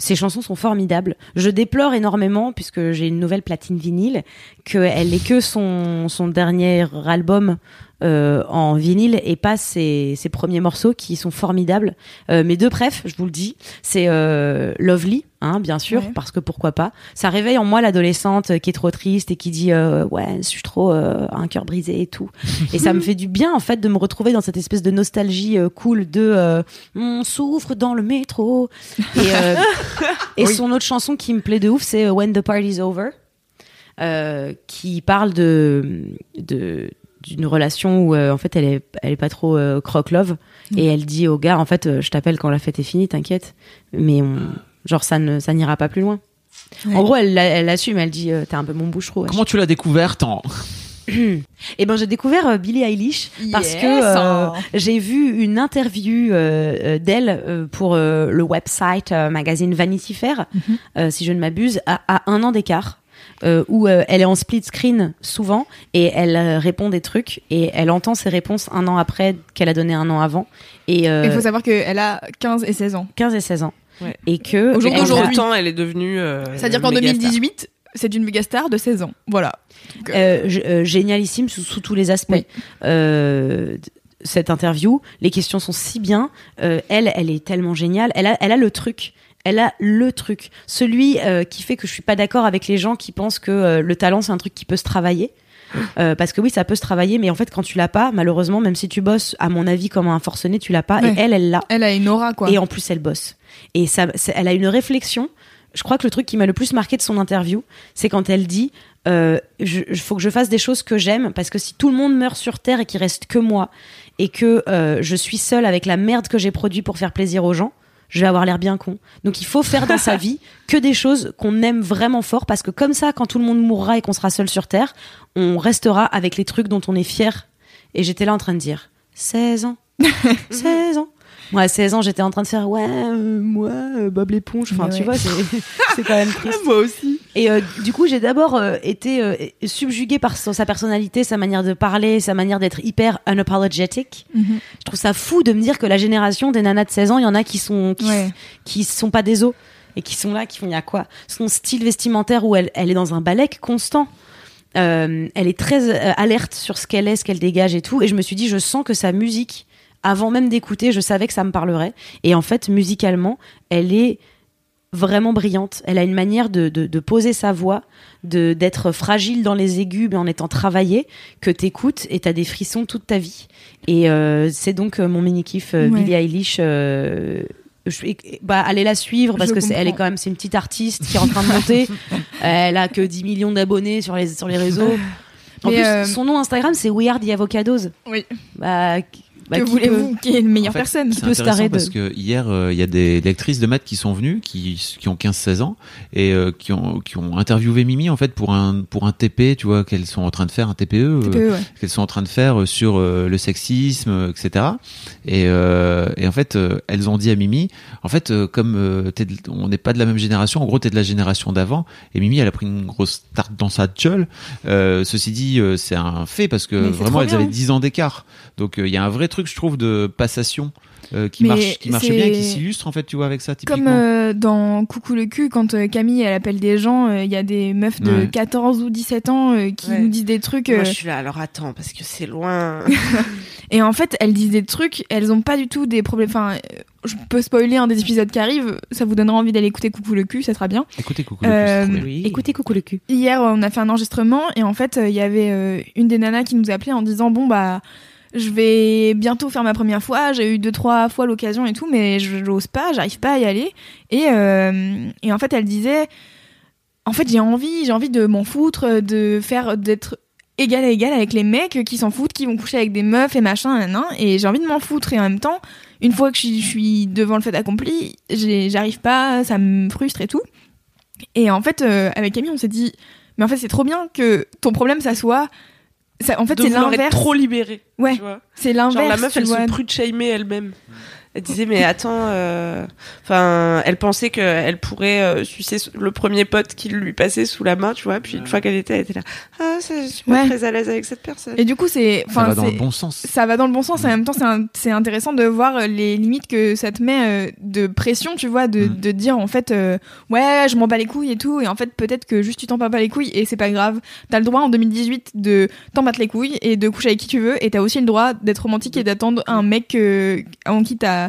Speaker 3: ces chansons sont formidables. Je déplore énormément, puisque j'ai une nouvelle platine vinyle, qu'elle est que son, son dernier album euh, en vinyle et pas ses, ses premiers morceaux qui sont formidables. Euh, mes deux préf, je vous le dis, c'est euh, Lovely, hein, bien sûr,
Speaker 1: Ouais.
Speaker 3: parce que pourquoi pas. Ça réveille en moi l'adolescente qui est trop triste et qui dit euh, ouais, je suis trop euh, un cœur brisé et tout. et ça me (laughs) fait du bien en fait de me retrouver dans cette espèce de nostalgie euh, cool de euh, on souffre dans le métro. Et, euh, (laughs) et son autre chanson qui me plaît de ouf, c'est When the Party's Over, euh, qui parle de de d'une relation où euh, en fait elle est elle est pas trop euh, croque love et elle dit au gars en fait euh, je t'appelle quand la fête est finie t'inquiète mais on, genre ça ne ça n'ira pas plus loin
Speaker 1: Ouais.
Speaker 3: en gros elle elle l'assume elle dit euh, t'es un peu mon boucheron wesh.
Speaker 2: Comment tu l'as découverte en... (clears throat)
Speaker 3: Eh ben j'ai découvert euh, Billie Eilish parce
Speaker 1: Yes,
Speaker 3: que euh, j'ai vu une interview euh, d'elle euh, pour euh, le website euh, magazine Vanity Fair,
Speaker 1: Mhm.
Speaker 3: euh, si je ne m'abuse, à, à un an d'écart. Euh, où euh, elle est en split screen souvent et elle euh, répond des trucs et elle entend ses réponses un an après qu'elle a donné un an avant et euh,
Speaker 1: Il faut savoir qu'elle a 15 et 16 ans.
Speaker 3: 15 et 16 ans
Speaker 4: Ouais.
Speaker 3: et que
Speaker 1: Aujourd'hui,
Speaker 3: elle a-
Speaker 1: aujourd'hui.
Speaker 4: Elle est devenue. euh,
Speaker 1: C'est-à-dire qu'en
Speaker 4: méga star.
Speaker 1: 2018, c'est une méga star de 16 ans. Voilà. Euh,
Speaker 3: Euh, euh, génialissime sous, sous tous les aspects.
Speaker 1: Oui.
Speaker 3: Euh, cette interview, les questions sont si bien. Euh, elle, elle est tellement géniale. Elle a, elle a le truc. Elle a le truc. Celui euh, qui fait que je suis pas d'accord avec les gens qui pensent que euh, le talent c'est un truc qui peut se travailler. (gasps) Euh, parce que oui, ça peut se travailler, mais en fait, quand tu l'as pas, malheureusement, même si tu bosses, à mon avis, comme un forcené, tu l'as pas.
Speaker 1: Ouais.
Speaker 3: Et elle, elle l'a.
Speaker 1: elle a une aura, quoi.
Speaker 3: Et en plus, elle bosse. Et ça, elle a une réflexion. Je crois que le truc qui m'a le plus marqué de son interview, c'est quand elle dit euh, je- faut que je fasse des choses que j'aime parce que si tout le monde meurt sur terre et qu'il reste que moi et que euh, je suis seule avec la merde que j'ai produit pour faire plaisir aux gens, je vais avoir l'air bien con. Donc il faut faire dans sa (laughs) vie que des choses qu'on aime vraiment fort parce que comme ça, quand tout le monde mourra et qu'on sera seul sur terre, on restera avec les trucs dont on est fier. Et j'étais là en train de dire 16 ans, (laughs) 16 ans. Moi, à 16 ans, j'étais en train de faire ouais, euh, moi, euh, Bob l'éponge. Enfin, tu vois, (laughs) c'est quand même triste. (laughs)
Speaker 4: Moi aussi.
Speaker 3: Et euh, du coup, j'ai d'abord euh, été subjuguée par son- sa personnalité, sa manière de parler, sa manière d'être hyper unapologetic.
Speaker 1: Mhm.
Speaker 3: Je trouve ça fou de me dire que la génération des nanas de 16 ans, il y en a qui sont qui,
Speaker 1: Ouais.
Speaker 3: qui sont pas des os et qui sont là, qui font il y a quoi? Son style vestimentaire où elle, elle est dans un balèque constant. Euh, elle est très euh, alerte sur ce qu'elle est, ce qu'elle dégage et tout. Et je me suis dit, je sens que sa musique, avant même d'écouter, je savais que ça me parlerait. Et en fait, musicalement, elle est vraiment brillante. Elle a une manière de, de, de poser sa voix, de d'être fragile dans les aigus, mais en étant travaillée, que t'écoutes et t'as des frissons toute ta vie. Et euh, c'est donc euh, mon mini kiff euh,
Speaker 1: Ouais.
Speaker 3: Billie Eilish. euh, je- bah, allez la suivre parce
Speaker 1: Je
Speaker 3: que c'est, elle est quand même c'est une petite artiste qui est en train de monter. (laughs) elle a que 10 millions d'abonnés sur les sur les réseaux. (laughs) En
Speaker 1: Mais,
Speaker 3: plus, son nom Instagram c'est We Are the Avocados.
Speaker 1: Oui.
Speaker 3: Bah, bah,
Speaker 1: que
Speaker 3: qui
Speaker 1: voulez-vous Qui est une meilleure
Speaker 2: En fait,
Speaker 1: personne
Speaker 2: C'est
Speaker 3: peut se de-
Speaker 2: parce que hier, euh, il y a des lectrices de maths qui sont venues, qui, qui ont 15-16 ans, et euh, qui, ont, qui ont interviewé Mimi, en fait, pour un, pour un TP, tu vois, qu'elles sont en train de faire, un TPE, euh,
Speaker 1: TPE, ouais.
Speaker 2: qu'elles sont en train de faire euh, sur euh, le sexisme, etc. Et, euh, et en fait, euh, elles ont dit à Mimi, en fait, euh, comme euh, t'es de- on n'est pas de la même génération, en gros, t'es de la génération d'avant, et Mimi, elle a pris une grosse tarte dans sa gueule. Euh, ceci dit, euh, c'est un fait parce que
Speaker 1: Mais
Speaker 2: vraiment, elles
Speaker 1: bien.
Speaker 2: avaient 10 ans d'écart. Donc, euh, il y a un vrai truc, je trouve, de passation euh, qui
Speaker 1: Mais
Speaker 2: marche, qui marche bien et qui s'illustre, en fait, tu vois, avec ça, typiquement.
Speaker 1: Comme euh, dans Coucou le cul, quand euh, Camille elle appelle des gens, euh, il y a des meufs de
Speaker 2: Ouais.
Speaker 1: 14 ou 17 ans euh, qui
Speaker 4: Ouais.
Speaker 1: nous disent des trucs.
Speaker 4: Moi, je suis là. Alors attends, parce que c'est loin. (laughs)
Speaker 1: Et en fait, elles disent des trucs, elles ont pas du tout des problèmes. Enfin, je peux spoiler un des épisodes qui arrivent, ça vous donnera envie d'aller écouter Coucou le cul, ça sera bien.
Speaker 2: Écoutez, coucou, le bien.
Speaker 4: Oui.
Speaker 3: écoutez coucou le cul.
Speaker 1: Hier, on a fait un enregistrement et en fait, euh, il y avait euh, une des nanas qui nous a appelé en disant Bon, bah, je vais bientôt faire ma première fois. J'ai eu deux, trois fois l'occasion et tout, mais je n'ose pas, j'arrive pas à y aller. Et, euh, et en fait, elle disait En fait, j'ai envie, j'ai envie de m'en foutre, de faire, d'être égal à égal avec les mecs qui s'en foutent, qui vont coucher avec des meufs et machin, nan, et j'ai envie de m'en foutre. Et en même temps, une fois que je suis- devant le fait accompli, j'arrive pas, ça me frustre et tout. Et en fait, euh, avec Camille, on s'est dit, mais en fait, c'est trop bien que ton problème, ça soit. Ça, en fait,
Speaker 4: de
Speaker 1: c'est
Speaker 4: vouloir être
Speaker 1: l'inverse.
Speaker 4: trop libérée.
Speaker 1: Ouais. C'est
Speaker 4: Genre
Speaker 1: l'inverse.
Speaker 4: la meuf, elle
Speaker 1: vois.
Speaker 4: se prude shamer elle-même. Elle disait mais attends, euh, enfin, elle pensait qu'elle pourrait euh, sucer le premier pote qui lui passait sous la main, tu vois. Puis une fois qu'elle était, elle était là, ah, ça, je suis pas
Speaker 1: Ouais.
Speaker 4: très à l'aise avec cette personne.
Speaker 1: Et du coup, c'est,
Speaker 2: Ça
Speaker 1: enfin,
Speaker 2: va dans le bon sens.
Speaker 1: ça va dans le bon sens. Et en même temps, c'est un- intéressant de voir euh, les limites que ça te met euh, de pression, tu vois, de,
Speaker 2: Mm.
Speaker 1: de dire en fait, euh, ouais, je m'en bats les couilles et tout. Et en fait, peut-être que juste tu t'en bats pas les couilles et c'est pas grave. T'as le droit en 2018 de t'en battre les couilles et de coucher avec qui tu veux. Et t'as aussi le droit d'être romantique et d'attendre un mec euh, en qui t'as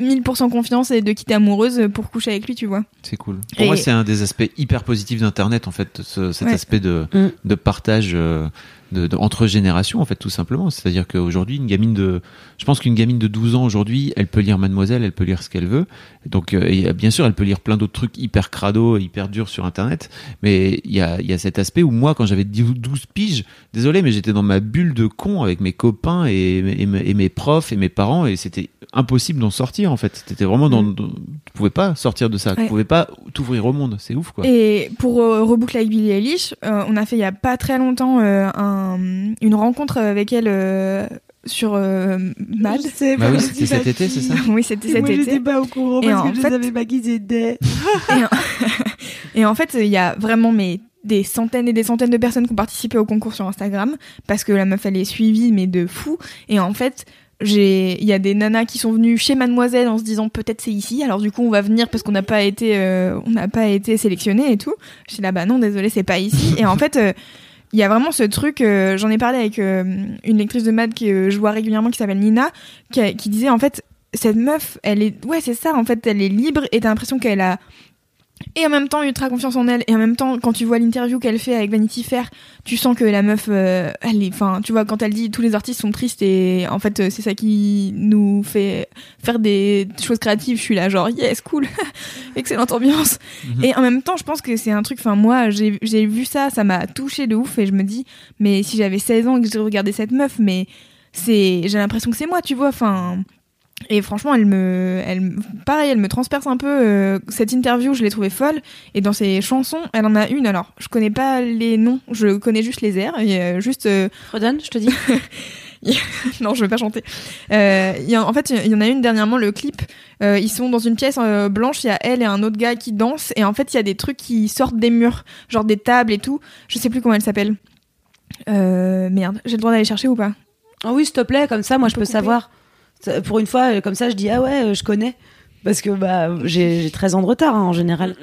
Speaker 1: 1000% confiance et de qui t'es amoureuse pour coucher avec lui, tu vois.
Speaker 2: C'est cool. Pour
Speaker 1: Et-
Speaker 2: moi, c'est un des aspects hyper positifs d'Internet, en fait, ce- cet
Speaker 1: Ouais.
Speaker 2: aspect de,
Speaker 3: Mm.
Speaker 2: de partage euh, de, de- entre générations, en fait, tout simplement. C'est-à-dire qu'aujourd'hui, une gamine de, je pense qu'une gamine de 12 ans aujourd'hui, elle peut lire Mademoiselle, elle peut lire ce qu'elle veut. Donc, euh, et, bien sûr, elle peut lire plein d'autres trucs hyper crado, hyper durs sur Internet. Mais il y a, y a cet aspect où moi, quand j'avais 10 ou 12 piges, désolé, mais j'étais dans ma bulle de con avec mes copains et, et, mes- et mes profs et mes parents et c'était impossible d'en sortir, en fait. C'était vraiment dans, dans- tu pouvais pas sortir de ça.
Speaker 1: Ouais.
Speaker 2: Tu pouvais pas t'ouvrir au monde. C'est ouf, quoi.
Speaker 1: Et pour euh, reboucler avec Billie Eilish, euh, on a fait il y a pas très longtemps euh, un- une rencontre avec elle euh, sur euh, Mad.
Speaker 4: Je sais,
Speaker 2: Bah oui, c'était cet été, c'est ça (laughs)
Speaker 1: oui, c'était cet
Speaker 4: Moi,
Speaker 1: été.
Speaker 4: j'étais pas au courant
Speaker 1: Et
Speaker 4: parce
Speaker 1: en
Speaker 4: que je
Speaker 1: fait-
Speaker 4: les avais maquillés des.
Speaker 1: Et en... (laughs) et en fait, il y a vraiment mais des centaines et des centaines de personnes qui ont participé au concours sur Instagram parce que la meuf elle est suivie mais de fou. Et en fait, j'ai il y a des nanas qui sont venues chez Mademoiselle en se disant peut-être c'est ici. Alors du coup, on va venir parce qu'on n'a pas été euh, on n'a pas été sélectionné et tout. Je suis là bah non, désolé, c'est pas ici. et en fait euh, il y a vraiment ce truc, euh, j'en ai parlé avec euh, une lectrice de maths que je vois régulièrement qui s'appelle Nina, qui, qui disait en fait cette meuf, elle est, ouais c'est ça en fait, elle est libre et t'as l'impression qu'elle a et en même temps ultra confiance en elle. Et en même temps quand tu vois l'interview qu'elle fait avec Vanity Fair tu sens que la meuf euh, elle est enfin tu vois quand elle dit tous les artistes sont tristes et en fait euh, c'est ça qui nous fait faire des choses créatives je suis là genre yes cool. (laughs) Excellente ambiance.
Speaker 2: Mhm.
Speaker 1: et en même temps je pense que c'est un truc enfin moi j'ai j'ai vu ça ça m'a touché de ouf et je me dis mais si j'avais 16 ans et que j'ai regardé cette meuf mais c'est j'ai l'impression que c'est moi tu vois enfin et franchement, elle me, elle, pareil, elle me transperce un peu. euh, cette interview, je l'ai trouvée folle. Et dans ses chansons, elle en a une. Alors, je connais pas les noms, je connais juste les airs. Et euh, juste, euh,
Speaker 3: Redonne, je te dis. (laughs)
Speaker 1: non, je vais pas chanter. Euh, il y a- en fait, il y en a une dernièrement, le clip. ils sont dans une pièce blanche. Il y a elle et un autre gars qui dansent. Et en fait, il y a des trucs qui sortent des murs, genre des tables et tout. Je sais plus comment elle s'appelle. Merde, j'ai le droit d'aller chercher ou pas?
Speaker 3: Ah oui, s'il te plaît, comme ça, moi,
Speaker 1: On
Speaker 3: je peux
Speaker 1: couper.
Speaker 3: savoir. Pour une fois, euh, comme ça, je dis ah ouais, euh, je connais, parce que bah j'ai j'ai 13 ans de retard hein, en général.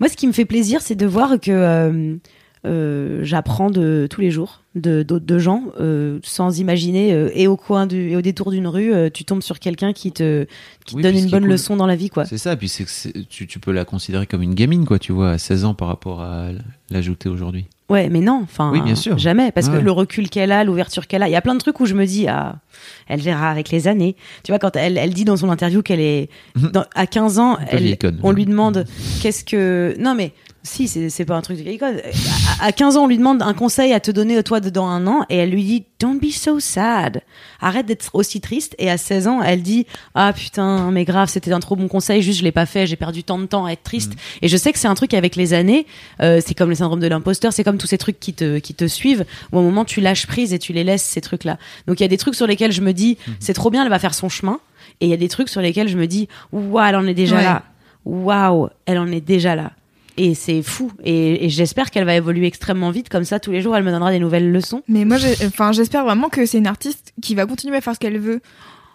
Speaker 3: Moi, ce qui me fait plaisir, c'est de voir que euh, j'apprends de tous les jours de d'autres de gens euh, sans imaginer euh, et au coin du et au détour d'une rue, euh, tu tombes sur quelqu'un qui te qui te
Speaker 2: Oui,
Speaker 3: donne une bonne
Speaker 2: cool-
Speaker 3: leçon dans la vie, quoi.
Speaker 2: C'est ça, puis c'est tu, tu peux la considérer comme une gamine, quoi, tu vois, à 16 ans par rapport à l'ajouter aujourd'hui.
Speaker 3: Ouais, mais non, enfin,
Speaker 2: Oui, bien sûr.
Speaker 3: jamais, parce
Speaker 2: Ouais.
Speaker 3: que le recul qu'elle a, l'ouverture qu'elle a, il y a plein de trucs où je me dis, ah, elle verra avec les années. Tu vois, quand elle, elle dit dans son interview qu'elle est, dans- à 15 ans, elle, on lui demande qu'est-ce que, non mais, si, c'est pas un truc de. À, à 15 ans, on lui demande un conseil à te donner, toi, dans un an, et elle lui dit, don't be so sad. Arrête d'être aussi triste. Et à 16 ans, elle dit, ah putain, mais grave, c'était un trop bon conseil, juste je l'ai pas fait, j'ai perdu tant de temps à être triste. Et je sais que c'est un truc avec les années, euh, c'est comme le syndrome de l'imposteur, c'est comme tous ces trucs qui te, qui te suivent, où à un moment tu lâches prise et tu les laisses, ces trucs-là. Donc il y a des trucs sur lesquels je me dis, c'est trop bien, elle va faire son chemin. Et il y a des trucs sur lesquels je me dis, waouh, elle en est déjà
Speaker 1: Ouais.
Speaker 3: là. Waouh, elle en est déjà là. Et c'est fou. Et, et j'espère qu'elle va évoluer extrêmement vite. Comme ça, tous les jours, elle me donnera des nouvelles leçons.
Speaker 1: Mais moi, j'ai- enfin, j'espère vraiment que c'est une artiste qui va continuer à faire ce qu'elle veut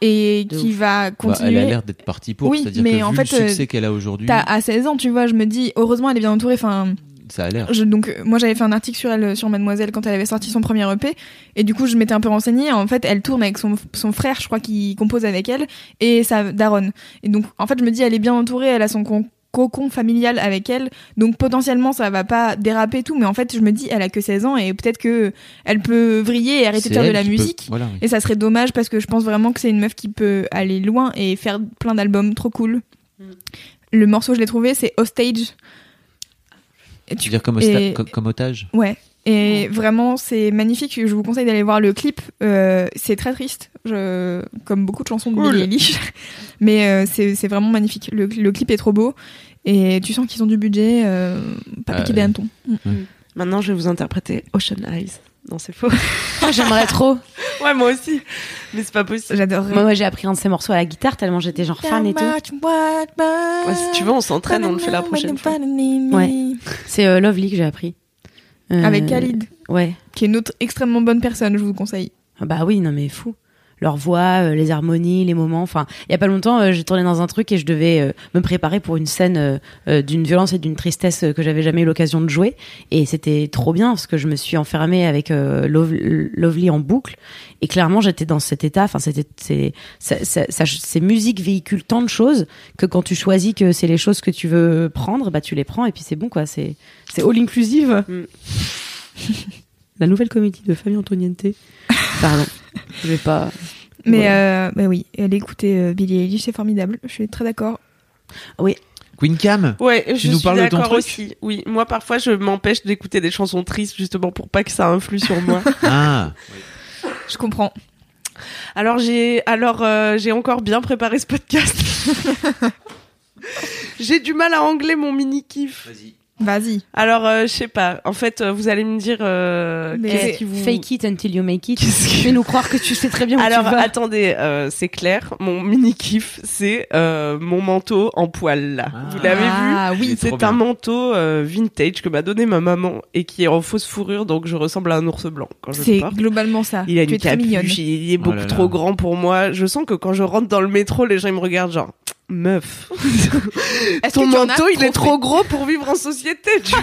Speaker 1: et
Speaker 3: De
Speaker 1: qui
Speaker 3: ouf.
Speaker 1: va
Speaker 2: Bah,
Speaker 1: continuer.
Speaker 2: elle a l'air d'être partie pour,
Speaker 1: Oui,
Speaker 2: c'est-à-dire
Speaker 1: mais
Speaker 2: que
Speaker 1: en
Speaker 2: vu
Speaker 1: fait,
Speaker 2: le
Speaker 1: euh,
Speaker 2: succès qu'elle a aujourd'hui,
Speaker 1: T'as à 16 ans, tu vois, je me dis, heureusement, elle est bien entourée. Enfin,
Speaker 2: ça a l'air.
Speaker 1: donc, euh, moi, j'avais fait un article sur elle, sur Mademoiselle, quand elle avait sorti son premier EP. Et du coup, je m'étais un peu renseignée. En fait, elle tourne avec son, son frère, je crois, qui compose avec elle, et sa daronne. Et donc, en fait, je me dis, elle est bien entourée, elle a son con- cocon familial avec elle. Donc, potentiellement, ça va pas déraper tout. Mais en fait, je me dis, elle a que 16 ans et peut-être que elle peut vriller et arrêter de faire de la
Speaker 2: peut-
Speaker 1: musique.
Speaker 2: Voilà, oui.
Speaker 1: Et ça serait dommage parce que je pense vraiment que c'est une meuf qui peut aller loin et faire plein d'albums trop cool. Le morceau, je l'ai trouvé, c'est Hostage. Et
Speaker 2: Tu veux dire comme,
Speaker 1: et-
Speaker 2: otage
Speaker 1: Ouais. Et vraiment, c'est magnifique. Je vous conseille d'aller voir le clip. Euh, c'est très triste, je... comme beaucoup de chansons de
Speaker 4: Cool.
Speaker 1: Billie Eilish. (laughs) Mais euh, c'est c'est vraiment magnifique. Le, le clip est trop beau. Et tu sens qu'ils ont du budget, euh, pas
Speaker 2: Ah
Speaker 1: piqué des hannetons.
Speaker 4: Maintenant, je vais vous interpréter Ocean Eyes Non, c'est faux. (laughs)
Speaker 3: J'aimerais trop.
Speaker 4: ouais, moi aussi. Mais c'est pas possible.
Speaker 1: J'adorerais.
Speaker 3: Moi, ouais, j'ai appris un de ses morceaux à la guitare tellement j'étais genre fan et tout.
Speaker 4: Ouais, si tu veux, on s'entraîne, on le fait la prochaine fois.
Speaker 3: Ouais. C'est euh, Lovely que j'ai appris. Euh,
Speaker 1: Avec Khalid,
Speaker 3: Ouais.
Speaker 1: qui est une autre extrêmement bonne personne, je vous conseille.
Speaker 3: Ah Bah oui, non mais fou. Leur voix, euh, les harmonies, les moments. Enfin, il y a pas longtemps, euh, j'ai tourné dans un truc et je devais euh, me préparer pour une scène d'une violence et d'une tristesse que j'avais jamais eu l'occasion de jouer. Et c'était trop bien parce que je me suis enfermée avec euh, Lov- Lovely en boucle. Et clairement, j'étais dans cet état. Enfin, c'était, ces musiques véhiculent tant de choses que quand tu choisis que c'est les choses que tu veux prendre, bah tu les prends et puis c'est bon quoi. C'est, c'est all inclusive.
Speaker 4: Mm. (laughs)
Speaker 3: La nouvelle comédie de Famille Antoniente. (laughs) Pardon, je vais pas.
Speaker 1: Mais
Speaker 3: Ouais.
Speaker 1: euh, bah oui, elle écouter euh, Billie Eilish, c'est formidable. Je suis très d'accord.
Speaker 2: Queen Cam
Speaker 4: Ouais, je
Speaker 2: nous
Speaker 4: suis
Speaker 2: parles de ton
Speaker 4: d'accord
Speaker 2: truc
Speaker 4: aussi. Oui, moi parfois je m'empêche d'écouter des chansons tristes justement pour pas que ça influe sur moi. (laughs)
Speaker 2: Ah,
Speaker 1: Je comprends.
Speaker 4: alors j'ai alors euh, j'ai encore bien préparé ce podcast. (laughs) j'ai du mal à angler mon mini kiff.
Speaker 1: Vas-y.
Speaker 4: Alors euh, je sais pas. En fait, euh, vous allez me dire euh,
Speaker 1: Mais-
Speaker 4: qu'est-ce qui vous
Speaker 3: Fake it until you make it.
Speaker 4: Qui-
Speaker 3: Fais-nous croire que tu sais très bien où
Speaker 4: Alors
Speaker 3: tu vas.
Speaker 4: attendez, euh, c'est clair, mon mini kiff, c'est euh, mon manteau en poil là.
Speaker 2: Ah.
Speaker 4: Vous l'avez vu
Speaker 1: Ah oui.
Speaker 2: C'est
Speaker 4: un manteau euh, vintage que m'a donné ma maman et qui est en fausse fourrure, donc je ressemble à un ours blanc quand je le
Speaker 1: C'est globalement ça.
Speaker 4: Il a
Speaker 1: tu
Speaker 4: une capuche, il est
Speaker 2: Oh
Speaker 4: beaucoup
Speaker 2: là là.
Speaker 4: trop grand pour moi. Je sens que quand je rentre dans le métro, les gens ils me regardent genre meuf. (laughs)
Speaker 1: Est-ce
Speaker 4: Ton
Speaker 1: que tu en as
Speaker 4: manteau, il est
Speaker 1: trop
Speaker 4: gros pour vivre en société. Tu... vois.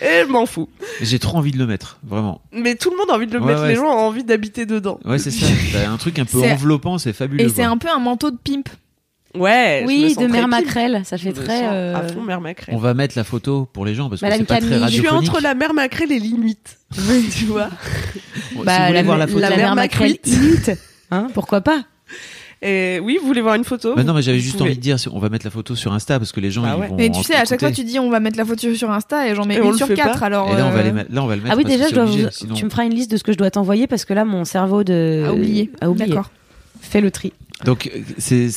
Speaker 4: (laughs) et je m'en fous.
Speaker 2: j'ai trop envie de le mettre, vraiment.
Speaker 4: Mais tout le monde a envie de le
Speaker 2: Ouais,
Speaker 4: mettre.
Speaker 2: ouais,
Speaker 4: les gens ont envie d'habiter dedans.
Speaker 2: Ouais, c'est ça. (laughs) T'as un truc un peu
Speaker 1: C'est-
Speaker 2: enveloppant, c'est fabuleux.
Speaker 1: Et c'est
Speaker 2: quoi.
Speaker 1: un peu un manteau de pimp.
Speaker 4: Ouais. je me
Speaker 3: Oui,
Speaker 4: sens
Speaker 3: de
Speaker 4: très
Speaker 3: Mère
Speaker 4: pimp.
Speaker 3: Macrel, ça fait
Speaker 4: me
Speaker 3: très.
Speaker 4: sens
Speaker 3: euh,
Speaker 4: À fond, mère Macrel.
Speaker 2: On va mettre la photo pour les gens parce que
Speaker 3: Madame
Speaker 2: c'est pas très
Speaker 3: Camille.
Speaker 4: Je suis
Speaker 2: radiophonique.
Speaker 4: entre la mère Macrel et l'Inuit. tu vois.
Speaker 2: Bon, si
Speaker 3: Bah,
Speaker 2: vous voulez
Speaker 3: la,
Speaker 2: voir la photo.
Speaker 3: la
Speaker 4: La
Speaker 3: mère
Speaker 4: mère
Speaker 3: Macrel
Speaker 4: Macrel.
Speaker 3: Inuit. Hein, pourquoi pas?
Speaker 4: Et oui, vous voulez voir une photo
Speaker 2: Bah non, mais j'avais juste
Speaker 4: pouvez.
Speaker 2: envie de dire, on va mettre la photo sur Insta parce que les gens ils
Speaker 4: ouais.
Speaker 2: vont.
Speaker 1: Mais tu sais, à chaque fois, tu dis on va mettre la photo sur Insta et j'en mets
Speaker 4: Et
Speaker 1: une sur quatre.
Speaker 4: pas.
Speaker 1: Alors,
Speaker 2: Et là, on va
Speaker 1: euh,
Speaker 2: les mettre. Là, on va le mettre.
Speaker 3: Ah oui, déjà, je dois
Speaker 2: obligé,
Speaker 3: vous-
Speaker 2: sinon-
Speaker 3: tu me feras une liste de ce que je dois t'envoyer parce que là, mon cerveau de...
Speaker 1: à oublier.
Speaker 3: a oublié.
Speaker 1: D'accord.
Speaker 3: Fais le tri.
Speaker 2: Donc euh, c'est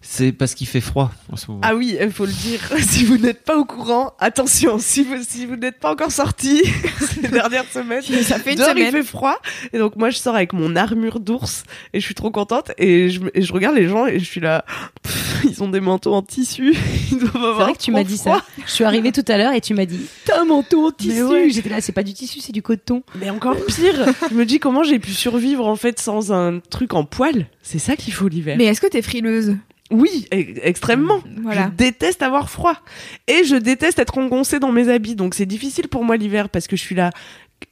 Speaker 2: c'est parce qu'il fait froid en ce moment.
Speaker 4: Ah oui, il faut le dire. (laughs) Si vous n'êtes pas au courant, attention, si vous, si vous n'êtes pas encore sorti (laughs) ces dernières semaines, (laughs)
Speaker 1: Ça fait une
Speaker 4: dehors, il
Speaker 1: semaine.
Speaker 4: fait froid. Et donc moi, je sors avec mon armure d'ours et je suis trop contente. Et je, et je regarde les gens et je suis là, pff, ils ont des manteaux en tissu. Ils doivent avoir
Speaker 3: C'est vrai que tu m'as dit
Speaker 4: froid.
Speaker 3: ça. Je suis arrivée tout à l'heure et tu m'as dit T'as un manteau en tissu.
Speaker 4: ouais.
Speaker 3: J'étais là, c'est pas du tissu, c'est du coton.
Speaker 4: Mais encore pire, je me dis comment j'ai pu survivre en fait sans un truc en poil. C'est ça qu'il faut l'hiver.
Speaker 1: Mais est-ce que t'es frileuse?
Speaker 4: Oui, e- extrêmement.
Speaker 1: Voilà.
Speaker 4: Je déteste avoir froid. Et je déteste être engoncée dans mes habits. Donc c'est difficile pour moi l'hiver parce que je suis là.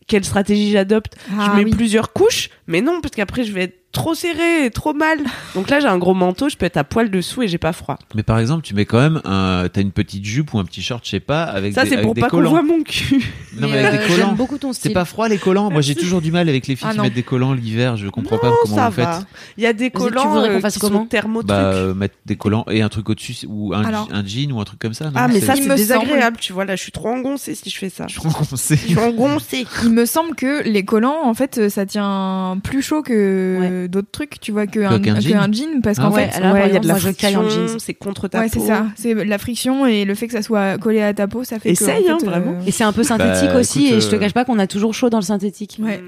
Speaker 4: Quelle stratégie j'adopte?
Speaker 1: Ah
Speaker 4: Je mets
Speaker 1: oui.
Speaker 4: plusieurs couches, mais non, parce qu'après je vais être trop serré trop mal. Donc là j'ai un gros manteau, je peux être à poil dessous et j'ai pas froid.
Speaker 2: Mais par exemple, tu mets quand même un, t'as une petite jupe ou un petit short, je sais pas, avec
Speaker 4: Ça
Speaker 2: des,
Speaker 4: c'est pour pas qu'on voit mon cul.
Speaker 2: Non, mais
Speaker 3: Mais,
Speaker 2: avec
Speaker 3: euh,
Speaker 2: des collants.
Speaker 3: J'aime beaucoup ton
Speaker 2: C'est
Speaker 3: style.
Speaker 2: pas froid les collants? Moi, j'ai toujours du mal avec les filles
Speaker 1: Ah
Speaker 2: qui mettent des collants l'hiver. Je comprends pas comment
Speaker 4: ça
Speaker 2: vous faites.
Speaker 4: va. Il y a des
Speaker 3: tu
Speaker 4: collants
Speaker 3: voudrais qu'on
Speaker 4: euh,
Speaker 3: fasse
Speaker 4: qui
Speaker 3: comment?
Speaker 4: thermo
Speaker 2: Bah, euh, mettre des collants et un truc au-dessus ou un,
Speaker 1: Alors-
Speaker 2: un jean ou un truc comme ça. non?
Speaker 4: Ah mais ça c'est désagréable, tu vois là je suis trop engoncée si je fais ça.
Speaker 2: Je c'est-
Speaker 4: Je suis engoncée.
Speaker 1: Il me semble que les collants, en fait, ça tient plus chaud que d'autres trucs, tu vois, que un,
Speaker 2: qu'un jean.
Speaker 1: un jean, parce
Speaker 2: Ah
Speaker 1: qu'en
Speaker 3: ouais,
Speaker 1: fait,
Speaker 4: ouais,
Speaker 3: par
Speaker 4: il y a de la
Speaker 3: en
Speaker 4: friction, c'est contre ta
Speaker 1: ouais,
Speaker 4: peau.
Speaker 1: c'est ça, c'est la friction et le fait que ça soit collé à ta peau, ça fait
Speaker 4: Essaye,
Speaker 1: que. en
Speaker 4: hein,
Speaker 1: fait,
Speaker 4: vraiment.
Speaker 3: Et c'est un peu synthétique
Speaker 2: Bah,
Speaker 3: aussi,
Speaker 2: écoute,
Speaker 3: et je te
Speaker 2: euh,
Speaker 3: cache pas qu'on a toujours chaud dans le synthétique.
Speaker 1: Ouais.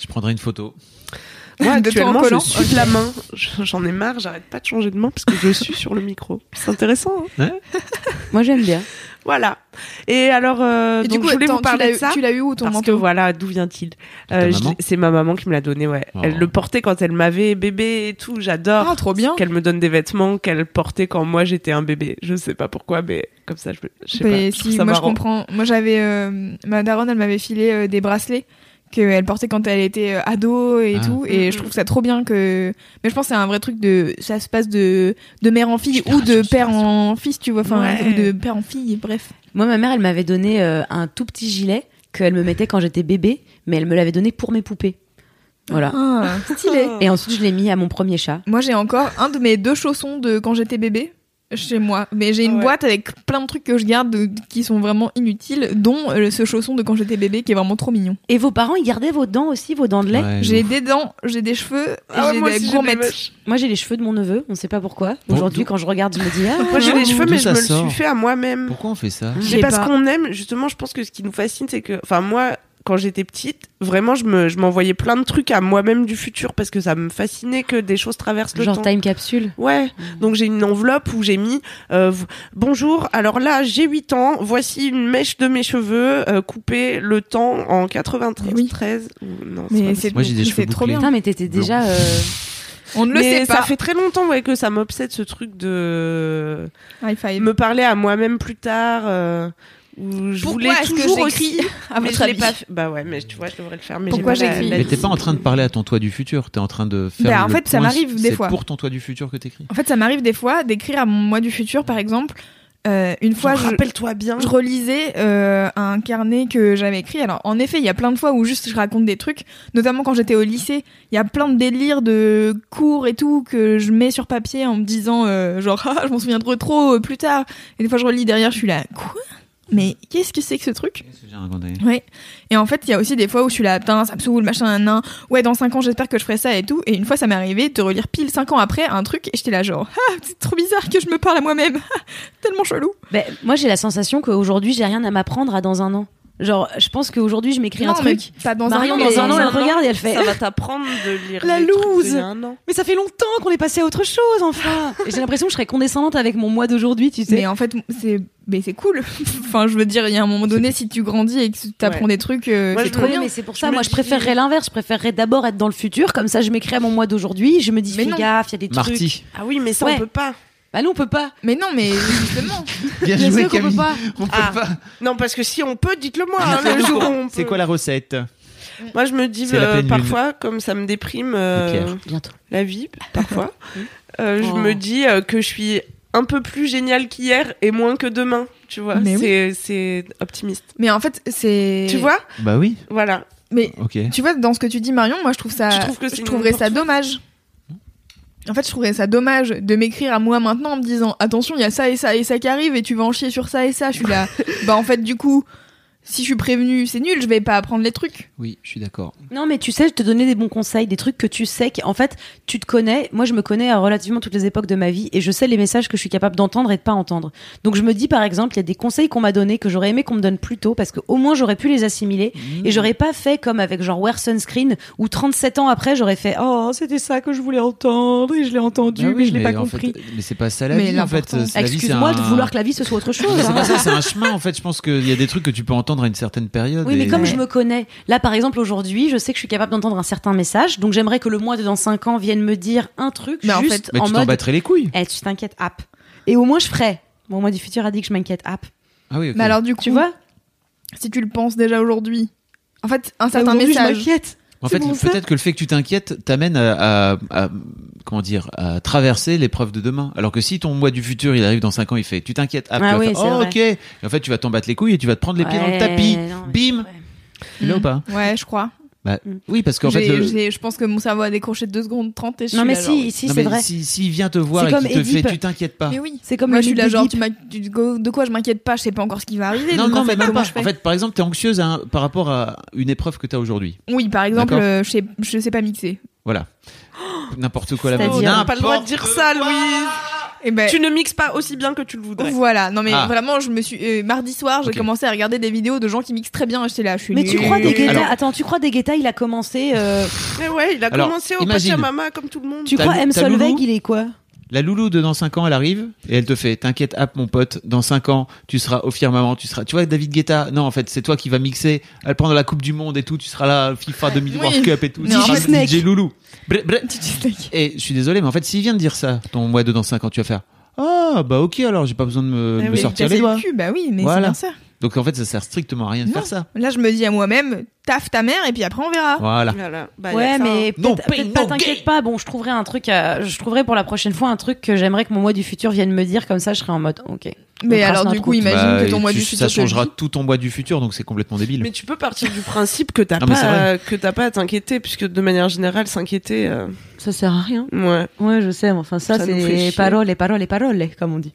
Speaker 2: Je prendrai une photo.
Speaker 4: Moi, actuellement, je suis de la main. J'en ai marre, j'arrête pas de changer de main parce que je suis sur le micro. C'est intéressant. hein
Speaker 3: Moi, j'aime bien.
Speaker 4: Voilà. Et alors, euh,
Speaker 1: Et
Speaker 4: donc,
Speaker 1: du coup,
Speaker 4: je voulais
Speaker 1: attends,
Speaker 4: vous parler
Speaker 1: tu
Speaker 4: de
Speaker 1: l'as
Speaker 4: ça.
Speaker 1: eu- tu l'as eu où ton
Speaker 4: parce
Speaker 1: manteau
Speaker 4: que voilà, d'où vient-il Euh, je C'est ma maman qui me l'a donné, ouais.
Speaker 2: Oh.
Speaker 4: Elle le portait quand elle m'avait bébé et tout. J'adore.
Speaker 1: Ah, trop bien.
Speaker 4: Qu'elle me donne des vêtements qu'elle portait quand moi j'étais un bébé. Je sais pas pourquoi, mais comme ça, je, je sais
Speaker 1: Mais
Speaker 4: pas. je trouve
Speaker 1: si,
Speaker 4: ça
Speaker 1: moi je
Speaker 4: marrant.
Speaker 1: comprends. Moi j'avais euh, ma daronne, elle m'avait filé euh, des bracelets qu'elle portait quand elle était euh, ado et
Speaker 2: Ah.
Speaker 1: tout, et je trouve ça trop bien que. Mais je pense que c'est un vrai truc de, ça se passe de de mère en fille ou de père en fils, tu vois, enfin
Speaker 4: Ouais.
Speaker 1: ou de père en fille, bref.
Speaker 3: Moi, ma mère, elle m'avait donné euh, un tout petit gilet qu'elle me mettait quand j'étais bébé, mais elle me l'avait donné pour mes poupées. Voilà.
Speaker 1: Ah, stylé.
Speaker 3: Et ensuite, je l'ai mis à mon premier chat.
Speaker 1: Moi j'ai encore un de mes deux chaussons de quand j'étais bébé chez moi, mais j'ai une
Speaker 4: Ouais.
Speaker 1: boîte avec plein de trucs que je garde de- qui sont vraiment inutiles, dont euh, ce chausson de quand j'étais bébé qui est vraiment trop mignon.
Speaker 3: Et vos parents, ils gardaient vos dents aussi, vos dents de lait
Speaker 2: Ouais,
Speaker 1: J'ai des dents, j'ai des cheveux, et
Speaker 4: Ah
Speaker 1: j'ai
Speaker 4: moi
Speaker 1: des
Speaker 4: mèches.
Speaker 3: Moi, j'ai les cheveux de mon neveu, on sait pas pourquoi.
Speaker 2: Bon,
Speaker 3: Aujourd'hui, quand je regarde, je me dis (laughs) ah.
Speaker 4: Moi j'ai les cheveux, mais je me le suis fait à moi-même.
Speaker 2: Pourquoi on fait ça
Speaker 1: sais
Speaker 4: parce qu'on aime, justement, je pense que ce qui nous fascine, c'est que, enfin, moi, quand j'étais petite, vraiment, je me, je m'envoyais plein de trucs à moi-même du futur parce que ça me fascinait que des choses traversent le
Speaker 3: Genre
Speaker 4: temps.
Speaker 3: time capsule.
Speaker 4: Ouais, donc j'ai une enveloppe où j'ai mis euh, bonjour. Alors là, j'ai 8 ans. Voici une mèche de mes cheveux euh, coupée le temps en 93.
Speaker 1: Oui.
Speaker 4: 13 ou- non,
Speaker 1: Mais c'est
Speaker 2: Moi, j'ai des
Speaker 1: c'est
Speaker 2: cheveux
Speaker 1: trop
Speaker 2: bouclés.
Speaker 1: bien.
Speaker 3: Putain, mais t'étais déjà. euh,
Speaker 1: On ne le
Speaker 4: Mais
Speaker 1: sait
Speaker 4: ça
Speaker 1: pas.
Speaker 4: fait très longtemps ouais, que ça m'obsède ce truc de
Speaker 1: High five.
Speaker 4: me parler à moi-même plus tard. Où je
Speaker 1: Pourquoi
Speaker 4: voulais
Speaker 1: est-ce que
Speaker 4: toujours
Speaker 1: j'écris,
Speaker 4: aussi.
Speaker 1: à
Speaker 4: mais
Speaker 1: votre
Speaker 4: je l'ai
Speaker 1: avis
Speaker 4: pas fait. Bah ouais, mais tu vois, je devrais le faire. Mais
Speaker 1: Pourquoi j'écris
Speaker 4: la
Speaker 2: Mais t'es pas en train de parler à ton toi du futur, t'es en train de faire.
Speaker 1: Bah, en
Speaker 2: le
Speaker 1: fait, ça m'arrive des
Speaker 2: c'est
Speaker 1: fois.
Speaker 2: pour ton toi du futur que t'écris.
Speaker 1: En fait, ça m'arrive des fois d'écrire à mon moi du futur, par exemple. Euh, une fois, je,
Speaker 4: rappelle-toi bien.
Speaker 1: je relisais euh, un carnet que j'avais écrit. Alors, en effet, il y a plein de fois où juste je raconte des trucs, notamment quand j'étais au lycée. Il y a plein de délires de cours et tout que je mets sur papier en me disant, euh, genre, (laughs) ah, je m'en souviendrai trop plus tard. Et des fois, je relis derrière, je suis là, quoi? Mais qu'est-ce que c'est que ce truc
Speaker 2: Qu'est-ce que j'ai raconté
Speaker 1: Ouais. Et en fait, il y a aussi des fois où je suis là, putain, ça me saoule, machin, nan, nan. Ouais, dans 5 ans, j'espère que je ferai ça et tout. Et une fois, ça m'est arrivé de relire pile 5 ans après un truc et j'étais là, genre, ah, c'est trop bizarre que je me parle à moi-même. (laughs) Tellement chelou.
Speaker 3: Ben, moi, j'ai la sensation qu'aujourd'hui, j'ai rien à m'apprendre à dans un an. Genre, je pense qu'aujourd'hui, je m'écris un truc.
Speaker 1: Pas dans
Speaker 3: Marion,
Speaker 1: un an,
Speaker 3: dans un an, elle regarde et elle fait.
Speaker 4: Ça va (laughs) t'apprendre de lire
Speaker 3: La
Speaker 4: trucs
Speaker 3: loose. Mais ça fait longtemps qu'on est passé à autre chose, enfin. (gasps) J'ai l'impression que je serais condescendante avec mon moi d'aujourd'hui, tu sais.
Speaker 1: Mais en fait, c'est mais c'est cool. (laughs) enfin, je veux dire, il y a un moment donné, si tu grandis et que tu apprends
Speaker 4: Ouais.
Speaker 1: des trucs, euh, c'est
Speaker 4: je
Speaker 1: trop bien.
Speaker 3: mais c'est pour ça, moi, je préférerais l'inverse. Je préférerais d'abord être dans le futur, comme ça, je m'écris à mon moi d'aujourd'hui. Je me dis,
Speaker 1: Mais
Speaker 3: fais
Speaker 1: non.
Speaker 3: gaffe, il y a des trucs.
Speaker 2: Marty,
Speaker 4: Ah oui, mais ça
Speaker 3: Ouais.
Speaker 4: on peut pas.
Speaker 3: Bah non, on peut pas.
Speaker 1: Mais non, mais (laughs) justement.
Speaker 2: bien
Speaker 3: Bien
Speaker 2: joué
Speaker 3: sûr qu'on peut
Speaker 2: Camille.
Speaker 3: pas.
Speaker 2: On peut
Speaker 4: Ah.
Speaker 2: pas.
Speaker 4: Non, parce que si on peut, dites-le moi. hein, le jour où on
Speaker 5: C'est
Speaker 4: peut.
Speaker 5: quoi la recette
Speaker 4: Moi, je me dis
Speaker 2: C'est la
Speaker 4: euh,
Speaker 2: pleine lune.
Speaker 4: parfois, comme ça me déprime euh,
Speaker 2: Pierre.
Speaker 3: Bientôt.
Speaker 4: la vie, parfois, euh, je
Speaker 3: Oh.
Speaker 4: me dis euh, que je suis un peu plus géniale qu'hier et moins que demain. Tu vois,
Speaker 1: Mais oui.
Speaker 4: c'est c'est optimiste.
Speaker 1: Mais en fait, c'est.
Speaker 4: Tu vois,
Speaker 2: Bah oui.
Speaker 4: voilà.
Speaker 1: Mais
Speaker 2: Ok.
Speaker 1: tu vois, dans ce que tu dis, Marion, moi, je trouve ça.
Speaker 4: Je trouve que c'est une
Speaker 1: trouverais ça dommage. En fait, je trouverais ça dommage de m'écrire à moi maintenant en me disant attention, il y a ça et ça et ça qui arrive et tu vas en chier sur ça et ça. Je suis là. (laughs) bah, en fait, du coup, si je suis prévenue, c'est nul, je vais pas apprendre les trucs.
Speaker 2: Oui, je suis d'accord.
Speaker 3: Non, mais tu sais, je te donnais des bons conseils, des trucs que tu sais qu'en fait, tu te connais. Moi, je me connais à relativement toutes les époques de ma vie et je sais les messages que je suis capable d'entendre et de pas entendre. Donc, je me dis, par exemple, il y a des conseils qu'on m'a donnés que j'aurais aimé qu'on me donne plus tôt parce qu'au moins j'aurais pu les assimiler et j'aurais pas fait comme avec genre Wear Sunscreen où 37 ans après, j'aurais fait, oh, c'était ça que je voulais entendre et je l'ai entendu,
Speaker 2: Bah
Speaker 3: mais
Speaker 2: oui,
Speaker 3: je l'ai pas compris.
Speaker 2: fait, mais c'est pas ça la
Speaker 1: Mais
Speaker 2: vie en fait.
Speaker 3: Excuse-moi
Speaker 2: un-
Speaker 3: de vouloir que la vie ce soit autre chose.
Speaker 2: C'est
Speaker 3: hein.
Speaker 2: pas ça, c'est un chemin en fait. Je pense qu'il y a des trucs que tu peux entendre à une certaine période.
Speaker 3: Oui, mais comme je me connais, là par exemple aujourd'hui, je sais que je suis capable d'entendre un certain message, donc j'aimerais que le mois de dans 5 ans vienne me dire un truc
Speaker 1: Mais en
Speaker 3: juste
Speaker 1: fait-
Speaker 2: Mais
Speaker 3: en
Speaker 2: tu t'en battrais les couilles.
Speaker 3: Eh, tu t'inquiètes, app. Et au moins je ferais. Bon, moi du futur a dit que je m'inquiète, app.
Speaker 2: Ah oui.
Speaker 1: Mais alors, du coup,
Speaker 3: Tu vois?
Speaker 1: si tu le penses déjà aujourd'hui, en fait, un certain
Speaker 3: Aujourd'hui, je
Speaker 1: message.
Speaker 3: m'inquiète.
Speaker 2: En fait,
Speaker 3: bon,
Speaker 2: peut-être que le fait que tu t'inquiètes t'amène à, à- à- comment dire à traverser l'épreuve de demain. Alors que si ton mois du futur il arrive dans 5 ans, il fait tu t'inquiètes, ah,
Speaker 3: Ah
Speaker 2: tu vas
Speaker 3: oui,
Speaker 2: faire,
Speaker 3: c'est
Speaker 2: oh ok. Et en fait, tu vas t'en battre les couilles et tu vas te prendre les pieds dans le tapis.
Speaker 3: non,
Speaker 2: Bim. Là ou pas?
Speaker 1: Ouais, je crois.
Speaker 2: Bah oui, parce qu'en fait, le-
Speaker 1: je pense que mon cerveau a décroché 2 secondes 30 et je
Speaker 3: Non
Speaker 1: suis
Speaker 3: mais
Speaker 1: là, genre,
Speaker 3: si, si
Speaker 2: Non,
Speaker 3: c'est
Speaker 2: mais
Speaker 3: vrai.
Speaker 2: Si s'il vient te voir et qu'il te fait, tu t'inquiètes pas.
Speaker 1: Mais oui.
Speaker 3: C'est comme
Speaker 1: Moi,
Speaker 3: le
Speaker 1: je suis là, genre, tu tu- de quoi je m'inquiète pas, je sais pas encore ce qui va arriver.
Speaker 2: Non,
Speaker 1: donc,
Speaker 2: non,
Speaker 1: en
Speaker 2: mais
Speaker 1: fait,
Speaker 2: même pas.
Speaker 1: je fais
Speaker 2: En fait, par exemple, t'es anxieuse hein, par rapport à une épreuve que t'as aujourd'hui.
Speaker 1: Oui, par exemple, euh, je, sais, je sais pas mixer.
Speaker 2: Voilà. N'importe quoi la même.
Speaker 4: t'as pas le droit de dire ça, Louise.
Speaker 1: Et ben,
Speaker 4: Tu ne mixes pas aussi bien que tu le voudrais.
Speaker 1: voilà. Non mais
Speaker 2: Ah.
Speaker 1: vraiment, je me suis euh, mardi soir, j'ai commencé à regarder des vidéos de gens qui mixent très bien. J'étais là, je suis
Speaker 3: Mais tu crois des Guetta
Speaker 2: Alors-
Speaker 3: Attends, tu crois des Guetta, il a commencé euh,
Speaker 4: Mais ouais, il a
Speaker 2: Alors,
Speaker 4: commencé au
Speaker 2: imagine.
Speaker 4: Pachamama comme tout le monde.
Speaker 3: Tu crois M Solveig, il est quoi?
Speaker 2: La loulou de dans 5 ans, elle arrive et elle te fait T'inquiète, app, mon pote, dans 5 ans, tu seras au firmament, tu seras. Tu vois, David Guetta, non, en fait, c'est toi qui vas mixer, elle prend la Coupe du Monde et tout, tu seras là, FIFA 2000
Speaker 1: Oui.
Speaker 2: World Cup et tout.
Speaker 1: Non.
Speaker 3: DJ.
Speaker 2: DJ Loulou. Bref, bref. (laughs) Et je suis désolé, mais en fait, s'il vient de dire ça, ton mois de dans 5 ans, tu vas faire Ah, bah ok, alors j'ai pas besoin de me,
Speaker 4: Ah
Speaker 2: de me
Speaker 4: oui,
Speaker 2: sortir les doigts.
Speaker 1: cul, bah oui, mais
Speaker 2: Voilà.
Speaker 1: c'est bien ça.
Speaker 2: Donc en fait, ça sert strictement à rien de
Speaker 1: Non.
Speaker 2: faire ça.
Speaker 1: Là, je me dis à moi-même, taffe ta mère et puis après on verra.
Speaker 2: Voilà.
Speaker 4: Voilà. Bah, y a
Speaker 3: Ouais,
Speaker 4: que ça,
Speaker 3: mais
Speaker 4: hein.
Speaker 2: No
Speaker 3: peut-être
Speaker 2: pain,
Speaker 3: peut-être pas,
Speaker 2: no
Speaker 3: t'inquiète pas. Bon, je trouverai un truc, à- je trouverai pour la prochaine fois un truc que j'aimerais que mon moi du futur vienne me dire, comme ça je serai en mode, ok.
Speaker 1: Mais
Speaker 3: On
Speaker 1: alors du coup, imagine
Speaker 2: Bah,
Speaker 1: que ton mois
Speaker 2: tu-
Speaker 1: du futur
Speaker 2: ça
Speaker 1: te
Speaker 2: changera
Speaker 1: dit.
Speaker 2: tout ton mois du futur, donc c'est complètement débile.
Speaker 4: Mais tu peux partir du principe que t'as
Speaker 2: Non, mais c'est
Speaker 4: pas que t'as pas à t'inquiéter, puisque de manière générale, s'inquiéter, euh,
Speaker 3: Ça sert à rien.
Speaker 4: ouais.
Speaker 3: Ouais, je sais, mais enfin ça,
Speaker 4: Ça nous fait
Speaker 3: c'est
Speaker 4: chier.
Speaker 3: parole, parole, parole, comme on dit.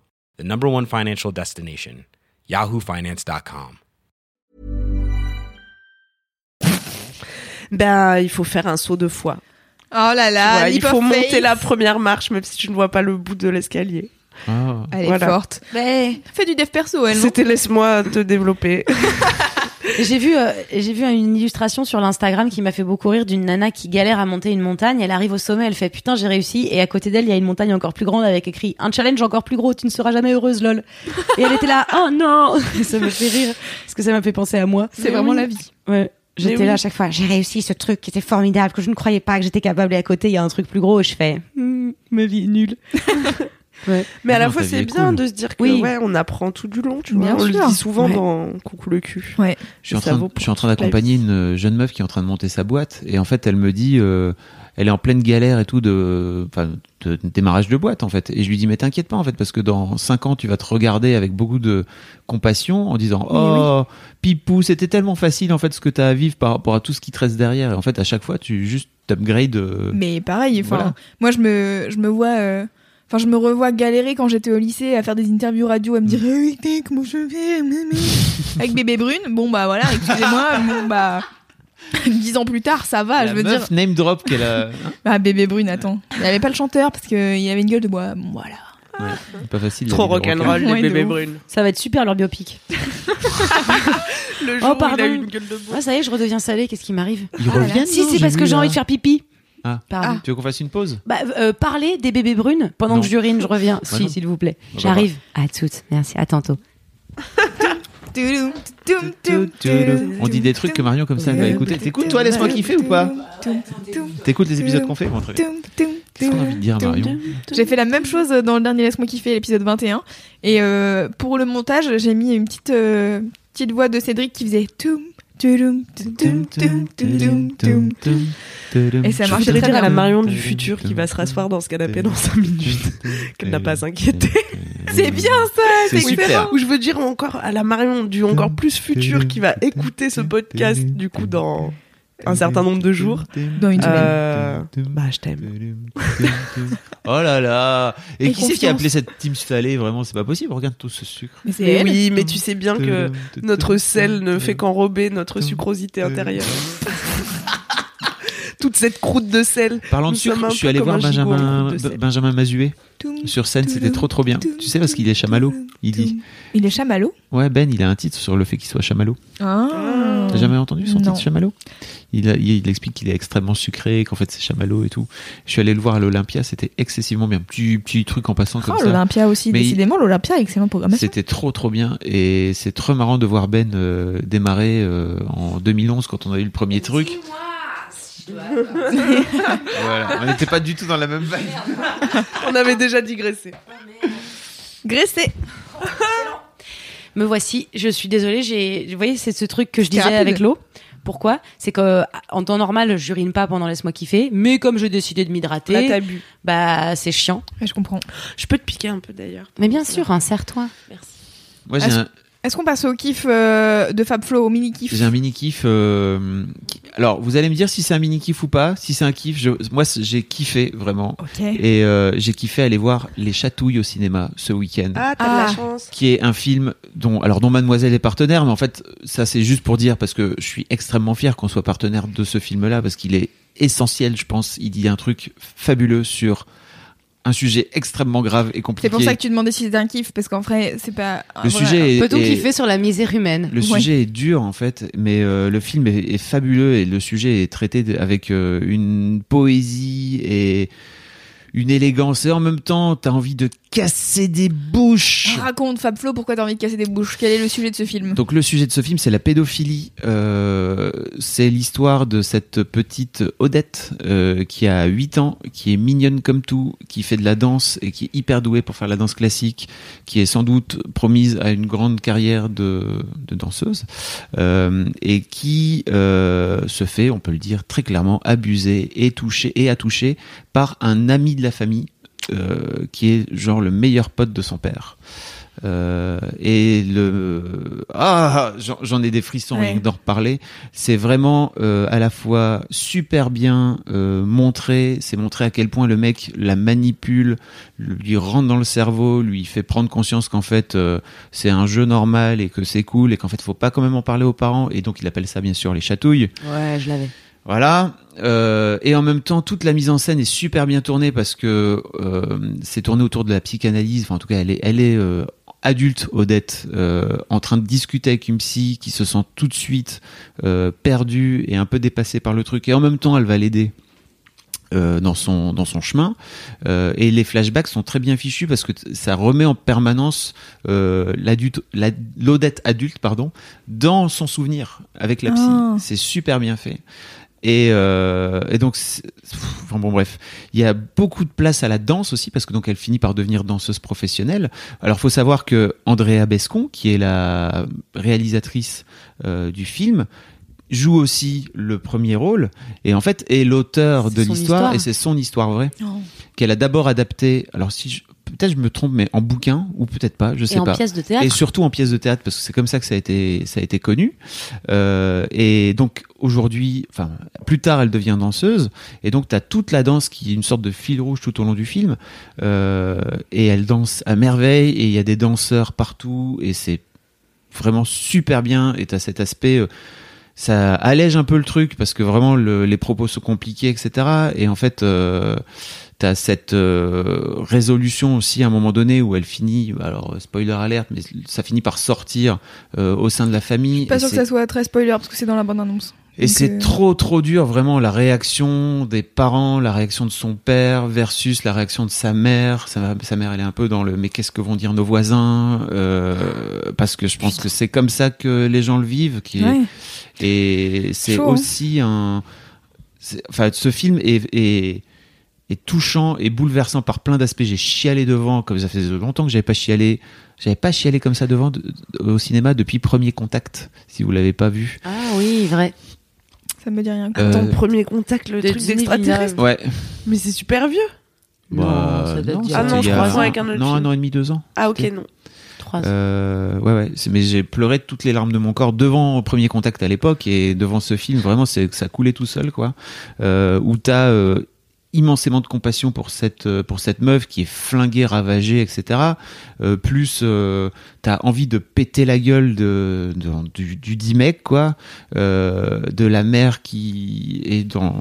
Speaker 6: the number one financial destination, yahoofinance.com.
Speaker 4: Ben, il faut faire un saut de foi.
Speaker 1: Oh là là,
Speaker 4: vois, il
Speaker 1: leap
Speaker 4: faut
Speaker 1: of
Speaker 4: monter
Speaker 1: faith.
Speaker 4: la première marche, même si tu ne vois pas le bout de l'escalier.
Speaker 2: Ah.
Speaker 1: Elle est
Speaker 4: Voilà.
Speaker 1: forte. Mais fais du dev perso, elle.
Speaker 4: C'était laisse-moi te développer. (laughs)
Speaker 3: J'ai vu, euh, j'ai vu une illustration sur l'Instagram qui m'a fait beaucoup rire d'une nana qui galère à monter une montagne. Elle arrive au sommet, elle fait putain j'ai réussi. Et à côté d'elle, il y a une montagne encore plus grande avec écrit un challenge encore plus gros. Tu ne seras jamais heureuse, lol. Et elle était là, oh non. (laughs) ça me fait rire parce que ça m'a fait penser à moi.
Speaker 1: C'est vraiment la vie.
Speaker 3: Ouais. J'étais
Speaker 4: oui.
Speaker 3: là à chaque fois. J'ai réussi ce truc qui était formidable que je ne croyais pas que j'étais capable. Et à côté, il y a un truc plus gros. Et je fais, Hmm, ma vie est nulle. (laughs) ouais.
Speaker 4: Mais à la
Speaker 2: Non,
Speaker 4: fois, c'est
Speaker 2: est
Speaker 4: bien
Speaker 2: cool.
Speaker 4: de se dire que
Speaker 3: Oui.
Speaker 4: ouais, on apprend tout du long, tu vois.
Speaker 1: Bien
Speaker 4: on le
Speaker 1: sûr.
Speaker 4: dit souvent
Speaker 1: Ouais.
Speaker 4: dans Coucou le cul.
Speaker 1: Ouais.
Speaker 2: Je suis, en train, je suis en train d'accompagner une euh, jeune meuf qui est en train de monter sa boîte et en fait elle me dit euh, elle est en pleine galère et tout de, enfin, de, de démarrage de boîte en fait et je lui dis mais t'inquiète pas en fait parce que dans cinq ans tu vas te regarder avec beaucoup de compassion en disant oh pipou c'était tellement facile en fait ce que t'as à vivre par rapport à tout ce qui te reste derrière et en fait à chaque fois tu juste t'upgrades euh,
Speaker 1: Mais pareil, enfin,
Speaker 2: Voilà.
Speaker 1: moi je me, je me vois, euh, enfin je me revois galérer quand j'étais au lycée à faire des interviews radio, à me dire
Speaker 2: Mm.
Speaker 1: Ah oui, t'es, comment je fais Mimi (laughs) avec bébé brune. Bon bah voilà, excusez-moi, (laughs) bon bah (laughs) dix ans plus tard, ça va,
Speaker 2: la
Speaker 1: je veux
Speaker 2: meuf
Speaker 1: dire.
Speaker 2: name drop qu'elle a
Speaker 1: Ah bébé brune, attends, il avait pas le chanteur parce que il avait une gueule de bois. Bon voilà.
Speaker 2: Ouais, pas facile
Speaker 4: Trop rock'n'roll, les bébés brunes.
Speaker 3: Ça va être super leur biopic.
Speaker 4: Le
Speaker 3: Oh,
Speaker 4: jour où il
Speaker 3: pardon.
Speaker 4: a eu une gueule de bois.
Speaker 3: Ouais, ça y est, je redeviens salée. Qu'est-ce qui m'arrive
Speaker 2: ils reviennent
Speaker 3: Si, c'est parce que j'ai envie de faire pipi.
Speaker 2: Ah. Tu veux qu'on fasse une pause?
Speaker 3: Bah, euh, parler des bébés brunes pendant
Speaker 2: Non.
Speaker 3: que j'urine, je reviens.
Speaker 2: Bah
Speaker 3: si, s'il vous plaît.
Speaker 2: bah,
Speaker 3: J'arrive. À toutes. Merci. À tantôt.
Speaker 2: On dit des trucs que Marion comme ça elle va écouter. T'écoutes toi laisse-moi kiffer ou pas? T'écoutes les épisodes qu'on fait Bon, très bien. Qu'est-ce qu'on a envie de dire Marion?
Speaker 1: J'ai fait la même chose dans le dernier Laisse-moi kiffer, l'épisode 21. Et euh, pour le montage, j'ai mis une petite, euh, petite voix de Cédric qui faisait toum, Et ça
Speaker 4: Je
Speaker 1: marche
Speaker 4: voudrais
Speaker 1: très
Speaker 4: dire à la
Speaker 1: bien.
Speaker 4: Marion du futur qui va se rasseoir dans ce canapé dans 5 minutes qu'elle n'a pas à s'inquiéter. (laughs)
Speaker 1: C'est bien ça,
Speaker 2: C'est super.
Speaker 1: excellent.
Speaker 4: Ou je veux dire encore à la Marion du encore plus futur qui va écouter ce podcast du coup dans un certain nombre de jours.
Speaker 1: Dans une semaine.
Speaker 4: Euh, bah je t'aime. (laughs)
Speaker 2: Oh là là Et,
Speaker 1: Et
Speaker 2: qui c'est qui a appelé cette team salée? Vraiment, c'est pas possible. Regarde tout ce sucre.
Speaker 1: Mais
Speaker 4: Mais oui, mais tu sais bien que notre sel ne fait qu'enrober notre sucrosité intérieure. (laughs) Toute cette croûte de sel.
Speaker 2: Parlant de sucre, je suis allé voir Benjamin. Benjamin Mazué
Speaker 1: Toum,
Speaker 2: sur scène. C'était trop trop bien. Tu sais parce qu'il est chamallow. Il dit.
Speaker 1: Il est chamallow?
Speaker 2: Ouais, Ben, il a un titre sur le fait qu'il soit chamallow.
Speaker 1: Ah.
Speaker 2: T'as jamais entendu son
Speaker 1: Non.
Speaker 2: titre chamallow? Il, a- il, il explique qu'il est extrêmement sucré, qu'en fait c'est chamallow et tout. Je suis allé le voir à l'Olympia, c'était excessivement bien. Petit, petit truc en passant comme
Speaker 1: Oh,
Speaker 2: ça.
Speaker 1: l'Olympia aussi,
Speaker 2: Mais
Speaker 1: décidément, l'Olympia, excellent programmation.
Speaker 2: C'était trop trop bien et c'est trop marrant de voir Ben euh, démarrer euh, en 2011 quand on a eu le premier truc. Voilà, on n'était pas du tout dans la même vague. (laughs)
Speaker 4: On avait déjà digressé.
Speaker 1: Graissé.
Speaker 3: Me voici. Je suis désolée. J'ai, vous voyez, c'est ce truc que je disais
Speaker 1: rapide.
Speaker 3: avec l'eau. Pourquoi? C'est que en temps normal, j'urine pas pendant laisse-moi kiffer, mais comme j'ai décidé de
Speaker 4: Là,
Speaker 3: m'hydrater,
Speaker 4: t'as bu.
Speaker 3: bah c'est chiant.
Speaker 1: Ouais, je comprends.
Speaker 4: Je peux te piquer un peu d'ailleurs.
Speaker 3: Mais bien sûr, hein, serre-toi.
Speaker 2: Moi j'ai un,
Speaker 1: Est-ce qu'on passe au kiff euh, de Fab Flo, au mini kiff
Speaker 2: j'ai un mini kiff. euh, qui- Alors vous allez me dire si c'est un mini kiff ou pas. Si c'est un kiff, je... moi j'ai kiffé vraiment. Et euh, j'ai kiffé aller voir Les Chatouilles au cinéma ce week-end.
Speaker 4: Ah, t'as
Speaker 1: Ah.
Speaker 4: de la chance.
Speaker 2: qui est un film dont alors dont Mademoiselle est partenaire mais en fait ça c'est juste pour dire parce que je suis extrêmement fier qu'on soit partenaire de ce film là parce qu'il est essentiel je pense il dit un truc fabuleux sur un sujet extrêmement grave et compliqué
Speaker 1: C'est pour ça que tu demandais si c'était un kiff, parce qu'en vrai, c'est pas. un
Speaker 2: le
Speaker 1: vrai-
Speaker 2: sujet est,
Speaker 3: Peut-on
Speaker 2: est-
Speaker 3: kiffer sur la misère humaine?
Speaker 2: Le
Speaker 1: Ouais.
Speaker 2: sujet est dur en fait, mais euh, le film est, est fabuleux et le sujet est traité de- avec euh, une poésie et une élégance et en même temps t'as envie de casser des bouches.
Speaker 1: Raconte, Fab Flo, pourquoi t'as envie de casser des bouches? Quel est le sujet de ce film?
Speaker 2: Donc le sujet de ce film, c'est la pédophilie. Euh, c'est l'histoire de cette petite Odette euh, qui a 8 ans, qui est mignonne comme tout, qui fait de la danse et qui est hyper douée pour faire la danse classique, qui est sans doute promise à une grande carrière de, de danseuse euh, et qui euh, se fait, on peut le dire très clairement, abuser et toucher et à toucher par un ami de la famille euh, qui est genre le meilleur pote de son père. Euh, et le ah j'en- j'en ai des frissons
Speaker 1: Ouais.
Speaker 2: rien que d'en reparler c'est vraiment euh, à la fois super bien euh, montré c'est montré à quel point le mec la manipule lui rentre dans le cerveau lui fait prendre conscience qu'en fait euh, c'est un jeu normal et que c'est cool et qu'en fait faut pas quand même en parler aux parents et donc il appelle ça bien sûr les chatouilles
Speaker 3: Ouais, je l'avais.
Speaker 2: Voilà. Euh, et en même temps, toute la mise en scène est super bien tournée parce que euh, c'est tourné autour de la psychanalyse. Enfin, en tout cas, elle est, elle est euh, adulte, Odette, euh, en train de discuter avec une psy qui se sent tout de suite euh, perdue et un peu dépassée par le truc. Et en même temps, elle va l'aider. euh, dans son dans son chemin Euh, et les flashbacks sont très bien fichus parce que ça remet en permanence euh, l'adulte la- l'Odette adulte pardon dans son souvenir avec la psy
Speaker 1: Ah.
Speaker 2: c'est super bien fait et, euh, et donc, pff, enfin bon, bref, il y a beaucoup de place à la danse aussi parce que donc elle finit par devenir danseuse professionnelle. Alors, faut savoir que Andrea Bescon, qui est la réalisatrice euh, du film, joue aussi le premier rôle et en fait est l'auteur de l'histoire
Speaker 3: histoire.
Speaker 2: et c'est son histoire vraie
Speaker 1: Oh.
Speaker 2: qu'elle a d'abord adapté. Alors si je- peut-être je me trompe, mais en bouquin ou peut-être pas, je sais
Speaker 3: Et en
Speaker 2: pas.
Speaker 3: pièce de théâtre.
Speaker 2: Et surtout en pièce de théâtre parce que c'est comme ça que ça a été ça a été connu. Euh, et donc aujourd'hui, enfin plus tard, elle devient danseuse et donc tu as toute la danse qui est une sorte de fil rouge tout au long du film. Euh, et elle danse à merveille et il y a des danseurs partout et c'est vraiment super bien. Et tu as cet aspect euh, ça allège un peu le truc parce que vraiment le- les propos sont compliqués, etc. Et en fait, euh, t'as cette euh, résolution aussi à un moment donné où elle finit, alors spoiler alerte, mais ça finit par sortir euh, au sein de la famille.
Speaker 1: Pas
Speaker 2: Et
Speaker 1: sûr que ça soit très spoiler parce que c'est dans la bande annonce.
Speaker 2: Et c'est trop trop dur vraiment la réaction des parents, la réaction de son père versus la réaction de sa mère. Sa, sa mère elle est un peu dans le mais qu'est-ce que vont dire nos voisins euh, parce que je pense que c'est comme ça que les gens le vivent. Qui
Speaker 1: Ouais.
Speaker 2: Et c'est
Speaker 1: hein.
Speaker 2: aussi un enfin ce film est, est est touchant et bouleversant par plein d'aspects. J'ai chialé devant, comme ça faisait longtemps que j'avais pas chialé. J'avais pas chialé comme ça devant de- au cinéma depuis Premier Contact, si vous l'avez pas vu.
Speaker 3: Ah oui, vrai.
Speaker 1: Ça me dit rien.
Speaker 2: Euh,
Speaker 4: Ton premier contact, le truc d'extraterrestre.
Speaker 2: Ouais.
Speaker 4: Mais c'est super vieux.
Speaker 3: Non,
Speaker 2: Bah,
Speaker 3: ça date d'il y a-
Speaker 4: Ah non, je
Speaker 2: a
Speaker 4: confonds avec un autre
Speaker 2: Non,
Speaker 4: film.
Speaker 2: un an et demi, deux ans.
Speaker 4: Ah ok, non.
Speaker 3: Trois.
Speaker 2: Euh, ouais, ouais. Mais j'ai pleuré de toutes les larmes de mon corps devant Premier Contact à l'époque et devant ce film. Vraiment, c'est que ça coulait tout seul, quoi. Euh, où t'as euh, immensément de compassion pour cette euh, pour cette meuf qui est flinguée, ravagée, etc. Euh, plus euh, t'as envie de péter la gueule de, de- du, du dit mec, quoi. Euh, de la mère qui est dans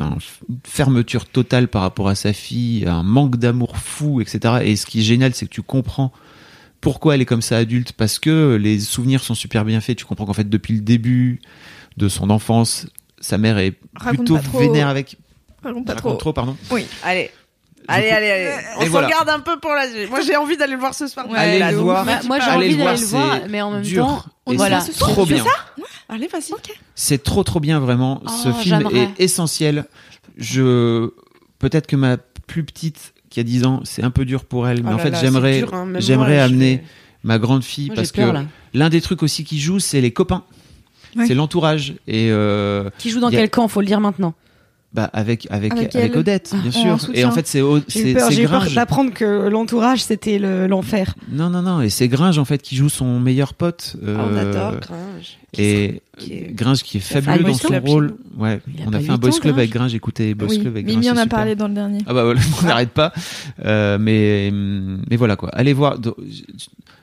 Speaker 2: un- une fermeture totale par rapport à sa fille, un manque d'amour fou, etc. Et ce qui est génial, c'est que tu comprends pourquoi elle est comme ça adulte parce que les souvenirs sont super bien faits tu comprends qu'en fait depuis le début de son enfance sa mère est
Speaker 1: Raconte
Speaker 2: plutôt vénère avec
Speaker 1: Raconte pas trop.
Speaker 2: trop pardon
Speaker 1: Oui.
Speaker 4: Allez. Allez,
Speaker 2: coup-
Speaker 4: allez, allez. On se
Speaker 2: voilà.
Speaker 4: regarde un peu pour la. Moi, j'ai envie d'aller le voir ce soir.
Speaker 1: Ouais,
Speaker 2: allez
Speaker 1: ouf.
Speaker 2: voir
Speaker 3: Bah, moi, j'ai envie
Speaker 2: le
Speaker 3: d'aller le voir, mais en même
Speaker 2: dur.
Speaker 3: temps,
Speaker 2: Et
Speaker 3: voilà.
Speaker 2: c'est
Speaker 1: ce soir,
Speaker 2: trop bien
Speaker 4: Allez, vas-y.
Speaker 2: c'est trop trop bien vraiment ce
Speaker 3: Oh,
Speaker 2: film
Speaker 3: j'aimerais.
Speaker 2: est essentiel je peut-être que ma plus petite qui a 10 ans c'est un peu dur pour elle mais
Speaker 4: Oh
Speaker 2: en fait j'aimerais
Speaker 4: hein.
Speaker 2: J'aimerais amener ma grande fille
Speaker 3: Moi,
Speaker 2: parce
Speaker 3: peur,
Speaker 2: que l'un des trucs aussi qui joue c'est les copains
Speaker 1: Ouais.
Speaker 2: c'est l'entourage et euh,
Speaker 3: Qui joue dans
Speaker 2: Il a-
Speaker 3: quel camp Faut le dire maintenant.
Speaker 2: Bah avec avec
Speaker 1: Avec.
Speaker 2: Odette bien
Speaker 1: Ah,
Speaker 2: sûr
Speaker 1: en
Speaker 2: et en fait c'est au-
Speaker 3: J'ai eu
Speaker 2: c'est
Speaker 3: j'ai eu peur
Speaker 2: Gringe
Speaker 3: d'apprendre que l'entourage c'était le- l'enfer.
Speaker 2: non non non et c'est Gringe en fait qui joue son meilleur pote
Speaker 4: Ah, on
Speaker 2: euh,
Speaker 4: adore Gringe.
Speaker 2: et
Speaker 4: Qui est-
Speaker 2: Gringe qui est fabuleux dans son
Speaker 4: club
Speaker 2: rôle ouais on a fait un boys club avec
Speaker 3: Gringe.
Speaker 2: Écoutez boys
Speaker 1: Oui,
Speaker 2: club avec Gringe
Speaker 1: Mimi en a
Speaker 2: super.
Speaker 1: parlé dans le dernier.
Speaker 2: Ah bah voilà, (laughs) on n'arrête pas. Euh, mais mais voilà quoi. Allez voir.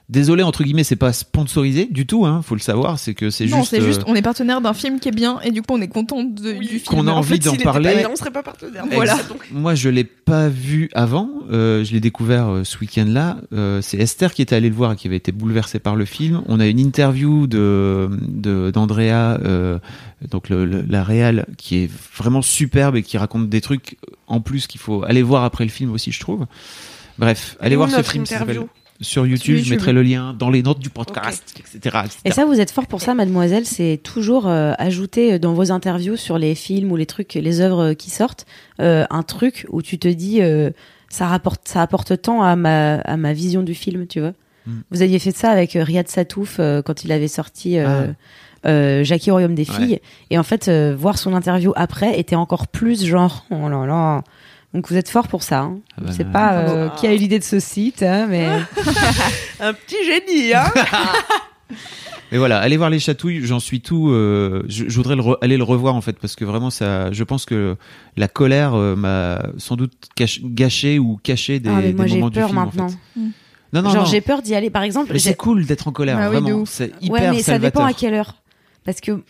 Speaker 2: Désolé entre guillemets, c'est pas sponsorisé du tout. Hein, faut le savoir. C'est que c'est
Speaker 1: Non,
Speaker 2: juste.
Speaker 1: c'est juste,
Speaker 2: euh,
Speaker 1: on est partenaire d'un film qui est bien et du coup on est content de-
Speaker 4: Oui.
Speaker 1: du film.
Speaker 2: Qu'on a
Speaker 4: En
Speaker 2: envie
Speaker 4: fait,
Speaker 2: d'en parler.
Speaker 4: pas on serait pas partenaire.
Speaker 1: Voilà.
Speaker 4: Donc,
Speaker 2: Moi, je l'ai pas vu avant. Euh, je l'ai découvert euh, ce week-end-là. Euh, c'est Esther qui était allée le voir et qui avait été bouleversée par le film. On a une interview de de- d'Andrea, euh, donc le, le- la réal, qui est vraiment superbe et qui raconte des trucs en plus qu'il faut aller voir après le film aussi, je trouve. Bref, allez voir ce film.
Speaker 4: interview
Speaker 2: sur YouTube, je mettrai le lien dans les notes du podcast, etc., etc.
Speaker 3: Et ça, vous êtes fort pour ça, mademoiselle. C'est toujours euh, ajouter dans vos interviews sur les films ou les trucs, les œuvres qui sortent, euh, un truc où tu te dis, euh, ça rapporte, ça apporte tant à ma, à ma vision du film, tu vois.
Speaker 2: Mm.
Speaker 3: Vous aviez fait ça avec euh, Riyad Satouf euh, quand il avait sorti euh, euh, Jackie au royaume des
Speaker 2: Ouais.
Speaker 3: filles. Et en fait, euh, voir son interview après était encore plus genre, oh là là. Donc vous êtes fort pour ça. Hein.
Speaker 2: Ah bah,
Speaker 3: Je sais pas euh,
Speaker 4: Bravo.
Speaker 3: qui a eu l'idée de ce site, hein, mais (laughs)
Speaker 4: Un petit génie, hein (laughs)
Speaker 2: Mais voilà, allez voir les chatouilles, j'en suis tout. euh, je, je voudrais le re- aller le revoir en fait parce que vraiment ça, je pense que la colère euh, m'a sans doute cache- gâché ou caché des,
Speaker 3: Ah, mais moi,
Speaker 2: des
Speaker 3: j'ai
Speaker 2: moments du
Speaker 3: peur
Speaker 2: film. en
Speaker 3: maintenant.
Speaker 2: fait. Non, non,
Speaker 3: genre
Speaker 2: non.
Speaker 3: j'ai peur d'y aller. Par exemple,
Speaker 2: Mais
Speaker 3: j'ai-
Speaker 2: c'est cool d'être en colère,
Speaker 1: Ah oui, de
Speaker 2: vraiment.
Speaker 1: ouf.
Speaker 2: C'est hyper
Speaker 3: ouais, mais ça dépend à quelle heure. Parce que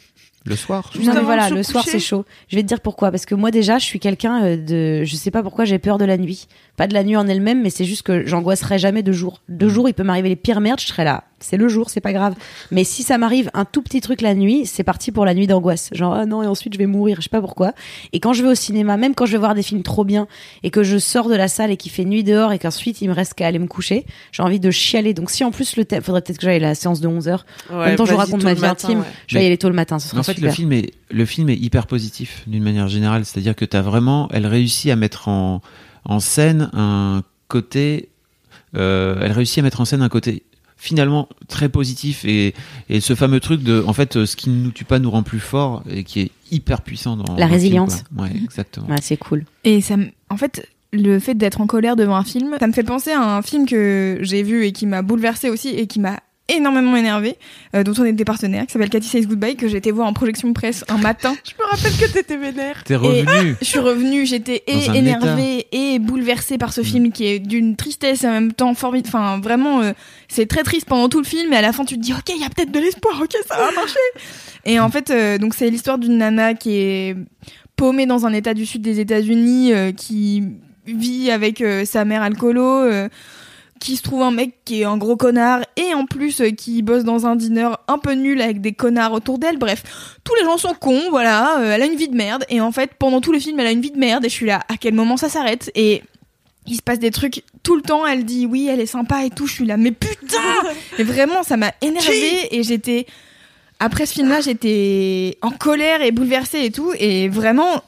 Speaker 2: Le soir.
Speaker 3: non,
Speaker 4: Juste
Speaker 3: mais
Speaker 4: avant
Speaker 3: voilà, le soir c'est chaud. Je vais te dire pourquoi. Parce que moi déjà, je suis quelqu'un euh, de, je sais pas pourquoi j'ai peur de la nuit. Pas de la nuit en elle-même, mais c'est juste que j'angoisserai jamais de jour. De
Speaker 2: Mm.
Speaker 3: jour, il peut m'arriver les pires merdes, je serai là. C'est le jour, c'est pas grave. Mais si ça m'arrive un tout petit truc la nuit, c'est parti pour la nuit d'angoisse. Genre ah non et ensuite je vais mourir, je sais pas pourquoi. Et quand je vais au cinéma, même quand je vais voir des films trop bien et que je sors de la salle et qu'il fait nuit dehors et qu'ensuite il me reste qu'à aller me coucher, j'ai envie de chialer. Donc si en plus le thème, faudrait peut-être que j'aille à la séance de 11 h en même temps, je vous raconte ma vie intime.
Speaker 4: ouais.
Speaker 3: Je vais y aller tôt le matin, ce sera
Speaker 2: En fait, le film est le film est hyper positif d'une manière générale, c'est-à-dire que t'as vraiment, elle réussit à mettre en en scène un côté, euh, elle réussit à mettre en scène un côté finalement très positif et, et ce fameux truc de en fait ce qui ne nous tue pas nous rend plus fort et qui est hyper puissant dans
Speaker 3: La
Speaker 2: dans film,
Speaker 3: résilience.
Speaker 2: quoi. ouais (laughs) exactement
Speaker 3: Ouais, c'est cool.
Speaker 1: Et ça, en fait, le fait d'être en colère devant un film, ça me fait penser à un film que j'ai vu et qui m'a bouleversé aussi et qui m'a énormément énervé, dont on était partenaire, qui s'appelle Cathy Says Goodbye, que j'ai été voir en projection presse un matin. (laughs)
Speaker 4: Je me rappelle que t'étais vénère.
Speaker 2: t'es revenu
Speaker 1: Je suis revenue, j'étais et énervée et bouleversée par ce film qui est d'une tristesse et en même temps formidable. Enfin, vraiment, euh, c'est très triste pendant tout le film, et à la fin, tu te dis, ok, il y a peut-être de l'espoir, ok, ça va marcher. et en fait, euh, donc c'est l'histoire d'une nana qui est paumée dans un état du sud des États-Unis, euh, qui vit avec euh, sa mère alcoolo. Qui se trouve un mec qui est un gros connard et en plus euh, qui bosse dans un dîner un peu nul avec des connards autour d'elle. Bref, tous les gens sont cons, voilà. euh, elle a une vie de merde et en fait pendant tout le film elle a une vie de merde et je suis là. À quel moment ça s'arrête? Et il se passe des trucs tout le temps. Elle dit oui, elle est sympa et tout. Je suis là, mais putain (laughs) Et vraiment ça m'a énervée et j'étais après ce film-là j'étais en colère et bouleversée et tout et vraiment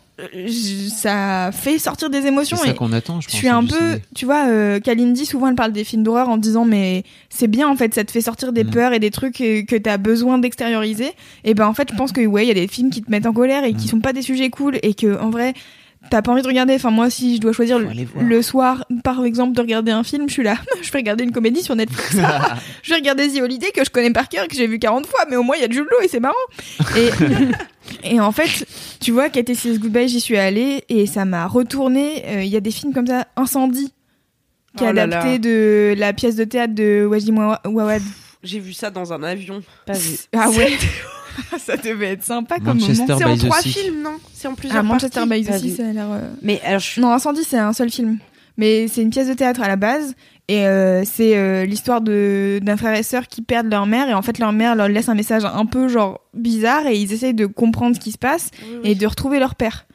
Speaker 1: ça fait sortir des
Speaker 2: c'est
Speaker 1: émotions
Speaker 2: ça
Speaker 1: et
Speaker 2: qu'on attend je
Speaker 1: je
Speaker 2: pense
Speaker 1: suis un peu, tu vois, euh, Kalindi, souvent elle parle des films d'horreur en disant mais c'est bien en fait, ça te fait sortir des
Speaker 2: Mm.
Speaker 1: peurs et des trucs que t'as besoin d'extérioriser. Et ben en fait, je pense que ouais, il y a des films qui te mettent en colère et qui
Speaker 2: Mm.
Speaker 1: sont pas des sujets cool et que en vrai t'as pas envie de regarder. Enfin moi, si je dois choisir le, soir, par exemple, de regarder un film, je suis là, (laughs) je vais regarder une comédie sur Netflix. (laughs) je vais regarder The Holiday que je connais par cœur, que j'ai vu 40 fois, mais au moins il y a de Jules et c'est marrant. Et (laughs) Et en fait, tu vois, Kate Seals Goodbye, j'y suis allée et ça m'a retourné. Euh, Il y a des films comme ça, Incendie, qui est
Speaker 4: Oh là
Speaker 1: adapté
Speaker 4: là.
Speaker 1: de la pièce de théâtre de Wajdi. Wawad.
Speaker 4: J'ai vu ça dans un avion.
Speaker 3: Pas vu.
Speaker 1: Ah ouais (laughs) Ça devait être sympa comme
Speaker 2: Manchester
Speaker 1: moment.
Speaker 4: C'est en trois films, non C'est en plusieurs
Speaker 1: Ah, Manchester
Speaker 4: parties.
Speaker 1: by the Sea, ça a l'air... euh,
Speaker 3: Mais alors, je-
Speaker 1: Non, Incendie, c'est un seul film. Mais c'est une pièce de théâtre à la base. Et euh, c'est euh, l'histoire de d'un frère et sœur qui perdent leur mère. Et en fait, leur mère leur laisse un message un peu genre bizarre. Et ils essayent de comprendre ce qui se passe
Speaker 4: Oui, oui.
Speaker 1: et de retrouver leur père.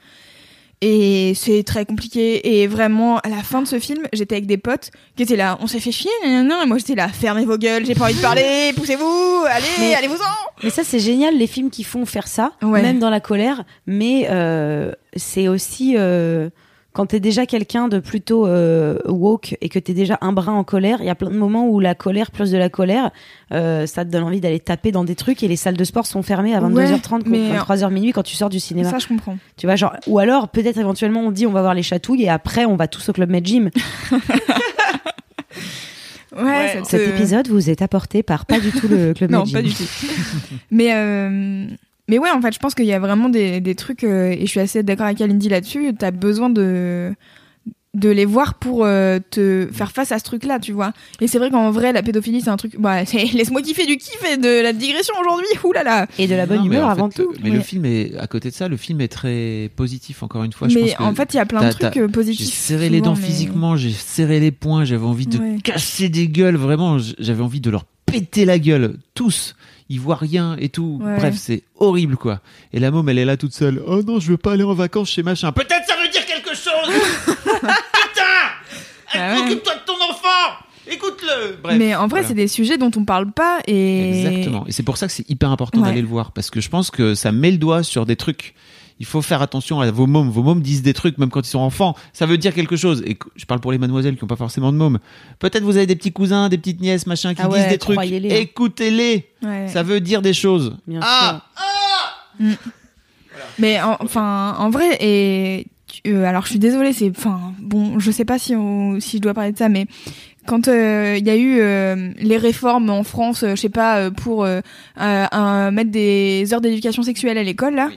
Speaker 1: Et c'est très compliqué. Et vraiment, à la fin de ce film, j'étais avec des potes qui étaient là, on s'est fait chier, nanana. et moi j'étais là, fermez vos gueules, j'ai pas envie de (laughs) parler, poussez-vous, allez, allez-vous-en.
Speaker 3: mais ça c'est génial les films qui font faire ça,
Speaker 1: Ouais.
Speaker 3: même dans la colère. Mais euh, c'est aussi euh, quand t'es déjà quelqu'un de plutôt euh, woke et que t'es déjà un brin en colère. Il y a plein de moments où la colère plus de la colère, euh, ça te donne envie d'aller taper dans des trucs et les salles de sport sont fermées à 22h30,
Speaker 1: mais-
Speaker 3: 23h minuit quand tu sors du cinéma.
Speaker 1: Ça, je comprends.
Speaker 3: Tu vois, genre, ou alors peut-être éventuellement on dit on va voir les chatouilles et après on va tous au club Med Gym. (laughs)
Speaker 1: Ouais,
Speaker 3: Cet épisode vous est apporté par pas du tout le club
Speaker 1: Non,
Speaker 3: Med Gym.
Speaker 1: pas du tout. (laughs) mais, euh, mais ouais, en fait, je pense qu'il y a vraiment des, des trucs, euh, et je suis assez d'accord avec Alindy là-dessus, t'as besoin de de les voir pour euh, te faire face à ce truc-là, tu vois. Et c'est vrai qu'en vrai, la pédophilie, c'est un truc... Bah, (laughs) laisse-moi kiffer du kiff et de la digression aujourd'hui, oulala
Speaker 3: Et de la bonne
Speaker 2: Non,
Speaker 3: humeur avant
Speaker 2: fait,
Speaker 3: tout.
Speaker 2: Mais
Speaker 1: Ouais.
Speaker 2: le film est à côté de ça, le film est très positif. Encore une fois, je
Speaker 1: Mais
Speaker 2: pense que
Speaker 1: en fait, il y a plein de trucs euh,
Speaker 2: j'ai
Speaker 1: positifs.
Speaker 2: serré les dents
Speaker 1: mais-
Speaker 2: physiquement, j'ai serré les poings, j'avais envie de
Speaker 1: Ouais.
Speaker 2: casser des gueules. Vraiment, j'avais envie de leur péter la gueule, tous. Ils voient rien et tout.
Speaker 1: Ouais.
Speaker 2: Bref, c'est horrible quoi. Et la môme, elle est là toute seule. Oh non, je veux pas aller en vacances chez machin. Peut-être ça veut dire quelque chose. (laughs) Putain,
Speaker 1: Ah ouais.
Speaker 2: occupe-toi de ton enfant. Écoute-le. Bref.
Speaker 1: mais en vrai,
Speaker 2: voilà.
Speaker 1: c'est des sujets dont on parle pas et...
Speaker 2: Exactement. Et c'est pour ça que c'est hyper important
Speaker 1: Ouais.
Speaker 2: d'aller le voir. Parce que je pense que ça met le doigt sur des trucs. Il faut faire attention à vos mômes. Vos mômes disent des trucs, même quand ils sont enfants. Ça veut dire quelque chose. Et je parle pour les mademoiselles qui n'ont pas forcément de mômes. Peut-être vous avez des petits cousins, des petites nièces, machin, qui
Speaker 3: Ah ouais,
Speaker 2: disent des trucs.
Speaker 3: hein.
Speaker 2: Écoutez-les.
Speaker 1: Ouais.
Speaker 2: Ça veut dire des choses.
Speaker 3: Bien
Speaker 2: Ah
Speaker 3: sûr.
Speaker 1: Mais en- enfin, en vrai, et euh, alors je suis désolée, c'est, enfin, bon, je sais pas si on- si je dois parler de ça, mais quand euh, il y a eu euh, les réformes en France, euh, je sais pas, pour mettre des heures d'éducation sexuelle à l'école là.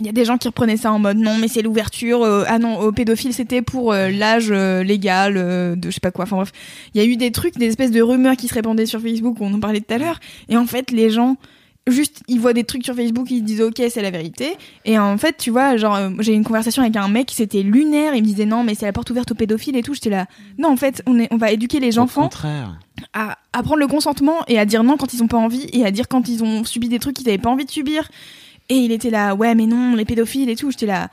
Speaker 1: Il y a des gens qui reprenaient ça en mode non mais c'est l'ouverture euh, ah non aux pédophiles c'était pour euh, l'âge euh, légal de je sais pas quoi. Enfin bref. Il y a eu des trucs des espèces de rumeurs qui se répandaient sur Facebook on en parlait tout à l'heure. Et en fait les gens juste ils voient des trucs sur Facebook ils se disent ok c'est la vérité. Et en fait tu vois genre j'ai eu une conversation avec un mec c'était lunaire il me disait non mais c'est la porte ouverte aux pédophiles et tout. J'étais là non en fait on est on va éduquer les enfants à, à prendre le consentement et à dire non quand ils ont pas envie et à dire quand ils ont subi des trucs qu'ils avaient pas envie de subir. Et il était là, ouais, mais non, les pédophiles et tout. J'étais là,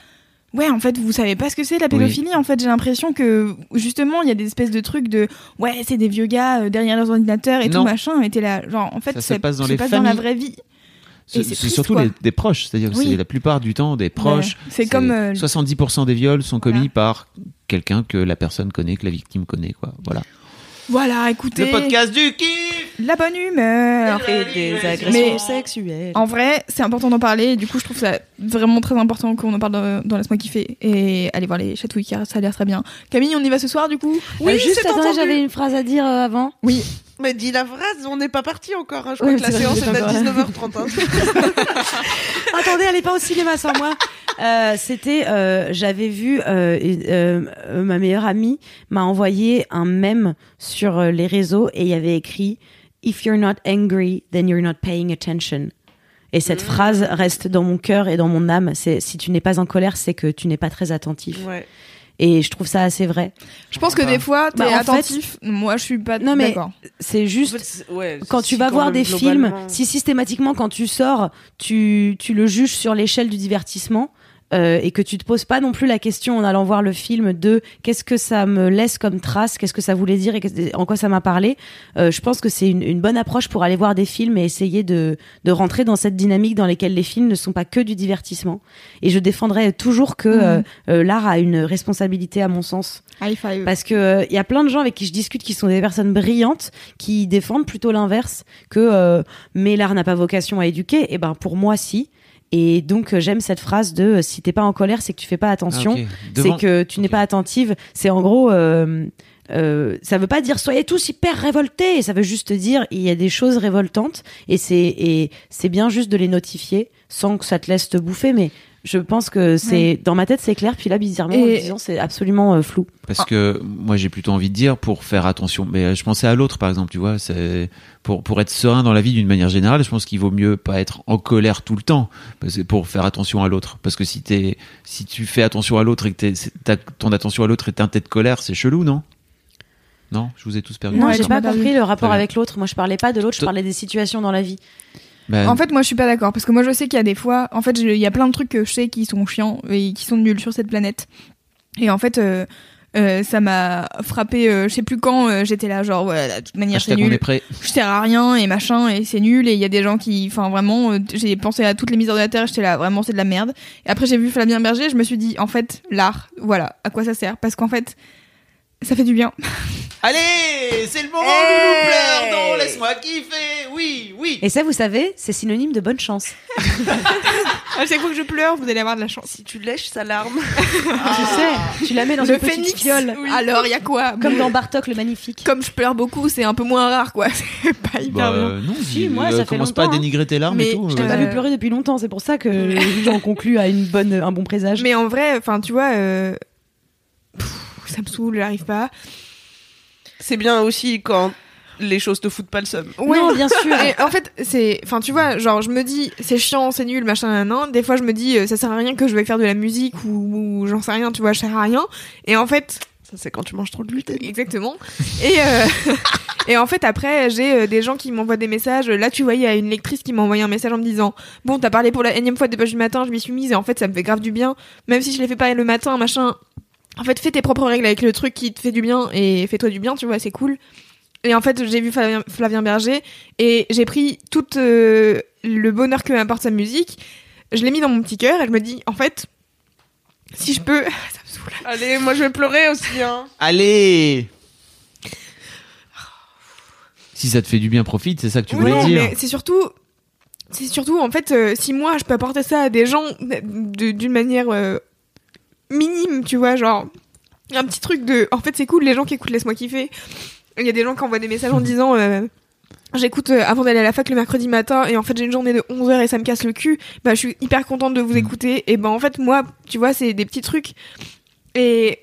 Speaker 1: ouais, en fait, vous savez pas ce que c'est la pédophilie. En fait, j'ai l'impression que justement, il y a des espèces de trucs de, ouais, c'est des vieux gars euh, derrière leurs ordinateurs et
Speaker 2: Non.
Speaker 1: tout machin. Et t'es là, genre, en fait,
Speaker 2: Ça se passe dans les
Speaker 1: la
Speaker 2: familles.
Speaker 1: vraie vie.
Speaker 2: C'est surtout les- des proches, c'est-à-dire que
Speaker 1: Oui.
Speaker 2: c'est la plupart du temps des proches.
Speaker 1: c'est comme, euh,
Speaker 2: 70% des viols sont commis
Speaker 1: Voilà.
Speaker 2: par quelqu'un que la personne connaît, que la victime connaît, quoi. Voilà.
Speaker 1: Voilà, écoutez.
Speaker 2: Le podcast du kiff
Speaker 1: La bonne humeur.
Speaker 3: Et des agressions sexuelles.
Speaker 1: En vrai, c'est important d'en parler. Du coup, je trouve ça vraiment très important qu'on en parle dans, dans Laisse-moi kiffer. Et allez voir les chatouilles, car ça a l'air très bien. Camille, on y va ce soir, du coup?
Speaker 3: Euh, juste
Speaker 4: c'est
Speaker 3: attendez,
Speaker 4: entendu.
Speaker 3: j'avais une phrase à dire euh, avant.
Speaker 1: Oui.
Speaker 4: Mais dis la phrase, on n'est pas parti encore. hein. Je
Speaker 3: Oui,
Speaker 4: crois que la
Speaker 3: vrai,
Speaker 4: séance est à
Speaker 3: encore là.
Speaker 4: 19h30. hein. (laughs)
Speaker 3: Attendez, allez pas au cinéma sans moi. Euh, C'était, euh, j'avais vu, euh, ma meilleure amie m'a envoyé un mème sur les réseaux et il y avait écrit If you're not angry, then you're not paying attention. Et cette phrase reste dans mon cœur et dans mon âme. C'est si tu n'es pas en colère, c'est que tu n'es pas très attentif.
Speaker 4: Ouais.
Speaker 3: Et je trouve ça assez vrai.
Speaker 1: Je pense que des fois, t'es
Speaker 3: Bah, fait-
Speaker 1: attentif. Moi, je suis pas
Speaker 3: Non, mais. C'est
Speaker 4: En
Speaker 3: juste
Speaker 4: fait, c'est- ouais,
Speaker 3: quand tu vas
Speaker 4: quand
Speaker 3: voir des films, si systématiquement quand tu sors, tu, tu le juges sur l'échelle du divertissement euh, et que tu te poses pas non plus la question en allant voir le film de qu'est-ce que ça me laisse comme trace, qu'est-ce que ça voulait dire et en quoi ça m'a parlé, euh, je pense que c'est une, une bonne approche pour aller voir des films et essayer de, de rentrer dans cette dynamique dans laquelle les films ne sont pas que du divertissement. Et je défendrai toujours que euh, euh, l'art a une responsabilité à mon sens.
Speaker 1: High five.
Speaker 3: Parce que il y a plein de gens avec qui je discute qui sont des personnes brillantes, qui défendent plutôt l'inverse, que mais l'art n'a pas vocation à éduquer. Et ben pour moi si. Et donc euh, j'aime cette phrase de euh, si t'es pas en colère, c'est que tu fais pas attention,
Speaker 2: Ah. Devant-
Speaker 3: c'est que tu n'es pas attentive. C'est en gros. Euh, euh, ça veut pas dire soyez tous hyper révoltés, ça veut juste dire il y a des choses révoltantes et c'est et c'est bien juste de les notifier sans que ça te laisse te bouffer mais je pense que c'est dans ma tête c'est clair puis là bizarrement
Speaker 1: Et-
Speaker 3: disant, c'est absolument euh, flou.
Speaker 2: Parce que moi j'ai plutôt envie de dire pour faire attention. Mais euh, je pensais à l'autre par exemple, tu vois, c'est pour pour être serein dans la vie d'une manière générale. Je pense qu'il vaut mieux pas être en colère tout le temps, pour faire attention à l'autre. Parce que si t'es si tu fais attention à l'autre et que ton attention à l'autre est teintée de colère, c'est chelou, non? Non, je vous ai tous perdu.
Speaker 3: Non, j'ai pas compris le rapport avec l'autre. Moi, je parlais pas de l'autre, je parlais des situations dans la vie.
Speaker 2: Ben,
Speaker 1: En fait, moi, je suis pas d'accord parce que moi, je sais qu'il y a des fois, en fait, il y a plein de trucs que je sais qui sont chiants et qui sont nuls sur cette planète. Et en fait, euh, euh, ça m'a frappé. euh, je sais plus quand. euh, J'étais là, genre, ouais, de toute manière, c'est nul. Je sers à rien et machin et c'est nul. Et il y a des gens qui, enfin, vraiment, j'ai pensé à toutes les mises de la terre. J'étais là, vraiment, c'est de la merde. Et après, j'ai vu Flavien Berger. Je me suis dit, en fait, l'art, voilà, à quoi ça sert? Parce qu'en fait, ça fait du bien.
Speaker 5: Allez, c'est le moment
Speaker 4: Hey
Speaker 5: où nous pleure dans Laisse-moi kiffer. Oui, oui.
Speaker 3: Et ça, vous savez, c'est synonyme de bonne chance. (laughs)
Speaker 1: À chaque fois que je pleure, vous allez avoir de la chance.
Speaker 4: Si tu lèches sa larme. (laughs)
Speaker 3: Tu sais, tu la mets dans
Speaker 1: Le
Speaker 3: une petite
Speaker 1: phénix.
Speaker 3: fiole.
Speaker 1: oui. Alors, il y a quoi
Speaker 3: Comme dans Bartok le Magnifique.
Speaker 1: Comme je pleure beaucoup, c'est un peu moins rare, quoi. (laughs) C'est pas hyper
Speaker 2: Bah,
Speaker 1: bien.
Speaker 2: non,
Speaker 3: Si, moi,
Speaker 2: euh,
Speaker 3: ça fait
Speaker 2: commence pas à
Speaker 3: hein.
Speaker 2: dénigrer tes larmes
Speaker 1: Mais
Speaker 2: et tout.
Speaker 3: Je t'ai
Speaker 2: euh,
Speaker 3: pas
Speaker 1: Euh,
Speaker 3: vu pleurer depuis longtemps, c'est pour ça que j'en conclus à une bonne, un bon présage.
Speaker 1: Mais en vrai, enfin, tu vois, euh, pff, ça me saoule, j'arrive pas.
Speaker 4: C'est bien aussi quand les choses te foutent pas le seum.
Speaker 3: Non, bien sûr. (laughs)
Speaker 1: Et en fait, c'est, enfin, tu vois, genre, je me dis, c'est chiant, c'est nul, machin, nan, nan. Des fois, je me dis, euh, ça sert à rien que je vais faire de la musique ou, ou j'en sais rien, tu vois, je sers à rien. Et en fait,
Speaker 4: Ça, c'est quand tu manges trop de gluten.
Speaker 1: exactement. Et, euh, (laughs) et en fait, après, j'ai euh, des gens qui m'envoient des messages. Là, tu vois, il y a une lectrice qui m'a envoyé un message en me disant, bon, t'as parlé pour la énième fois des pages du matin, je m'y suis mise et en fait, ça me fait grave du bien. Même si je les fais pas le matin, machin. En fait, fais tes propres règles avec le truc qui te fait du bien et fais-toi du bien, tu vois, c'est cool. Et en fait, j'ai vu Flavien, Flavien Berger et j'ai pris tout euh, le bonheur que m'apporte sa musique. Je l'ai mis dans mon petit cœur et je me dis, en fait, si je peux, (laughs) ça me saoule.
Speaker 4: Allez, moi je vais pleurer aussi. Hein.
Speaker 2: Allez Si ça te fait du bien, profite, c'est ça que tu voulais
Speaker 1: Ouais,
Speaker 2: dire.
Speaker 1: mais c'est surtout, c'est surtout en fait, euh, si moi je peux apporter ça à des gens de- d'une manière euh, minime, tu vois, genre un petit truc de. En fait, c'est cool, les gens qui écoutent Laisse-moi kiffer. Il y a des gens qui envoient des messages en disant. euh, J'écoute euh, avant d'aller à la fac le mercredi matin et en fait j'ai une journée de 11 heures et ça me casse le cul. Bah je suis hyper contente de vous écouter et ben en fait moi tu vois c'est des petits trucs et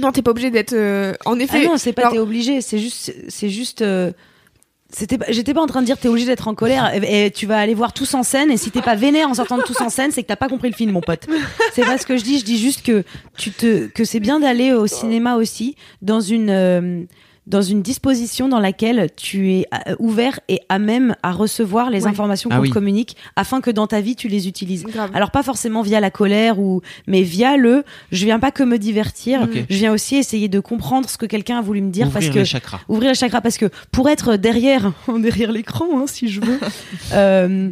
Speaker 1: non t'es pas obligé d'être euh, en
Speaker 3: Ah
Speaker 1: effet
Speaker 3: non, c'est pas t'es obligé, c'est juste, c'est juste. euh, C'était, j'étais pas en train de dire t'es obligé d'être en colère et, et tu vas aller voir tous en scène et si t'es pas vénère en sortant de tous en scène c'est que t'as pas compris le film mon pote. C'est pas ce que je dis, je dis juste que tu te que c'est bien d'aller au cinéma aussi dans une euh, dans une disposition dans laquelle tu es euh, ouvert et à même à recevoir les
Speaker 1: Ouais.
Speaker 3: informations
Speaker 2: Ah
Speaker 3: qu'on
Speaker 2: oui.
Speaker 3: te communique afin que dans ta vie tu les utilises.
Speaker 1: Grave.
Speaker 3: Alors pas forcément via la colère ou mais via le je viens pas que me divertir, je viens aussi essayer de comprendre ce que quelqu'un a voulu me dire
Speaker 2: Ouvrir
Speaker 3: parce que
Speaker 2: les chakras.
Speaker 3: ouvrir le chakra parce que pour être derrière (laughs) derrière l'écran hein, si je veux (laughs) euh,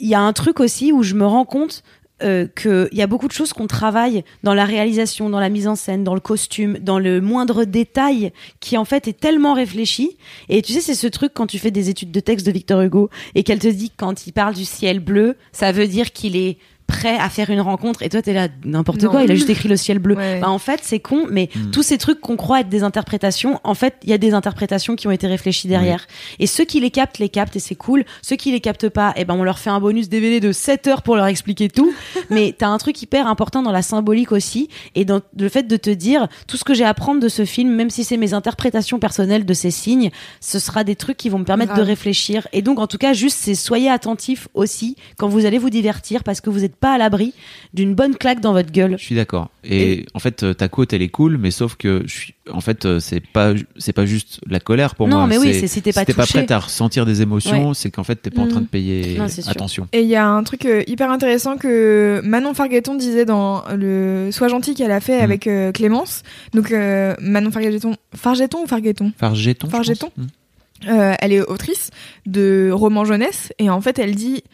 Speaker 3: il y a un truc aussi où je me rends compte euh, qu'il y a beaucoup de choses qu'on travaille dans la réalisation, dans la mise en scène, dans le costume, dans le moindre détail qui en fait est tellement réfléchi. Et tu sais, c'est ce truc quand tu fais des études de texte de Victor Hugo et qu'elle te dit quand il parle du ciel bleu, ça veut dire qu'il est prêt à faire une rencontre. Et toi t'es là n'importe quoi. Il a juste écrit le ciel bleu.
Speaker 1: Ouais.
Speaker 3: Bah, en fait c'est con mais
Speaker 2: Mm.
Speaker 3: tous ces trucs qu'on croit être des interprétations en fait il y a des interprétations qui ont été réfléchies derrière. Et ceux qui les captent les captent et c'est cool. Ceux qui les captent pas eh ben on leur fait un bonus DVD de 7 heures pour leur expliquer tout. (laughs) Mais t'as un truc hyper important dans la symbolique aussi. Et dans le fait de te dire tout ce que j'ai à apprendre de ce film même si c'est mes interprétations personnelles de ces signes ce sera des trucs qui vont me permettre
Speaker 1: Grave.
Speaker 3: de réfléchir. Et donc en tout cas juste c'est soyez attentifs aussi quand vous allez vous divertir parce que vous n'êtes pas à l'abri d'une bonne claque dans votre gueule
Speaker 2: Je suis d'accord. Et, en fait, euh, ta côte, elle est cool, mais sauf que je suis, en fait, euh, c'est pas, c'est pas juste la colère pour
Speaker 3: Non,
Speaker 2: moi.
Speaker 3: mais oui, c'est si t'es pas touché.
Speaker 2: prête à ressentir des émotions,
Speaker 3: Ouais.
Speaker 2: c'est qu'en fait, t'es pas en train de payer
Speaker 3: Non, c'est sûr.
Speaker 2: attention.
Speaker 1: Et il y a un truc euh, hyper intéressant que Manon Fargueton disait dans le Sois gentil qu'elle a fait
Speaker 2: Mm.
Speaker 1: avec euh, Clémence. Donc euh, Manon Fargueton, Fargeton ou Fargueton
Speaker 2: Fargeton. je
Speaker 1: Fargeton.
Speaker 2: pense. Mm.
Speaker 1: Euh, Elle est autrice de romans jeunesse et en fait elle dit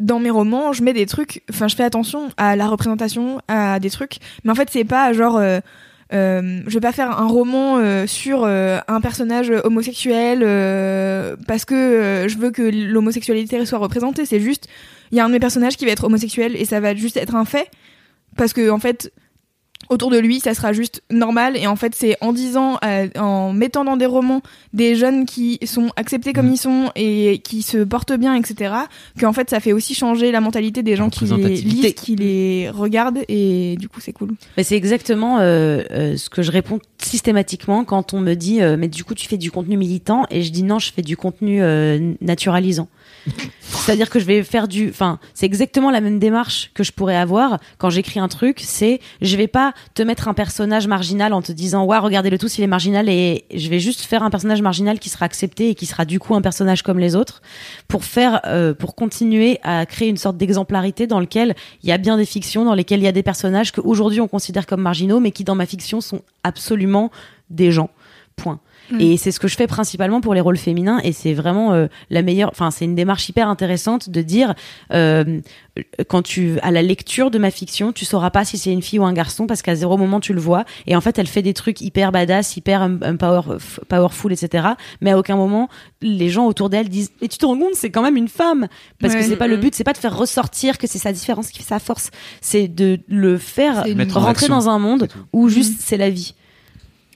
Speaker 1: dans mes romans je mets des trucs, enfin je fais attention à la représentation, à des trucs, mais en fait c'est pas genre euh, euh, je vais pas faire un roman euh, sur euh, un personnage homosexuel euh, parce que euh, je veux que l'homosexualité soit représentée. C'est juste, il y a un de mes personnages qui va être homosexuel et ça va juste être un fait parce que en fait, autour de lui, ça sera juste normal. Et en fait, c'est en disant, euh, en mettant dans des romans des jeunes qui sont acceptés comme
Speaker 2: Mhm.
Speaker 1: ils sont et qui se portent bien, etc., qu'en fait, ça fait aussi changer la mentalité des gens qui les lisent, qui les regardent. Et du coup, c'est cool.
Speaker 3: Mais c'est exactement euh, euh, ce que je réponds systématiquement quand on me dit euh, mais du coup tu fais du contenu militant et je dis non je fais du contenu euh, naturalisant. C'est-à-dire que je vais faire du enfin c'est exactement la même démarche que je pourrais avoir quand j'écris un truc, c'est je vais pas te mettre un personnage marginal en te disant ouais regardez le tous il est marginal et je vais juste faire un personnage marginal qui sera accepté et qui sera du coup un personnage comme les autres pour faire euh, pour continuer à créer une sorte d'exemplarité dans lequel il y a bien des fictions dans lesquelles il y a des personnages que aujourd'hui on considère comme marginaux mais qui dans ma fiction sont absolument des gens. Point.
Speaker 1: Mm.
Speaker 3: Et c'est ce que je fais principalement pour les rôles féminins et c'est vraiment euh, la meilleure. Enfin, c'est une démarche hyper intéressante de dire euh, quand tu à la lecture de ma fiction, tu sauras pas si c'est une fille ou un garçon parce qu'à zéro moment tu le vois. Et en fait, elle fait des trucs hyper badass, hyper um, um, power, powerful, etc. Mais à aucun moment les gens autour d'elle disent "Et tu te rends compte, c'est quand même une femme." Parce
Speaker 1: Ouais.
Speaker 3: que c'est pas le
Speaker 4: Mhm.
Speaker 3: but, c'est pas de faire ressortir que c'est sa différence qui fait sa force. C'est de le faire rentrer dans un monde où juste c'est la vie.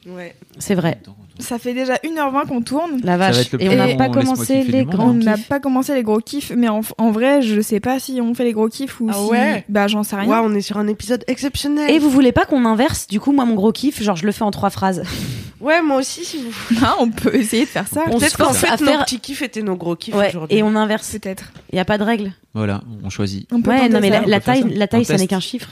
Speaker 4: Ouais.
Speaker 3: C'est vrai.
Speaker 1: Ça fait déjà 1h20 qu'on tourne.
Speaker 3: La
Speaker 2: va
Speaker 3: vache. Et on n'a pas commencé les grands
Speaker 1: On n'a pas commencé les gros kiffs, mais en, en vrai, je sais pas si on fait les gros kiffs ou
Speaker 4: Ah
Speaker 1: si.
Speaker 4: ouais
Speaker 1: Bah, j'en sais rien.
Speaker 4: Waouh, on est sur un épisode exceptionnel.
Speaker 3: Et vous voulez pas qu'on inverse Du coup, moi, mon gros kiff, genre, je le fais en trois phrases. (laughs)
Speaker 4: Ouais, moi aussi, si vous.
Speaker 1: Ah, on peut essayer de faire ça.
Speaker 3: On se
Speaker 4: Peut-être qu'en fait,
Speaker 3: à
Speaker 4: nos
Speaker 3: faire-
Speaker 4: petits kiffs étaient nos gros kiffs
Speaker 3: Ouais,
Speaker 4: aujourd'hui.
Speaker 3: et on inverse.
Speaker 1: Peut-être.
Speaker 3: Il y a pas de règle.
Speaker 2: Voilà, on choisit.
Speaker 1: On peut
Speaker 3: Ouais, non, mais
Speaker 1: ça.
Speaker 3: la, la
Speaker 2: On peut faire
Speaker 3: taille,
Speaker 2: ça.
Speaker 3: la taille,
Speaker 2: On
Speaker 3: ça n'est qu'un chiffre.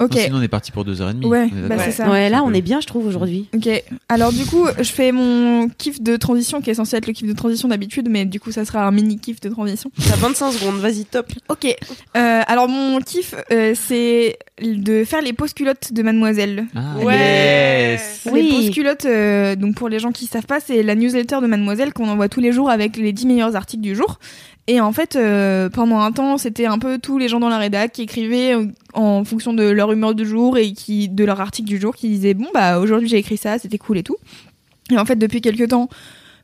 Speaker 1: Ok.
Speaker 2: Non, sinon, on est parti pour deux heures et demie.
Speaker 1: Ouais, bah, c'est ça.
Speaker 3: Ouais, là, on est bien, je trouve, aujourd'hui.
Speaker 1: Ok. Alors du coup, je fais mon kiff de transition qui est censé être le kiff de transition d'habitude, mais du coup, ça sera un mini kiff de transition.
Speaker 4: T'as 25 secondes, vas-y, top.
Speaker 1: Ok. Euh, alors mon kiff, euh, c'est de faire les pauses culottes de Mademoiselle.
Speaker 2: Ah,
Speaker 4: Ouais.
Speaker 2: yes.
Speaker 3: Oui.
Speaker 1: Les pauses culottes, euh, donc pour les gens qui savent pas, c'est la newsletter de Mademoiselle qu'on envoie tous les jours avec les 10 meilleurs articles du jour. Et en fait, euh, pendant un temps, c'était un peu tous les gens dans la rédac qui écrivaient euh, en fonction de leur humeur du jour et qui de leur article du jour, qui disaient bon bah aujourd'hui j'ai écrit ça, c'était cool et tout. Et en fait, depuis quelques temps,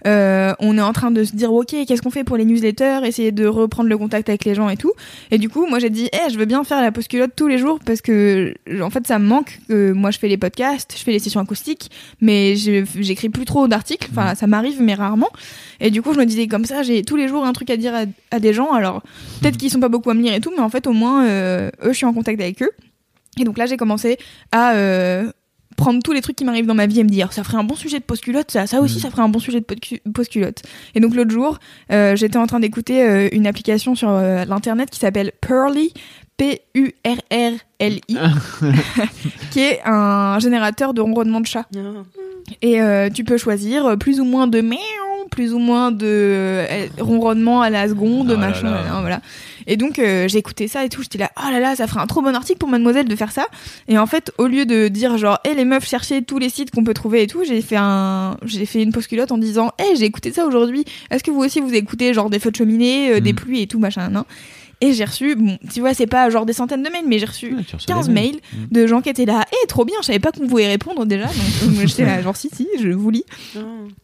Speaker 1: euh, on est en train de se dire ok qu'est-ce qu'on fait pour les newsletters, essayer de reprendre le contact avec les gens et tout. Et du coup moi j'ai dit eh je veux bien faire la pause culotte tous les jours parce que en fait ça me manque. que moi je fais les podcasts, je fais les sessions acoustiques, mais j'écris plus trop d'articles. Enfin ça m'arrive mais rarement. Et du coup je me disais comme ça j'ai tous les jours un truc à dire à, à des gens. Alors peut-être qu'ils sont pas beaucoup à me lire et tout, mais en fait au moins euh, eux je suis en contact avec eux. Et donc là, j'ai commencé à euh, prendre tous les trucs qui m'arrivent dans ma vie et me dire ça ferait un bon sujet de post-culotte, ça, ça aussi, ça ferait un bon sujet de post-culotte. Et donc l'autre jour, euh, j'étais en train d'écouter euh, une application sur euh, l'internet qui s'appelle Pearly, P-U-R-R-L-I, (laughs) qui est un générateur de ronronnement de chat. Et euh, tu peux choisir plus ou moins de miaou, plus ou moins de ronronnement à la seconde,
Speaker 2: Oh là
Speaker 1: machin,
Speaker 2: là.
Speaker 1: hein, voilà. Et donc euh, j'ai écouté ça et tout, j'étais là, oh là là, ça ferait un trop bon article pour Mademoiselle de faire ça. Et en fait, au lieu de dire genre, hé les meufs, cherchez tous les sites qu'on peut trouver et tout, j'ai fait un, j'ai fait une pause culotte en disant, hé j'ai écouté ça aujourd'hui. Est-ce que vous aussi vous écoutez genre des feux de cheminée, euh, des
Speaker 2: Mm.
Speaker 1: pluies et tout machin, non? Et j'ai reçu, bon, tu vois, c'est pas genre des centaines de mails, mais j'ai reçu
Speaker 2: Ouais, tu reçois
Speaker 1: 15
Speaker 2: des
Speaker 1: mails
Speaker 2: Mm.
Speaker 1: de gens qui étaient là, hé trop bien, je savais pas qu'on pouvait répondre déjà. Donc (laughs) j'étais là, genre si si, je vous lis.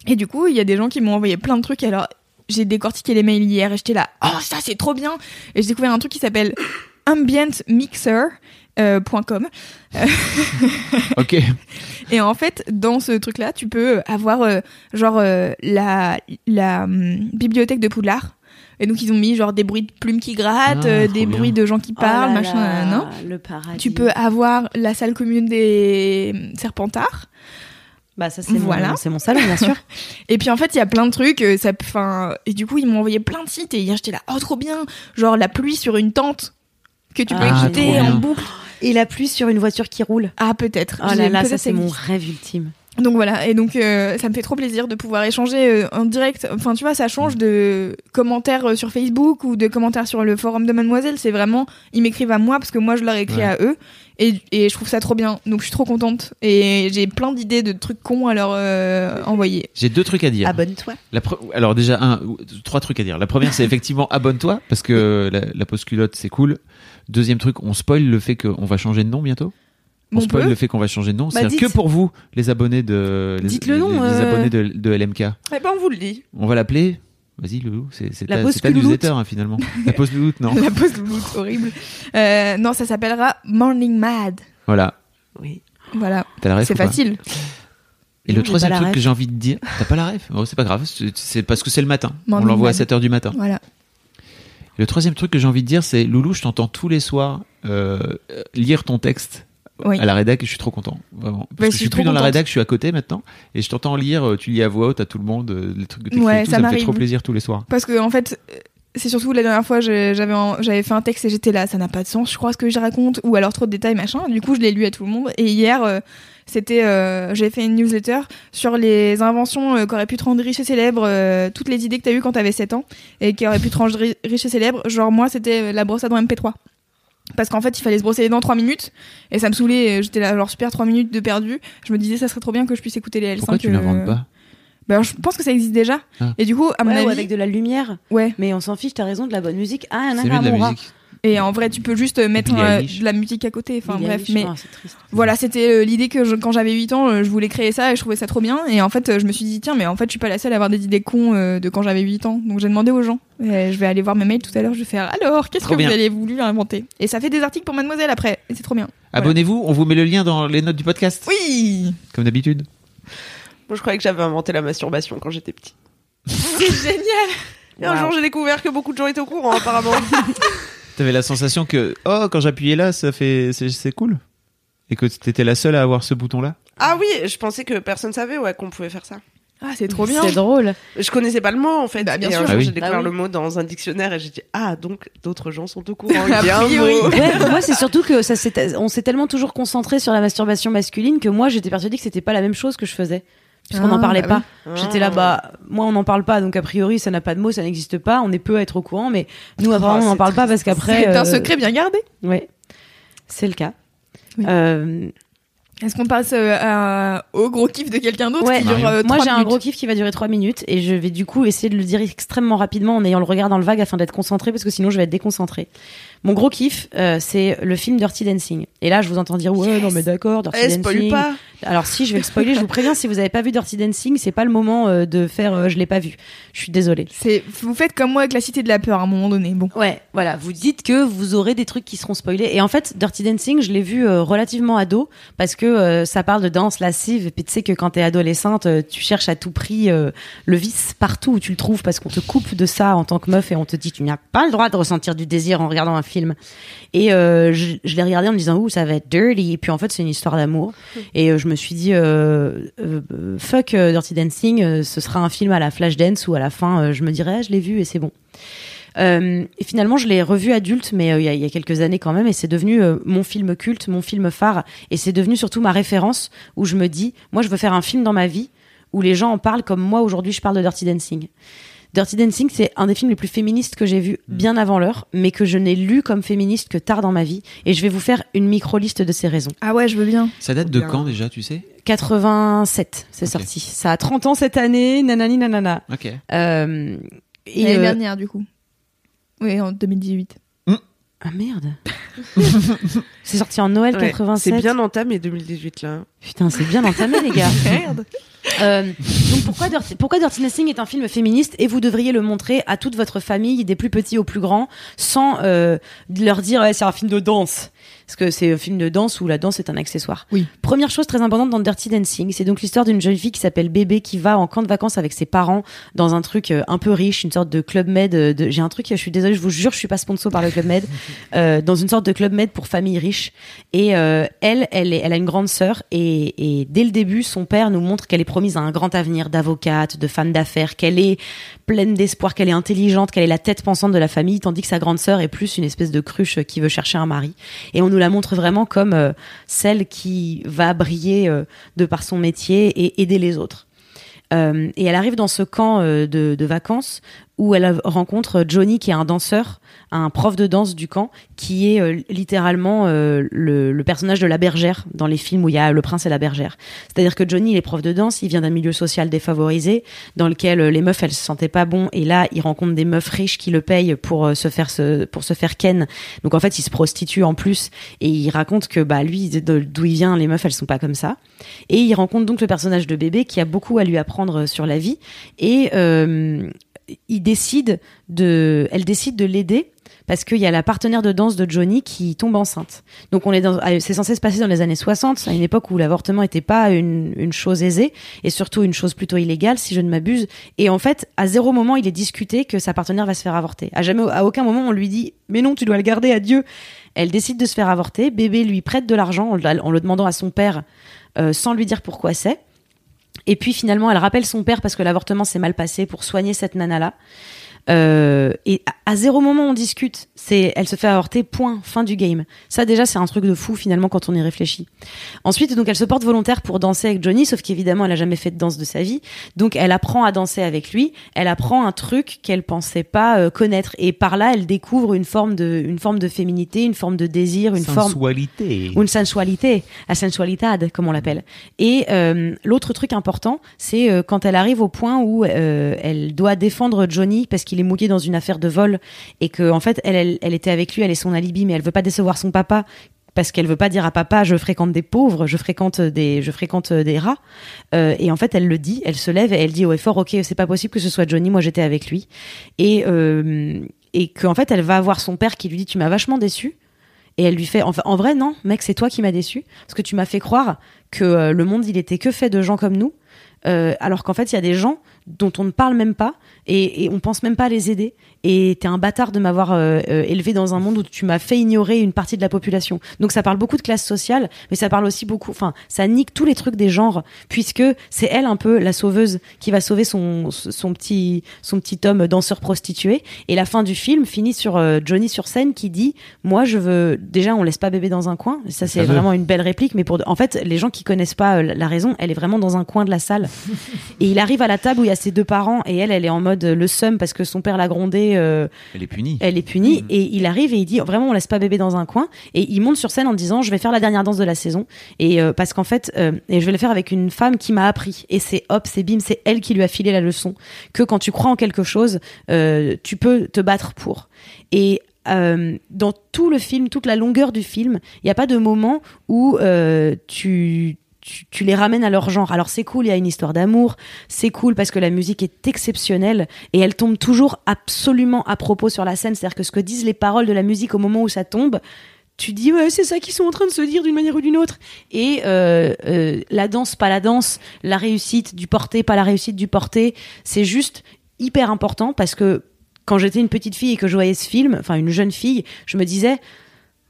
Speaker 1: Et du coup, il y a des gens qui m'ont envoyé plein de trucs. Alors, j'ai décortiqué les mails hier et j'étais là, oh, ça c'est trop bien. Et j'ai découvert un truc qui s'appelle ambientmixer.com. (laughs)
Speaker 2: Ok.
Speaker 1: Et en fait, dans ce truc-là, tu peux avoir euh, genre euh, la, la hum, bibliothèque de Poudlard. Et donc, ils ont mis genre des bruits de plumes qui grattent,
Speaker 2: Ah,
Speaker 1: euh, des
Speaker 2: bien.
Speaker 1: bruits de gens qui parlent,
Speaker 3: Oh là
Speaker 1: machin,
Speaker 3: là,
Speaker 1: non
Speaker 3: Le paradis.
Speaker 1: Tu peux avoir la salle commune des Serpentards.
Speaker 3: Bah ça c'est
Speaker 1: Voilà.
Speaker 3: mon, c'est mon salon bien sûr. (laughs)
Speaker 1: Et puis en fait, il y a plein de trucs. euh, Ça, enfin, et du coup, ils m'ont envoyé plein de sites. Et hier, j'étais là, oh trop bien, genre la pluie sur une tente que tu peux
Speaker 3: Ah,
Speaker 1: écouter en boucle.
Speaker 3: Et la pluie sur une voiture qui roule.
Speaker 1: Ah peut-être.
Speaker 3: Oh là là,
Speaker 1: peut-être
Speaker 3: ça c'est mon rêve ultime.
Speaker 1: Donc voilà. Et donc euh, ça me fait trop plaisir de pouvoir échanger euh, en direct. Enfin, tu vois, ça change de commentaires euh, sur Facebook ou de commentaires sur le forum de Mademoiselle. C'est vraiment, ils m'écrivent à moi parce que moi je leur écris
Speaker 2: Ouais.
Speaker 1: à eux. Et, et je trouve ça trop bien. Donc je suis trop contente. Et j'ai plein d'idées de trucs cons à leur euh, envoyer.
Speaker 2: J'ai deux trucs à dire.
Speaker 3: Abonne-toi.
Speaker 2: Pre- Alors déjà, un, trois trucs à dire. La première, c'est effectivement abonne-toi parce que la, la pause culotte, c'est cool. Deuxième truc, on spoil le fait qu'on va changer de nom bientôt. On spoil
Speaker 1: peut.
Speaker 2: le fait qu'on va changer de nom.
Speaker 3: Bah,
Speaker 2: C'est-à-dire
Speaker 3: dites.
Speaker 2: que pour vous, les abonnés de les,
Speaker 3: Dites le nom,
Speaker 2: les
Speaker 3: euh.
Speaker 2: abonnés de, de LMK.
Speaker 4: Eh ben, on vous le dit.
Speaker 2: On va l'appeler. Vas-y, Loulou. C'est c'est
Speaker 3: La
Speaker 2: ta,
Speaker 3: pause
Speaker 2: c'est ta newsletter hein, finalement. La pause louloute, non. (laughs)
Speaker 1: La pause louloute, horrible. Euh, non, ça s'appellera Morning Mad.
Speaker 2: Voilà.
Speaker 4: Oui.
Speaker 1: Voilà.
Speaker 2: T'as la ref
Speaker 1: C'est facile.
Speaker 2: Et
Speaker 3: Non,
Speaker 2: le troisième truc
Speaker 3: ref.
Speaker 2: que j'ai envie de dire, t'as pas la ref oh, C'est pas grave, c'est c'est parce que c'est le matin. On l'envoie à
Speaker 1: man.
Speaker 2: 7h du matin.
Speaker 1: Voilà.
Speaker 2: Et le troisième truc que j'ai envie de dire, c'est Loulou, je t'entends tous les soirs euh, lire ton texte
Speaker 1: Oui.
Speaker 2: à la rédac et je suis trop content. Vraiment. Parce
Speaker 1: Bah,
Speaker 2: que
Speaker 1: je suis
Speaker 2: plus dans la rédac, je suis à côté maintenant et je t'entends lire, euh, tu lis à voix haute à tout le monde, euh, les trucs que t'écris
Speaker 1: Ouais, ça
Speaker 2: ça, me fait trop plaisir tous les soirs.
Speaker 1: Parce que en fait, euh, c'est surtout la dernière fois, j'avais j'avais fait un texte et j'étais là, ça n'a pas de sens, je crois ce que je raconte, ou alors trop de détails, machin. Du coup, je l'ai lu à tout le monde. Et hier, euh, c'était, euh, j'ai fait une newsletter sur les inventions euh, qui auraient pu te rendre riche et célèbre, toutes les idées que t'as eues quand t'avais 7 ans et qui auraient pu te rendre ri- riche et célèbre. Genre moi, c'était la brosse à dents MP3. Parce qu'en fait, il fallait se brosser les dents 3 minutes et ça me saoulait. J'étais là, genre super 3 minutes de perdu. Je me disais, ça serait trop bien que je puisse écouter les L5.
Speaker 2: Pourquoi tu
Speaker 1: euh,
Speaker 2: l'inventes pas?
Speaker 1: Ben, je pense que ça existe déjà.
Speaker 2: Ah.
Speaker 1: Et du coup, à mon
Speaker 3: Ouais,
Speaker 1: avis,
Speaker 3: ou avec de la lumière.
Speaker 1: ouais.
Speaker 3: Mais on s'en fiche, t'as raison, de la bonne musique. Ah,
Speaker 2: C'est mieux de la musique.
Speaker 1: Et en vrai, tu peux juste mettre euh,
Speaker 2: Eilish.
Speaker 1: de la musique à côté. Enfin bref,
Speaker 3: Eilish,
Speaker 1: mais
Speaker 3: oh, c'est triste.
Speaker 1: voilà, c'était euh, l'idée que je- quand j'avais 8 ans, euh, je voulais créer ça et je trouvais ça trop bien. Et en fait, euh, je me suis dit tiens, mais en fait, je suis pas la seule à avoir des idées cons euh, de quand j'avais 8 ans. Donc j'ai demandé aux gens. Et je vais aller voir mes mails tout à l'heure. Je vais faire alors, qu'est-ce que
Speaker 2: bien.
Speaker 1: vous avez voulu inventer? Et ça fait des articles pour Mademoiselle après. Et c'est trop bien. Voilà.
Speaker 2: Abonnez-vous, on vous met le lien dans les notes du podcast.
Speaker 1: Oui,
Speaker 2: Comme d'habitude.
Speaker 4: Moi, je croyais que j'avais inventé la masturbation quand j'étais petit.
Speaker 1: c'est génial.
Speaker 4: Et un
Speaker 3: Wow.
Speaker 4: jour, j'ai découvert que beaucoup de gens étaient au courant, apparemment. (laughs)
Speaker 2: T'avais la sensation que, oh, quand j'appuyais là, ça fait, c'est cool. Et que t'étais la seule à avoir ce bouton-là.
Speaker 4: ah oui, je pensais que personne savait ouais, qu'on pouvait faire ça.
Speaker 1: Ah, c'est trop bien.
Speaker 3: C'est drôle.
Speaker 4: Je connaissais pas le mot en fait.
Speaker 1: Bah, bien
Speaker 4: et
Speaker 1: sûr.
Speaker 2: Ah oui.
Speaker 4: j'ai découvert
Speaker 3: Ah oui.
Speaker 4: le mot dans un dictionnaire et j'ai dit ah donc d'autres gens sont au courant. (laughs) Mot.
Speaker 3: Ouais, moi c'est surtout que ça s'est- on s'est tellement toujours concentré sur la masturbation masculine que moi j'étais persuadée que c'était pas la même chose que je faisais. Puisqu'on n'en
Speaker 1: Ah,
Speaker 3: parlait
Speaker 1: bah
Speaker 3: pas. J'étais là, bah, moi on n'en parle pas, donc a priori ça n'a pas de mots, ça n'existe pas, on est peu à être au courant, mais nous apparemment on n'en parle pas parce qu'après.
Speaker 1: C'est un
Speaker 3: euh,
Speaker 1: secret bien gardé.
Speaker 3: Ouais, c'est le cas.
Speaker 1: Oui.
Speaker 3: Euh,
Speaker 1: Est-ce qu'on passe euh, à- au gros kiff de quelqu'un d'autre
Speaker 3: Ouais.
Speaker 1: qui dure euh,
Speaker 3: Moi, j'ai un gros kiff qui va durer 3 minutes et je vais du coup essayer de le dire extrêmement rapidement en ayant le regard dans le vague afin d'être concentré parce que sinon je vais être déconcentré. Mon gros kiff, euh, c'est le film Dirty Dancing. Et là, je vous entends dire ouais, non mais d'accord, Dirty
Speaker 4: Eh,
Speaker 3: Dancing.
Speaker 4: spoil pas.
Speaker 3: Alors si, je vais le spoiler. je vous préviens, si vous avez pas vu Dirty Dancing, c'est pas le moment euh, de faire. euh, je l'ai pas vu. Je suis désolée.
Speaker 1: C'est, vous faites comme moi avec la cité de la peur à un moment donné. Bon.
Speaker 3: Ouais, voilà. Vous dites que vous aurez des trucs qui seront spoilés. Et en fait, Dirty Dancing, je l'ai vu euh, relativement ado parce que ça parle de danse lascive. Et puis tu sais que quand t'es adolescente, tu cherches à tout prix le vice partout où tu le trouves parce qu'on te coupe de ça en tant que meuf et on te dit tu n'as pas le droit de ressentir du désir en regardant un film. Et euh, je, je l'ai regardé en me disant ouh ça va être dirty. Et puis en fait, c'est une histoire d'amour. Et euh, je me suis dit euh, fuck Dirty Dancing, ce sera un film à la Flashdance où à la fin je me dirais ah, je l'ai vu et c'est bon. Euh, et finalement, je l'ai revu adulte, mais euh, il y, a- il y a quelques années quand même, et c'est devenu euh, mon film culte, mon film phare, et c'est devenu surtout ma référence où je me dis, moi, je veux faire un film dans ma vie où les gens en parlent comme moi aujourd'hui, je parle de Dirty Dancing. Dirty Dancing, c'est un des films les plus féministes que j'ai vu bien avant l'heure, mais que je n'ai lu comme féministe que tard dans ma vie, et je vais vous faire une micro-liste de ces raisons.
Speaker 1: Ah ouais, je veux bien.
Speaker 2: Ça date de quand déjà, tu sais?
Speaker 3: 87, c'est sorti. Ça a 30 ans cette année, nanani nanana.
Speaker 2: Ok.
Speaker 3: Euh, et,
Speaker 1: L'année
Speaker 3: euh,
Speaker 1: dernière, du coup. Oui, en 2018.
Speaker 3: Ah merde. (laughs) c'est sorti en Noël
Speaker 4: Ouais,
Speaker 3: 87.
Speaker 4: C'est bien entamé 2018 là.
Speaker 3: Putain, c'est bien entamé, les gars. (laughs)
Speaker 1: Merde.
Speaker 3: Euh, donc pourquoi Dirty, pourquoi Dirty Dancing est un film féministe et vous devriez le montrer à toute votre famille, des plus petits aux plus grands, sans euh, leur dire ouais, c'est un film de danse. Parce que c'est un film de danse où la danse est un accessoire.
Speaker 1: Oui.
Speaker 3: Première chose très importante dans Dirty Dancing, c'est donc l'histoire d'une jeune fille qui s'appelle Bébé qui va en camp de vacances avec ses parents dans un truc euh, un peu riche, une sorte de club med. De... J'ai un truc, je suis désolée, je vous jure, je suis pas sponsor par le club med, (laughs) euh, dans une sorte de club med pour famille riche. Et euh, elle, elle, est, a une grande sœur et, dès le début, son père nous montre qu'elle est promise à un grand avenir d'avocate, de femme d'affaires, qu'elle est pleine d'espoir, qu'elle est intelligente, qu'elle est la tête pensante de la famille, tandis que sa grande sœur est plus une espèce de cruche qui veut chercher un mari. Et on nous la montre vraiment comme euh, celle qui va briller euh, de par son métier et aider les autres. Et elle arrive dans ce camp de vacances où elle rencontre Johnny qui est un danseur, un prof de danse du camp, qui est euh, littéralement euh, le, personnage de la bergère dans les films où il y a le prince et la bergère. C'est-à-dire que Johnny il est prof de danse, il vient d'un milieu social défavorisé dans lequel euh, les meufs elles se sentaient pas bon et là il rencontre des meufs riches qui le payent pour se faire pour se faire ken. Donc en fait il se prostitue en plus et il raconte que bah lui d'où il vient les meufs elles sont pas comme ça. Et il rencontre donc le personnage de bébé qui a beaucoup à lui apprendre sur la vie et il décide de, elle décide de l'aider parce qu'il y a la partenaire de danse de Johnny qui tombe enceinte. Donc on est dans, ah, c'est censé se passer dans les années 60, à une époque où l'avortement n'était pas une, une chose aisée et surtout une chose plutôt illégale, si je ne m'abuse. Et en fait, à zéro moment, il est discuté que sa partenaire va se faire avorter. À jamais, à aucun moment, on lui dit, mais non, tu dois le garder, adieu. Elle décide de se faire avorter. Bébé lui prête de l'argent en, le demandant à son père, euh, sans lui dire pourquoi c'est. Et puis finalement, elle rappelle son père parce que l'avortement s'est mal passé pour soigner cette nana-là. Euh, et à, à zéro moment on discute. C'est, elle se fait avorter. Point. Fin du game. Ça déjà c'est un truc de fou finalement quand on y réfléchit. Ensuite donc elle se porte volontaire pour danser avec Johnny, sauf qu'évidemment elle a jamais fait de danse de sa vie. Donc elle apprend à danser avec lui. Elle apprend un truc qu'elle pensait pas euh, connaître. Et par là elle découvre une forme de, une forme de féminité, une forme de désir, une forme
Speaker 5: Sensualité.
Speaker 3: une sensualité, la sensualitad, comme on l'appelle. Et euh, l'autre truc important, c'est euh, quand elle arrive au point où euh, elle doit défendre Johnny parce qu'il est mouillé dans une affaire de vol et que en fait elle, elle, était avec lui, elle est son alibi, mais elle veut pas décevoir son papa parce qu'elle veut pas dire à papa je fréquente des pauvres, je fréquente des, je fréquente des rats. Euh, et en fait, elle le dit, elle se lève et elle dit au effort, ok, c'est pas possible que ce soit Johnny, moi j'étais avec lui. Et euh, et qu'en fait, elle va voir son père qui lui dit, tu m'as vachement déçu. Et elle lui fait, en vrai, non, mec, c'est toi qui m'as déçu. Parce que tu m'as fait croire que euh, le monde, il était que fait de gens comme nous. Alors qu'en fait, il y a des gens dont on ne parle même pas et, et on pense même pas à les aider. Et t'es un bâtard de m'avoir euh, euh, élevé dans un monde où tu m'as fait ignorer une partie de la population. Donc ça parle beaucoup de classe sociale, mais ça parle aussi beaucoup, enfin, ça nique tous les trucs des genres, puisque c'est elle un peu la sauveuse qui va sauver son, son petit, son petit homme danseur prostitué. Et la fin du film finit sur euh, Johnny sur scène qui dit, moi je veux, déjà on laisse pas bébé dans un coin. Ça c'est
Speaker 2: fameux.
Speaker 3: vraiment une belle réplique, mais pour, en fait, les gens qui connaissent pas euh, la raison, elle est vraiment dans un coin de la salle. (laughs) Et il arrive à la table où il y a ses deux parents et elle, elle est en mode euh, le seum parce que son père l'a grondé. euh,
Speaker 2: Elle est punie.
Speaker 3: elle est punie et il arrive et il dit vraiment on laisse pas bébé dans un coin et il monte sur scène en disant je vais faire la dernière danse de la saison et euh, parce qu'en fait euh, et je vais le faire avec une femme qui m'a appris et c'est hop c'est bim c'est elle qui lui a filé la leçon que quand tu crois en quelque chose euh, tu peux te battre pour et euh, dans tout le film, toute la longueur du film, il n'y a pas de moment où euh, tu, tu, tu les ramènes à leur genre. Alors c'est cool, il y a une histoire d'amour, c'est cool parce que la musique est exceptionnelle et elle tombe toujours absolument à propos sur la scène. C'est-à-dire que ce que disent les paroles de la musique au moment où ça tombe, tu dis ouais c'est ça qu'ils sont en train de se dire d'une manière ou d'une autre et euh, euh, la danse pas la danse la réussite du porté pas la réussite du porté c'est juste hyper important parce que quand j'étais une petite fille et que je voyais ce film enfin une jeune fille je me disais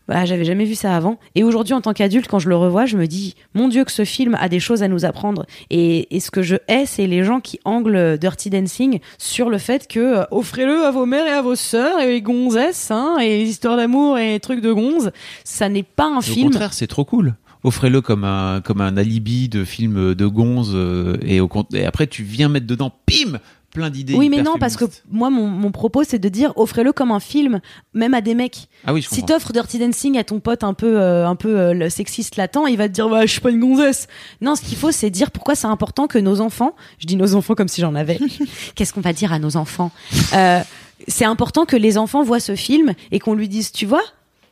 Speaker 3: bah, j'avais jamais vu ça avant. Et aujourd'hui, en tant qu'adulte, quand je le revois, je me dis, mon Dieu, que ce film a des choses à nous apprendre. Et, et ce que je hais, c'est les gens qui anglent Dirty Dancing sur le fait que euh, offrez-le à vos mères et à vos sœurs et les gonzesses, hein, et les histoires d'amour et les trucs de gonzes. Ça n'est pas un
Speaker 2: Au
Speaker 3: film.
Speaker 2: contraire, c'est trop cool. Offrez-le comme un, comme un alibi de film de gonze euh, et, au, et après tu viens mettre dedans, pim, plein d'idées.
Speaker 3: Oui, mais non, parce que moi, mon, mon propos, c'est de dire offrez-le comme un film, même à des mecs.
Speaker 2: Ah oui, je
Speaker 3: Si t'offres Dirty Dancing à ton pote un peu, euh, un peu euh, le sexiste latent, il va te dire bah, je suis pas une gonzesse. Non, ce qu'il faut, c'est dire pourquoi c'est important que nos enfants, je dis nos enfants comme si j'en avais. (laughs) Qu'est-ce qu'on va dire à nos enfants? Euh, C'est important que les enfants voient ce film et qu'on lui dise tu vois.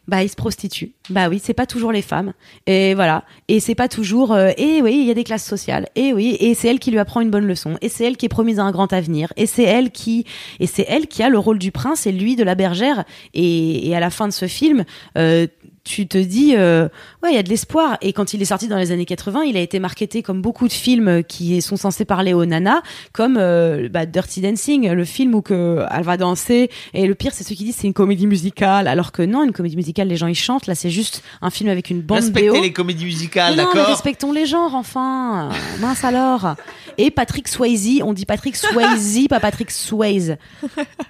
Speaker 3: Bah, ils se prostituent. Bah oui, c'est pas toujours les femmes. Et voilà. Et c'est pas toujours. euh, et oui, il y a des classes sociales. Et oui, et c'est elle qui lui apprend une bonne leçon. Et c'est elle qui est promise à un grand avenir. Et c'est elle qui, et c'est elle qui a le rôle du prince et lui de la bergère. Et, et à la fin de ce film, euh, tu te dis, euh, ouais, il y a de l'espoir. Et quand il est sorti dans les années 80, il a été marketé comme beaucoup de films qui sont censés parler aux nanas, comme euh, bah, Dirty Dancing, le film où que elle va danser. Et le pire, c'est ceux qui disent c'est une comédie musicale, alors que non, une comédie musicale, les gens ils chantent. Là, c'est juste un film avec une bande
Speaker 2: Respectez
Speaker 3: BO.
Speaker 2: les comédies musicales,
Speaker 3: non, mais
Speaker 2: d'accord
Speaker 3: respectons les genres, enfin. Mince alors. Et Patrick Swayze, on dit Patrick Swayze, pas Patrick Swayze.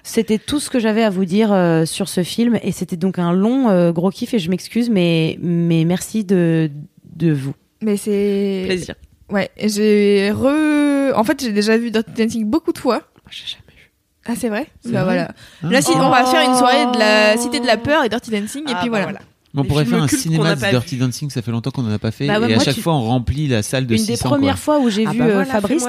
Speaker 3: C'était tout ce que j'avais à vous dire euh, sur ce film. Et c'était donc un long gros kiff. Et je m'excuse, mais, mais merci de, de vous.
Speaker 1: Mais c'est.
Speaker 4: Plaisir.
Speaker 1: Ouais, j'ai re. En fait, j'ai déjà vu Dirty Dancing beaucoup de fois.
Speaker 4: J'ai jamais vu.
Speaker 1: Ah, c'est vrai Bah
Speaker 2: vrai
Speaker 1: voilà.
Speaker 2: Ah.
Speaker 1: Là, si, on va faire une soirée de la Cité de la Peur et Dirty Dancing, et
Speaker 4: Ah,
Speaker 1: puis
Speaker 4: bah
Speaker 1: voilà.
Speaker 2: On pourrait faire un cinéma de Dirty Dancing, ça fait longtemps qu'on en a pas fait.
Speaker 3: Bah ouais,
Speaker 2: et à chaque
Speaker 3: tu-
Speaker 2: fois, on remplit la salle de
Speaker 3: Une
Speaker 2: 600.
Speaker 3: des premières
Speaker 2: quoi.
Speaker 3: fois où j'ai
Speaker 4: Ah
Speaker 3: vu
Speaker 4: bah
Speaker 3: euh,
Speaker 4: voilà,
Speaker 3: Fabrice,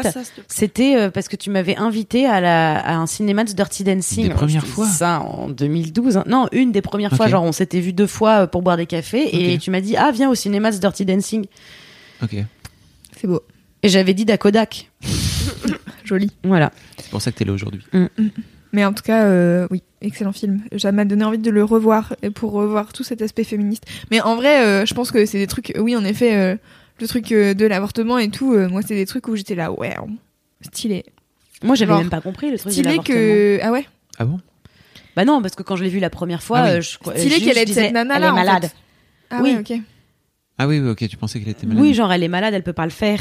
Speaker 3: c'était euh, parce que tu m'avais invité à, la, à un cinéma de Dirty Dancing.
Speaker 2: Des premières fois
Speaker 3: Ça en 2012. hein. Non, une des premières fois. Genre, on s'était vu deux fois euh, pour boire des cafés. Et tu m'as dit, ah, viens au cinéma de Dirty Dancing.
Speaker 2: Ok.
Speaker 1: C'est beau.
Speaker 3: Et j'avais dit Dakodak. (laughs)
Speaker 1: Joli.
Speaker 3: Voilà.
Speaker 2: C'est pour ça que t'es là aujourd'hui.
Speaker 1: Mais en tout cas, euh, oui, excellent film. Ça m'a donné envie de le revoir pour revoir tout cet aspect féministe. Mais en vrai, euh, je pense que c'est des trucs. Oui, en effet, euh, le truc euh, de l'avortement et tout. euh, moi, c'est des trucs où j'étais là, ouais, stylé.
Speaker 3: Moi, j'avais même pas compris le truc de
Speaker 1: Stylé
Speaker 3: l'avortement.
Speaker 1: que. Ah ouais.
Speaker 2: Ah bon?
Speaker 3: Bah non, parce que quand je l'ai vu la première fois,
Speaker 2: Ah oui.
Speaker 3: euh, je crois-
Speaker 1: Stylé qu'elle est
Speaker 3: disais,
Speaker 1: cette nana
Speaker 3: elle
Speaker 1: là.
Speaker 3: est
Speaker 1: en fait.
Speaker 3: malade.
Speaker 1: Ah
Speaker 3: Oui.
Speaker 1: ouais, ok.
Speaker 2: Ah oui, oui, ok, tu pensais qu'elle était malade.
Speaker 3: Oui, genre elle est malade, elle peut pas le faire.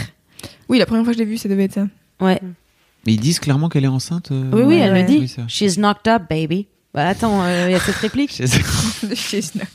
Speaker 1: Oui, la première fois que je l'ai vu, ça devait être ça.
Speaker 3: Ouais.
Speaker 2: Mais ils disent clairement qu'elle est enceinte. euh,
Speaker 3: Oui, oui, elle
Speaker 1: ouais.
Speaker 3: me dit.
Speaker 2: Oui.
Speaker 3: She's knocked up, baby. Bah attends, euh, il y a cette réplique. (laughs)
Speaker 1: She's not.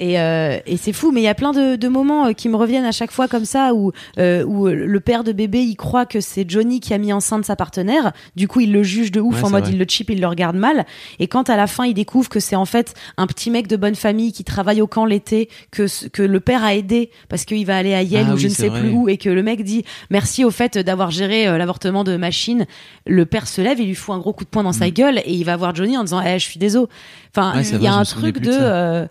Speaker 3: Et, euh, et c'est fou, mais il y a plein de, de moments euh, qui me reviennent à chaque fois comme ça où, euh, où le père de bébé il croit que c'est Johnny qui a mis enceinte sa partenaire. Du coup, il le juge de ouf
Speaker 2: Ouais,
Speaker 3: en mode
Speaker 2: vrai.
Speaker 3: il le chip, il le regarde mal. Et quand à la fin il découvre que c'est en fait un petit mec de bonne famille qui travaille au camp l'été, que, que le père a aidé parce qu'il va aller à Yale
Speaker 2: Ah
Speaker 3: ou
Speaker 2: oui,
Speaker 3: je ne sais
Speaker 2: vrai.
Speaker 3: plus où et que le mec dit merci au fait d'avoir géré euh, l'avortement de machine. Le père se lève, il lui fout un gros coup de poing dans sa gueule et il va voir Johnny en disant eh, je suis désolé. Enfin,
Speaker 2: Mm. Ouais,
Speaker 3: il y a un truc de euh,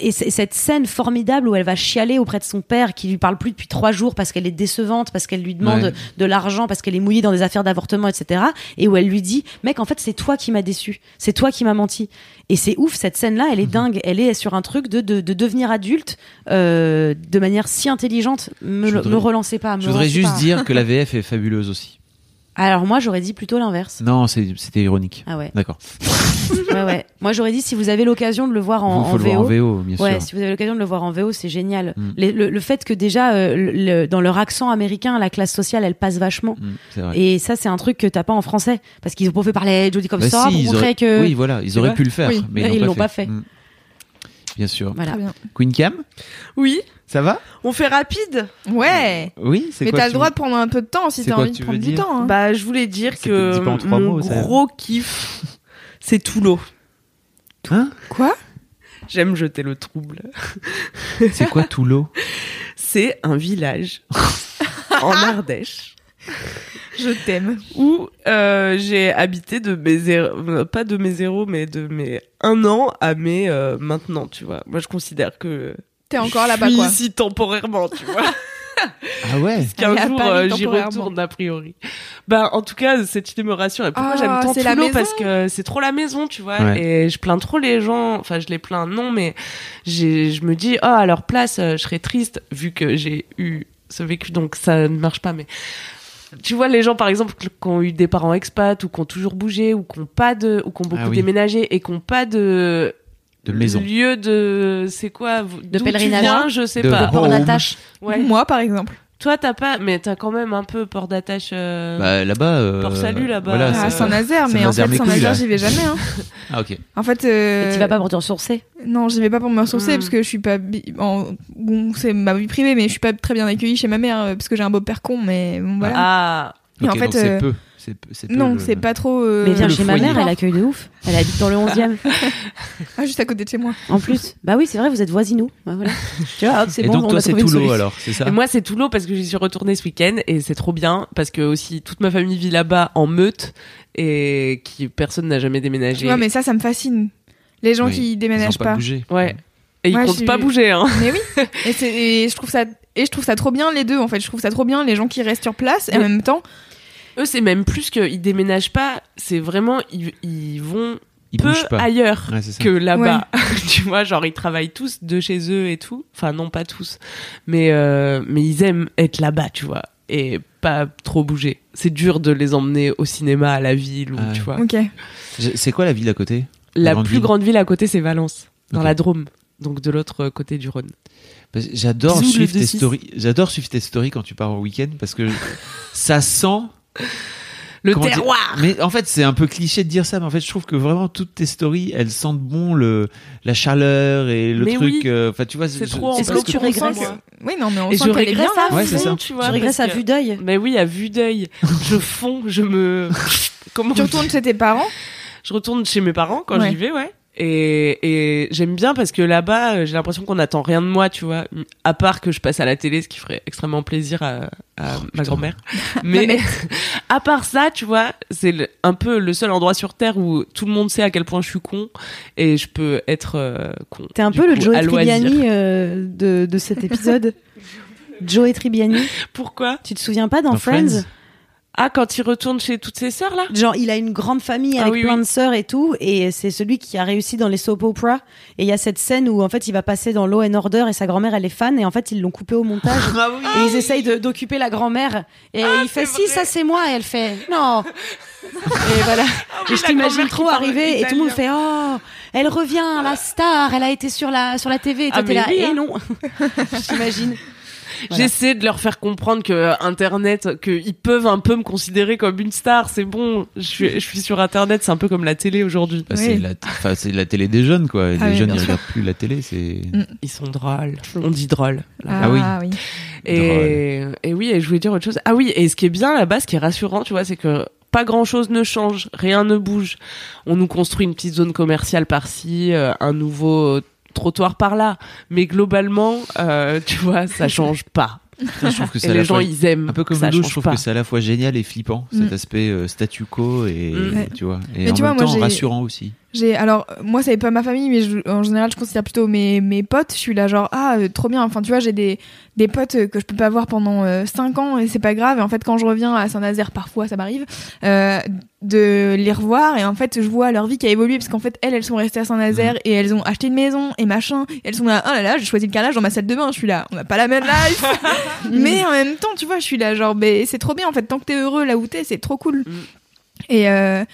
Speaker 3: et cette scène formidable où elle va chialer auprès de son père qui lui parle plus depuis trois jours parce qu'elle est décevante, parce qu'elle lui demande
Speaker 2: Ouais.
Speaker 3: de l'argent, parce qu'elle est mouillée dans des affaires d'avortement, etc. Et où elle lui dit, mec, en fait, c'est toi qui m'as déçu, c'est toi qui m'as menti. Et c'est ouf, cette scène-là, elle est dingue. Elle est sur un truc de, de, de devenir adulte euh, de manière si intelligente. Me,
Speaker 2: voudrais-
Speaker 3: me relancez pas. me
Speaker 2: Je voudrais juste
Speaker 3: pas.
Speaker 2: dire que la (laughs) VF est fabuleuse aussi.
Speaker 3: Alors moi, j'aurais dit plutôt l'inverse.
Speaker 2: Non, c'était ironique.
Speaker 3: Ah ouais.
Speaker 2: D'accord. (laughs)
Speaker 3: ouais, ouais. Moi, j'aurais dit si vous avez l'occasion de le voir en, en
Speaker 2: le voir en
Speaker 3: VO.
Speaker 2: VO, bien
Speaker 3: Ouais,
Speaker 2: sûr.
Speaker 3: si vous avez l'occasion de le voir en VO, c'est génial.
Speaker 2: Mm.
Speaker 3: Les- le, le fait que déjà, euh, le- dans leur accent américain, la classe sociale, elle passe vachement.
Speaker 2: Mm, c'est vrai.
Speaker 3: Et ça, c'est un truc que t'as pas en français. Parce qu'ils ont pas fait parler Jodie comme
Speaker 2: Bah
Speaker 3: ça
Speaker 2: si,
Speaker 3: pour
Speaker 2: ils
Speaker 3: montrer
Speaker 2: auraient-
Speaker 3: que.
Speaker 2: Oui, voilà, ils auraient pu le faire,
Speaker 3: Oui,
Speaker 2: mais ils (laughs) l'ont pas fait. Mm. Bien sûr.
Speaker 3: Voilà.
Speaker 1: Très bien.
Speaker 2: Queen Cam,
Speaker 4: Oui,
Speaker 2: ça va?
Speaker 4: On fait rapide.
Speaker 1: Ouais.
Speaker 2: Oui, c'est
Speaker 1: Mais
Speaker 2: quoi
Speaker 1: t'as
Speaker 2: tu
Speaker 1: le droit de prendre un peu de temps si
Speaker 2: C'est
Speaker 1: t'as
Speaker 2: quoi
Speaker 1: envie
Speaker 2: que
Speaker 1: de
Speaker 2: tu
Speaker 1: prendre
Speaker 2: veux
Speaker 1: du
Speaker 2: dire
Speaker 1: temps. hein.
Speaker 4: Bah, je voulais dire
Speaker 2: C'est-
Speaker 4: que
Speaker 2: dis pas en trois
Speaker 4: mon
Speaker 2: mots, ça.
Speaker 4: gros kiff, c'est Toulot.
Speaker 2: Hein?
Speaker 1: Quoi?
Speaker 4: J'aime jeter le trouble.
Speaker 2: C'est quoi Toulot (laughs)
Speaker 4: C'est un village (laughs) en Ardèche. (laughs)
Speaker 1: Je t'aime.
Speaker 4: où euh, j'ai habité de mes zéro, euh, pas de mes zéros, mais de mes un an à mes euh, maintenant, tu vois. Moi, je considère que
Speaker 1: T'es encore là-bas, quoi.
Speaker 4: ici temporairement, tu vois. (laughs)
Speaker 2: Ah ouais.
Speaker 4: Qu'un
Speaker 1: est à
Speaker 4: jour, euh, j'y retourne a priori. Ben, en tout cas, cette idée me rassure. Et pourquoi
Speaker 1: Ah,
Speaker 4: j'aime tant
Speaker 1: c'est la
Speaker 4: Toulon
Speaker 1: maison.
Speaker 4: Parce que c'est trop la maison, tu vois.
Speaker 2: Ouais.
Speaker 4: Et je plains trop les gens. Enfin, je les plains, non, mais je me dis, oh, à leur place, je serais triste vu que j'ai eu ce vécu. Donc, ça ne marche pas, mais. Tu vois, les gens, par exemple, qui ont eu des parents expats ou qui ont toujours bougé ou qui ont pas de, ou qui ont beaucoup
Speaker 2: Ah oui.
Speaker 4: déménagé et qui ont pas de,
Speaker 2: De maison.
Speaker 4: lieu de, c'est quoi, d'où tu
Speaker 3: pèlerinage.
Speaker 4: viens, je sais
Speaker 2: De
Speaker 4: pas.
Speaker 3: Port d'attache.
Speaker 4: Ouais.
Speaker 1: Moi, par exemple.
Speaker 4: Toi, t'as pas, mais t'as quand même un peu port d'attache. euh,
Speaker 2: Bah là-bas. euh,
Speaker 4: Port Salut, là-bas.
Speaker 2: Voilà,
Speaker 4: Ah,
Speaker 1: Saint-Nazaire, mais en
Speaker 2: Saint-Nazaire,
Speaker 1: fait, Saint-Nazaire, j'y vais jamais. Hein. (laughs)
Speaker 2: Ah ok.
Speaker 1: En fait, euh...
Speaker 3: Et tu vas pas pour te ressourcer.
Speaker 1: Non, j'y vais pas pour me ressourcer
Speaker 4: Hmm.
Speaker 1: parce que je suis pas. bi- En... Bon, c'est ma vie privée, mais je suis pas très bien accueillie chez ma mère euh, parce que j'ai un beau-père con, mais bon, voilà.
Speaker 4: Ah,
Speaker 1: Et en fait,
Speaker 2: c'est
Speaker 1: euh,
Speaker 2: peu. C'est
Speaker 1: non,
Speaker 2: le-
Speaker 1: c'est pas trop. euh,
Speaker 3: Mais viens chez ma mère, elle accueille de ouf. Elle habite dans le 11e. (laughs)
Speaker 1: Ah, juste à côté de chez moi.
Speaker 3: En plus. Bah oui, c'est vrai, vous êtes voisinaux. Bah voilà. tu vois, c'est
Speaker 2: Et
Speaker 3: bon,
Speaker 2: donc
Speaker 3: on
Speaker 2: toi
Speaker 3: a
Speaker 2: c'est
Speaker 3: solution.
Speaker 2: alors, c'est ça
Speaker 4: et moi c'est Toulon parce que j'y suis retournée ce week-end et c'est trop bien parce que aussi toute ma famille vit là-bas en meute et qui personne n'a jamais déménagé.
Speaker 1: Tu vois, mais ça, ça me fascine. Les gens
Speaker 2: Oui,
Speaker 1: qui
Speaker 2: Ils ont
Speaker 1: déménagent
Speaker 2: pas
Speaker 1: pas.
Speaker 2: bougé.
Speaker 4: Ouais. Et ils
Speaker 1: Moi,
Speaker 4: comptent pas bouger, hein.
Speaker 1: Mais oui. Et, c'est- et je trouve ça. Et je trouve ça trop bien les deux en fait. Je trouve ça trop bien les gens qui restent sur place et en même temps.
Speaker 4: Eux, c'est même plus qu'ils déménagent pas, c'est vraiment, ils, ils vont
Speaker 2: Ils
Speaker 4: peu
Speaker 2: pas.
Speaker 4: ailleurs
Speaker 2: Ouais,
Speaker 4: que là-bas. (laughs) tu vois, genre, ils travaillent tous de chez eux et tout. Enfin, non, pas tous. Mais, euh, mais ils aiment être là-bas, tu vois. Et pas trop bouger. C'est dur de les emmener au cinéma, à la ville, ou,
Speaker 2: Ah ouais.
Speaker 4: tu vois.
Speaker 2: C'est quoi la ville à côté?
Speaker 4: La
Speaker 2: grande
Speaker 4: plus
Speaker 2: ville?
Speaker 4: grande ville à côté, c'est Valence, dans la Drôme. Donc de l'autre côté du Rhône.
Speaker 2: J'adore suivre tes
Speaker 4: 2-6.
Speaker 2: stories. J'adore suivre tes stories quand tu pars au week-end parce que (laughs) ça sent. (laughs)
Speaker 4: Le
Speaker 2: comment dire-
Speaker 4: terroir
Speaker 2: Mais en fait, c'est un peu cliché de dire ça, mais en fait, je trouve que vraiment toutes tes stories, elles sentent bon le la chaleur et le
Speaker 4: Mais
Speaker 2: truc.
Speaker 4: oui.
Speaker 2: euh, Enfin, tu vois,
Speaker 4: C'est
Speaker 2: je-
Speaker 4: trop
Speaker 2: c'est
Speaker 3: Est-ce que tu régresses
Speaker 4: que-
Speaker 1: Oui, non, mais on
Speaker 4: Et
Speaker 1: sent
Speaker 4: je régresse à.
Speaker 2: Ouais,
Speaker 4: fond,
Speaker 2: ça.
Speaker 4: tu vois.
Speaker 3: Tu régresses
Speaker 4: parce
Speaker 3: à
Speaker 4: que-
Speaker 3: vue d'œil.
Speaker 4: Mais oui, à vue d'œil. je fonds, je me. Comment
Speaker 1: Tu retournes chez tes parents?
Speaker 4: Je retourne chez mes parents quand
Speaker 1: Ouais.
Speaker 4: j'y vais, ouais. Et, et j'aime bien parce que là-bas, euh, j'ai l'impression qu'on n'attend rien de moi, tu vois. À part que je passe à la télé, ce qui ferait extrêmement plaisir à, à ma grand-mère. (laughs) Mais (laughs) à part ça, tu vois, c'est un peu le seul endroit sur Terre où tout le monde sait à quel point je suis con et je peux être euh, con.
Speaker 3: T'es un peu le Joe. Tribbiani euh, de, de cet (laughs) épisode. Joe Tribbiani.
Speaker 4: Pourquoi?
Speaker 3: Tu te souviens pas dans,
Speaker 2: Dans
Speaker 3: Friends,
Speaker 2: Friends?
Speaker 4: Ah, quand il retourne chez toutes ses sœurs, là?
Speaker 3: Genre, il a une grande famille
Speaker 4: Ah
Speaker 3: avec
Speaker 4: oui,
Speaker 3: plein
Speaker 4: oui.
Speaker 3: de sœurs et tout, et c'est celui qui a réussi dans les soap opera. Et il y a cette scène où en fait il va passer dans Law and Order et sa grand-mère elle est fan, et en fait ils l'ont coupé au montage. (laughs) Et ils essayent d'occuper la grand-mère, et il fait si ça c'est moi, et elle fait non. (laughs) Et voilà. et je t'imagine trop arriver et tout le monde fait oh elle revient la star, elle a été sur la sur la TV et toi
Speaker 4: Ah,
Speaker 3: t'es
Speaker 4: mais
Speaker 3: là
Speaker 4: oui,
Speaker 3: et
Speaker 4: hein.
Speaker 3: non. (laughs) J'imagine. Voilà.
Speaker 4: J'essaie de leur faire comprendre que Internet, qu'ils peuvent un peu me considérer comme une star. C'est bon, je suis, je suis sur Internet, c'est un peu comme la télé aujourd'hui.
Speaker 2: Bah, c'est la, enfin, c'est la télé des jeunes, quoi. Les
Speaker 1: Ah oui,
Speaker 2: jeunes, ils
Speaker 1: sûr.
Speaker 2: regardent plus la télé, c'est.
Speaker 1: Mm.
Speaker 4: Ils sont drôles. On dit drôle.
Speaker 2: Ah oui.
Speaker 1: oui.
Speaker 4: Et, et oui, et je voulais dire autre chose. Ah oui, et ce qui est bien là-bas, ce qui est rassurant, tu vois, c'est que pas grand chose ne change, rien ne bouge. On nous construit une petite zone commerciale par-ci, euh, un nouveau trottoir par là. Mais globalement, euh, tu vois, ça (laughs) change pas.
Speaker 2: Putain, je trouve que c'est
Speaker 4: Et
Speaker 2: à la
Speaker 4: les gens,
Speaker 2: fois-
Speaker 4: ils aiment.
Speaker 2: Un peu comme nous, je
Speaker 4: change
Speaker 2: trouve
Speaker 4: pas.
Speaker 2: que c'est à la fois génial et flippant, cet
Speaker 1: Mm.
Speaker 2: aspect euh, statu quo et,
Speaker 4: Mm.
Speaker 2: tu vois, et
Speaker 1: Mais
Speaker 2: en
Speaker 1: tu
Speaker 2: même
Speaker 1: vois,
Speaker 2: temps rassurant aussi.
Speaker 1: J'ai alors moi c'est pas ma famille mais je- en général je considère plutôt mes mes potes. Je suis là genre ah euh, trop bien. Enfin tu vois j'ai des des potes euh, que je peux pas voir pendant 5 ans et c'est pas grave. Et en fait quand je reviens à Saint-Nazaire parfois ça m'arrive euh, de les revoir et en fait je vois leur vie qui a évolué parce qu'en fait elles elles sont restées à Saint-Nazaire et elles ont acheté une maison et machin. Et elles sont là oh là là j'ai choisi le carrelage dans ma salle de bain. Je suis là on n'a pas la même life. (laughs) mais en même temps tu vois je suis là genre ben c'est trop bien en fait tant que t'es heureux là où t'es c'est trop cool. Et euh,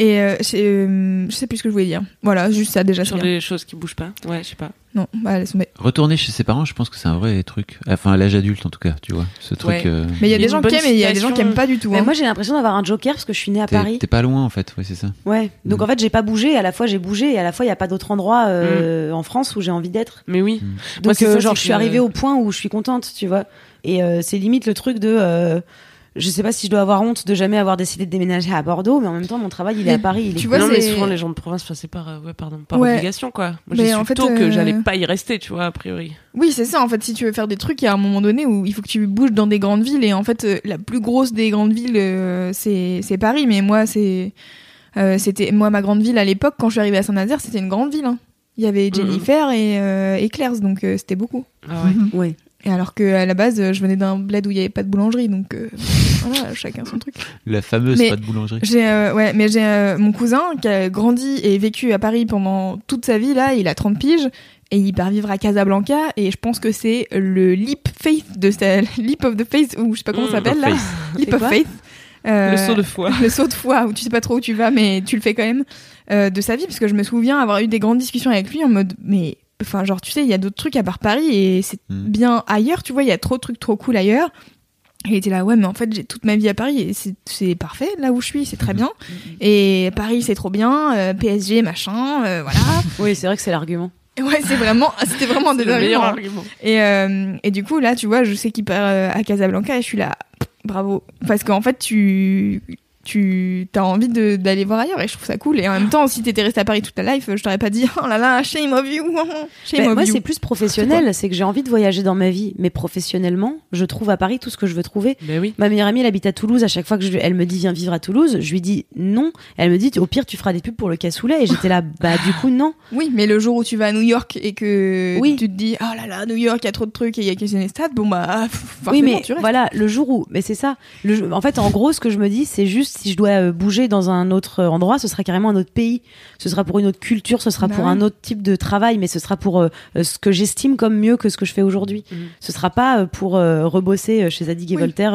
Speaker 1: et euh, euh, je sais plus ce que je voulais dire. Voilà, juste ça déjà.
Speaker 4: Sur
Speaker 1: bien.
Speaker 4: les choses qui bougent pas. Ouais, je sais pas.
Speaker 1: Non, bah, laisse tomber.
Speaker 2: Retourner chez ses parents, je pense que c'est un vrai truc. Enfin, à l'âge adulte, en tout cas, tu vois. Ce truc.
Speaker 4: Ouais.
Speaker 2: euh,
Speaker 1: Mais il y a des gens qui aiment et il y a des gens qui aiment pas du tout.
Speaker 3: Mais
Speaker 1: hein.
Speaker 3: moi j'ai l'impression d'avoir un joker parce que je suis née à Paris.
Speaker 2: T'es pas loin, en fait. Ouais, c'est ça.
Speaker 3: Ouais. Donc
Speaker 2: Mm.
Speaker 3: en fait, j'ai pas bougé. À la fois, j'ai bougé et à la fois, il y a pas d'autre endroit euh, en France où j'ai envie d'être.
Speaker 4: Mais oui.
Speaker 2: Mm.
Speaker 4: Moi,
Speaker 3: Donc euh,
Speaker 4: ça,
Speaker 3: genre, je suis arrivée au point où je suis contente, tu vois. Et c'est limite le truc de. Je sais pas si je dois avoir honte de jamais avoir décidé de déménager à Bordeaux, mais en même temps, mon travail, il est à Paris. Il est
Speaker 1: tu vois,
Speaker 4: non, mais
Speaker 1: c'est-
Speaker 4: souvent les gens de province, c'est par, euh, ouais, pardon, par
Speaker 1: Ouais.
Speaker 4: obligation, quoi. Moi, j'ai su que
Speaker 1: euh,
Speaker 4: j'allais pas y rester, tu vois, a priori.
Speaker 1: Oui, c'est ça. En fait, si tu veux faire des trucs, il y a un moment donné où il faut que tu bouges dans des grandes villes. Et en fait, euh, la plus grosse des grandes villes, euh, c'est c'est Paris. Mais moi, c'est euh, c'était moi ma grande ville à l'époque quand je suis arrivée à Saint-Nazaire, c'était une grande ville. hein. Il y avait Jennifer et, euh, et Claire's, donc euh, c'était beaucoup.
Speaker 4: Ah ouais.
Speaker 3: Ouais.
Speaker 1: Et alors que à la base, euh, je venais d'un bled où il y avait pas de boulangerie, donc euh, (laughs) voilà, chacun son truc.
Speaker 2: La fameuse
Speaker 1: Mais
Speaker 2: pas de boulangerie.
Speaker 1: J'ai euh, ouais, mais j'ai euh, mon cousin qui a grandi et vécu à Paris pendant toute sa vie là, il a 30 piges et il part vivre à Casablanca et je pense que c'est le leap faith de sa (laughs) leap of the faith ou je sais pas comment
Speaker 4: Mm,
Speaker 1: ça s'appelle là.
Speaker 2: faith. (laughs)
Speaker 1: Leap of faith. Euh,
Speaker 4: Le saut de foi.
Speaker 1: le saut de foi où tu sais pas trop où tu vas mais tu le fais quand même euh, de sa vie parce que je me souviens avoir eu des grandes discussions avec lui en mode mais enfin genre tu sais il y a d'autres trucs à part Paris et c'est
Speaker 2: Mm.
Speaker 1: bien ailleurs tu vois il y a trop de trucs trop cool ailleurs et il était là ouais mais en fait j'ai toute ma vie à Paris et c'est c'est parfait là où je suis c'est très bien (laughs) et Paris c'est trop bien euh, PSG machin euh, voilà (laughs)
Speaker 3: Oui, c'est vrai que c'est l'argument.
Speaker 1: Ouais c'est vraiment (laughs) c'était vraiment des
Speaker 4: le meilleur
Speaker 1: arguments.
Speaker 4: argument.
Speaker 1: Et, euh, et du coup, là, tu vois, je sais qu'il part à Casablanca et je suis là, bravo. Parce qu'en fait, tu, tu as envie de- d'aller voir ailleurs et je trouve ça cool. Et en même temps, si t'étais resté à Paris toute ta life, je t'aurais pas dit, oh là là, shame of you. Shame
Speaker 3: Bah,
Speaker 1: of
Speaker 3: moi, c'est plus professionnel. C'est que j'ai envie de voyager dans ma vie, mais professionnellement, je trouve à Paris tout ce que je veux trouver.
Speaker 4: Mais oui.
Speaker 3: Ma meilleure amie, elle habite à Toulouse. À chaque fois que je, elle me dit viens vivre à Toulouse, je lui dis non. Elle me dit au pire tu feras des pubs pour le cassoulet. Et j'étais là bah du coup non.
Speaker 1: Oui, mais le jour où tu vas à New York et que
Speaker 3: Oui.
Speaker 1: tu te dis, oh là là, New York, il y a trop de trucs et il y a que des stades, bon bah, (laughs) forcément,
Speaker 3: oui mais
Speaker 1: tu restes.
Speaker 3: voilà le jour où mais c'est ça. Le, en fait en gros ce que je me dis c'est juste si je dois euh, bouger dans un autre endroit, ce sera carrément un autre pays. Ce sera pour une autre culture, ce sera
Speaker 1: Bah
Speaker 3: pour
Speaker 1: ouais.
Speaker 3: un autre type de travail, mais ce sera pour euh, euh, ce que j'estime comme mieux que ce que je fais aujourd'hui.
Speaker 4: Mhm.
Speaker 3: Ce sera pas pour euh, rebosser chez Zadig et
Speaker 1: Oui.
Speaker 3: Voltaire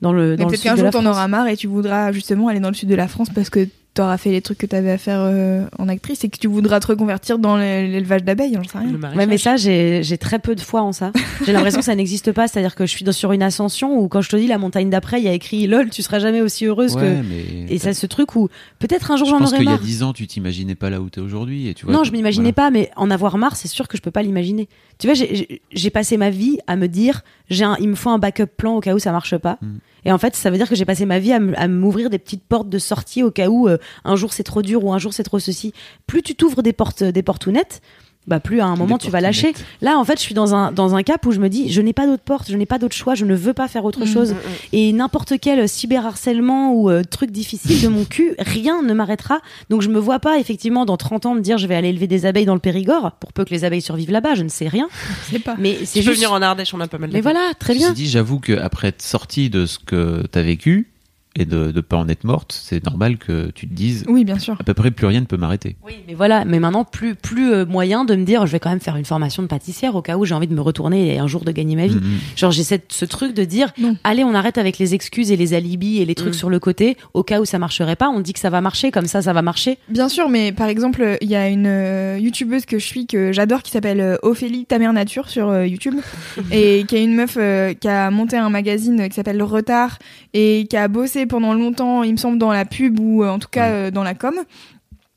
Speaker 3: dans le
Speaker 1: Mais
Speaker 3: dans le
Speaker 1: peut-être
Speaker 3: sud
Speaker 1: qu'un
Speaker 3: de la
Speaker 1: jour t'en auras marre et tu voudras justement aller dans le sud de la France parce que t'auras fait les trucs que t'avais à faire euh, en actrice et que tu voudras te reconvertir dans l'é- l'élevage d'abeilles, j'en sais rien.
Speaker 3: Ouais, mais ça, j'ai très peu de foi en ça. J'ai l'impression que ça n'existe pas. C'est-à-dire que je suis dans- sur une ascension où, quand je te dis la montagne d'après, il y a écrit lol, tu seras jamais aussi heureuse
Speaker 2: Ouais,
Speaker 3: que.
Speaker 2: mais
Speaker 3: Et ça, ce truc où peut-être un jour
Speaker 2: je
Speaker 3: j'en
Speaker 2: pense
Speaker 3: aurai
Speaker 2: qu'il y a
Speaker 3: marre.
Speaker 2: 10 ans, tu t'imaginais pas là où t'es aujourd'hui. Et tu vois,
Speaker 3: Non, je m'imaginais
Speaker 2: voilà.
Speaker 3: pas, mais en avoir marre, c'est sûr que je peux pas l'imaginer. Tu vois, j'ai- passé ma vie à me dire, j'ai un, il me faut un backup plan au cas où ça marche pas.
Speaker 2: Mm.
Speaker 3: Et en fait, ça veut dire que j'ai passé ma vie à m'ouvrir des petites portes de sortie au cas où euh, un jour c'est trop dur ou un jour c'est trop ceci. Plus tu t'ouvres des portes, des portes tout nettes, bah plus à un moment tu vas lâcher.
Speaker 2: nettes.
Speaker 3: Là, en fait, je suis dans un dans un cap où je me dis, je n'ai pas d'autre porte, je n'ai pas d'autre choix, je ne veux pas faire autre
Speaker 1: Mm.
Speaker 3: chose. Et n'importe quel cyberharcèlement ou euh, truc difficile de mon cul, rien ne m'arrêtera. Donc je me vois pas effectivement dans 30 ans me dire je vais aller élever des abeilles dans le Périgord pour peu que les abeilles survivent là-bas, je ne sais rien. (laughs)
Speaker 1: Je sais pas.
Speaker 3: Mais c'est
Speaker 4: Tu peux
Speaker 3: juste
Speaker 4: venir en Ardèche, on a pas mal de
Speaker 3: Mais voilà, très bien.
Speaker 2: Ceci dit, j'avoue qu'après être sorti de ce que t'as vécu et de ne pas en être morte, c'est normal que tu te dises
Speaker 1: Oui, bien sûr.
Speaker 2: à peu près plus rien ne peut m'arrêter.
Speaker 3: Oui, mais voilà, mais maintenant plus plus euh, moyen de me dire je vais quand même faire une formation de pâtissière au cas où j'ai envie de me retourner et un jour de gagner ma vie.
Speaker 2: Mhm.
Speaker 3: Genre j'ai cette- ce truc de dire
Speaker 1: Non.
Speaker 3: allez on arrête avec les excuses et les alibis et les trucs
Speaker 4: Mm.
Speaker 3: sur le côté au cas où ça marcherait pas, on dit que ça va marcher comme ça ça va marcher.
Speaker 1: Bien sûr, mais par exemple, il y a une euh, youtubeuse que je suis que j'adore qui s'appelle euh, Ophélie Ta Mère Nature sur euh, YouTube (laughs) et qui est une meuf euh, qui a monté un magazine qui s'appelle Le Retard et qui a bossé pendant longtemps, il me semble, dans la pub ou euh, en tout cas euh, dans la com.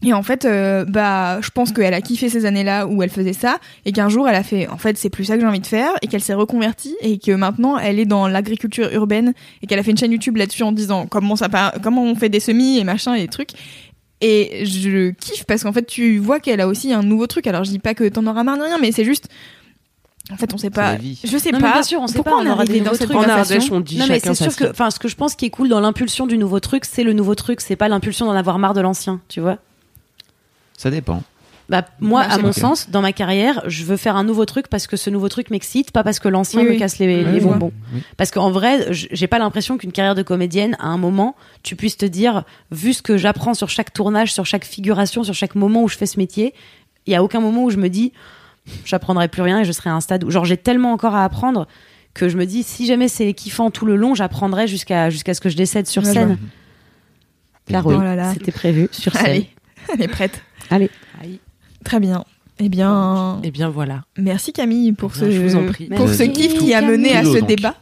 Speaker 1: Et en fait, euh, bah, je pense qu'elle a kiffé ces années-là où elle faisait ça, et qu'un jour elle a fait, en fait, c'est plus ça que j'ai envie de faire, et qu'elle s'est reconvertie, et que maintenant elle est dans l'agriculture urbaine, et qu'elle a fait une chaîne YouTube là-dessus en disant comment ça, comment on fait des semis et machin et des trucs. Et je kiffe parce qu'en fait, tu vois qu'elle a aussi un nouveau truc. Alors, je dis pas que t'en auras marre de rien, mais c'est juste. En fait, on sait pas. Je sais
Speaker 3: Non, mais
Speaker 1: pas.
Speaker 3: bien sûr, on sait
Speaker 1: pourquoi
Speaker 3: pas, on
Speaker 1: on
Speaker 3: aura des nouveaux
Speaker 1: cette
Speaker 3: trucs.
Speaker 4: En. Ardèche, on dit
Speaker 3: Non mais
Speaker 4: chacun
Speaker 3: c'est sûr que enfin ce que je pense qui est cool dans l'impulsion du nouveau truc, c'est le nouveau truc, c'est pas l'impulsion d'en avoir marre de l'ancien, tu vois.
Speaker 2: Ça dépend.
Speaker 3: Bah, moi,
Speaker 1: Bah,
Speaker 3: à mon sens, dans ma carrière, je veux faire un nouveau truc parce que ce nouveau truc m'excite, pas parce que l'ancien
Speaker 1: Oui,
Speaker 3: me
Speaker 1: oui.
Speaker 3: casse les, les bonbons.
Speaker 2: Oui.
Speaker 3: Parce qu'en vrai, j'ai pas l'impression qu'une carrière de comédienne, à un moment, tu puisses te dire, vu ce que j'apprends sur chaque tournage, sur chaque figuration, sur chaque moment où je fais ce métier, il y a aucun moment où je me dis, j'apprendrai plus rien et je serai à un stade où, genre, j'ai tellement encore à apprendre que je me dis, si jamais c'est kiffant tout le long, j'apprendrai jusqu'à jusqu'à ce que je décède sur
Speaker 1: Ouais,
Speaker 3: scène.
Speaker 1: vois.
Speaker 3: Caro,
Speaker 1: Oh là là.
Speaker 3: c'était prévu sur scène.
Speaker 1: Allez, elle est prête.
Speaker 3: Allez.
Speaker 1: Très bien. Eh bien,
Speaker 4: Et bien voilà.
Speaker 1: merci Camille pour
Speaker 4: Eh bien,
Speaker 1: ce,
Speaker 4: je vous en prie.
Speaker 1: pour ce kiff qui a
Speaker 3: Camille.
Speaker 1: mené à ce
Speaker 2: donc.
Speaker 1: débat.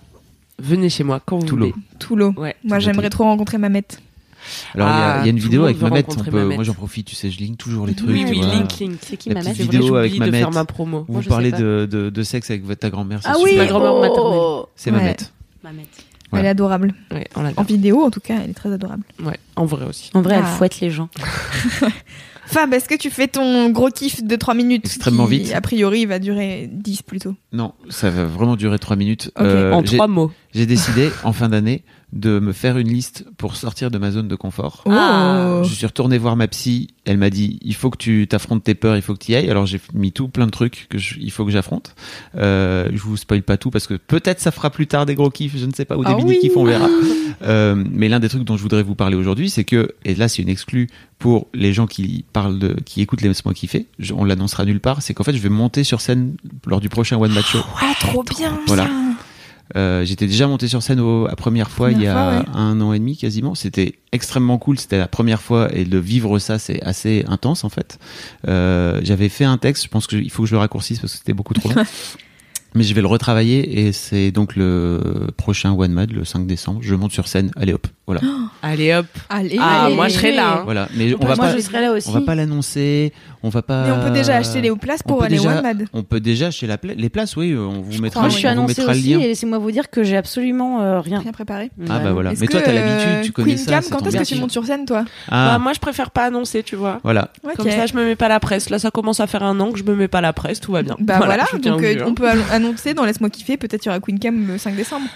Speaker 4: Venez chez moi quand vous
Speaker 2: Tout
Speaker 4: voulez.
Speaker 1: Tout l'eau.
Speaker 4: Ouais.
Speaker 1: Moi, j'aimerais trop rencontrer Mamette.
Speaker 2: Alors, il y a-
Speaker 4: Ah,
Speaker 2: il y, a une vidéo avec Mamette. on peut-
Speaker 4: Mamette.
Speaker 2: Moi, j'en profite, tu sais, je ligne toujours les trucs.
Speaker 4: Oui,
Speaker 2: tu
Speaker 4: oui,
Speaker 2: vois.
Speaker 4: link, link.
Speaker 3: C'est qui
Speaker 2: La
Speaker 3: ma
Speaker 2: petite
Speaker 3: mère
Speaker 4: C'est vrai,
Speaker 2: vidéo avec
Speaker 4: j'oublie de
Speaker 2: Mamette.
Speaker 4: faire ma promo.
Speaker 2: Vous
Speaker 3: sais
Speaker 2: parlez de, de, de sexe avec ta grand-mère. c'est
Speaker 3: Ah oui,
Speaker 4: Ma grand-mère
Speaker 3: oh.
Speaker 4: maternelle.
Speaker 2: C'est
Speaker 1: Ouais.
Speaker 2: Mamette.
Speaker 3: Mamette.
Speaker 2: Voilà.
Speaker 1: Elle est adorable.
Speaker 4: Ouais, on
Speaker 1: En vidéo, en tout cas, elle est très adorable.
Speaker 4: Ouais, en vrai aussi.
Speaker 3: En vrai, elle
Speaker 1: Ah.
Speaker 3: fouette les gens. (laughs)
Speaker 1: Fab, est-ce que tu fais ton gros kiff de 3 minutes
Speaker 2: Extrêmement
Speaker 1: qui,
Speaker 2: vite.
Speaker 1: A priori, va durer 10 plutôt?
Speaker 2: Non, ça va vraiment durer trois minutes.
Speaker 1: Ok.
Speaker 2: Euh,
Speaker 4: en
Speaker 2: j'ai-
Speaker 4: trois mots.
Speaker 2: J'ai décidé en fin d'année de me faire une liste pour sortir de ma zone de confort.
Speaker 1: Oh.
Speaker 2: Je suis retourné voir ma psy. Elle m'a dit il faut que tu t'affrontes tes peurs, il faut que tu y ailles. Alors j'ai mis tout plein de trucs que je- il faut que j'affronte. Euh, je vous spoil pas tout parce que peut-être ça fera plus tard des gros kiffs, je ne sais pas, ou des
Speaker 1: Ah
Speaker 2: mini
Speaker 1: oui.
Speaker 2: kiffs, on verra. (laughs) Euh, mais l'un des trucs dont je voudrais vous parler aujourd'hui, c'est que et là c'est une exclue pour les gens qui parlent de, qui écoutent les Laisse-moi kiffer. Je- on l'annoncera nulle part. C'est qu'en fait je vais monter sur scène lors du prochain One Match Show.
Speaker 1: Ah, trop bien.
Speaker 2: Voilà. Euh, J'étais déjà monté sur scène au, à première fois il y a un an et demi quasiment. C'était extrêmement cool. C'était la première fois et de vivre ça, c'est assez intense en fait. Euh, J'avais fait un texte. Je pense qu'il faut que je le raccourcisse parce que c'était beaucoup trop long. (laughs) Mais je vais le retravailler et c'est donc le prochain One Mad le 5 décembre. Je monte sur scène. Allez hop, voilà, (gasps)
Speaker 4: Allez hop.
Speaker 1: Allez,
Speaker 4: Ah,
Speaker 1: allez.
Speaker 4: moi je serai là. hein.
Speaker 2: voilà. Mais on
Speaker 3: Moi,
Speaker 2: va pas,
Speaker 3: je serai là aussi.
Speaker 2: on va pas l'annoncer. On va pas.
Speaker 1: Mais on peut déjà acheter les places pour aller
Speaker 2: déjà-
Speaker 1: One Mad.
Speaker 2: On peut déjà acheter la pla- les places. Oui, on vous mettra.
Speaker 1: crois,
Speaker 3: Moi,
Speaker 1: oui.
Speaker 3: je suis
Speaker 2: on vous
Speaker 3: annoncée
Speaker 2: mettra le
Speaker 3: aussi
Speaker 2: lien.
Speaker 3: et laissez-moi vous dire que j'ai absolument euh, rien.
Speaker 1: Rien préparé.
Speaker 2: Ah bah voilà. Mais toi t'as l'habitude, tu
Speaker 1: euh,
Speaker 2: connais
Speaker 1: Queen
Speaker 2: ça.
Speaker 1: Cam, quand est-ce que tu montes sur scène, toi
Speaker 2: Ah,
Speaker 4: Bah, moi je préfère pas annoncer, tu vois.
Speaker 2: voilà.
Speaker 4: Comme ça, je me mets pas la presse. Là, ça commence à faire un an que je me mets pas la presse, tout va bien.
Speaker 1: Bah voilà,
Speaker 4: je
Speaker 1: donc
Speaker 4: au
Speaker 1: euh,
Speaker 4: hein.
Speaker 1: on peut annon- annoncer dans Laisse-moi kiffer, peut-être il y aura Queen Cam le 5 décembre.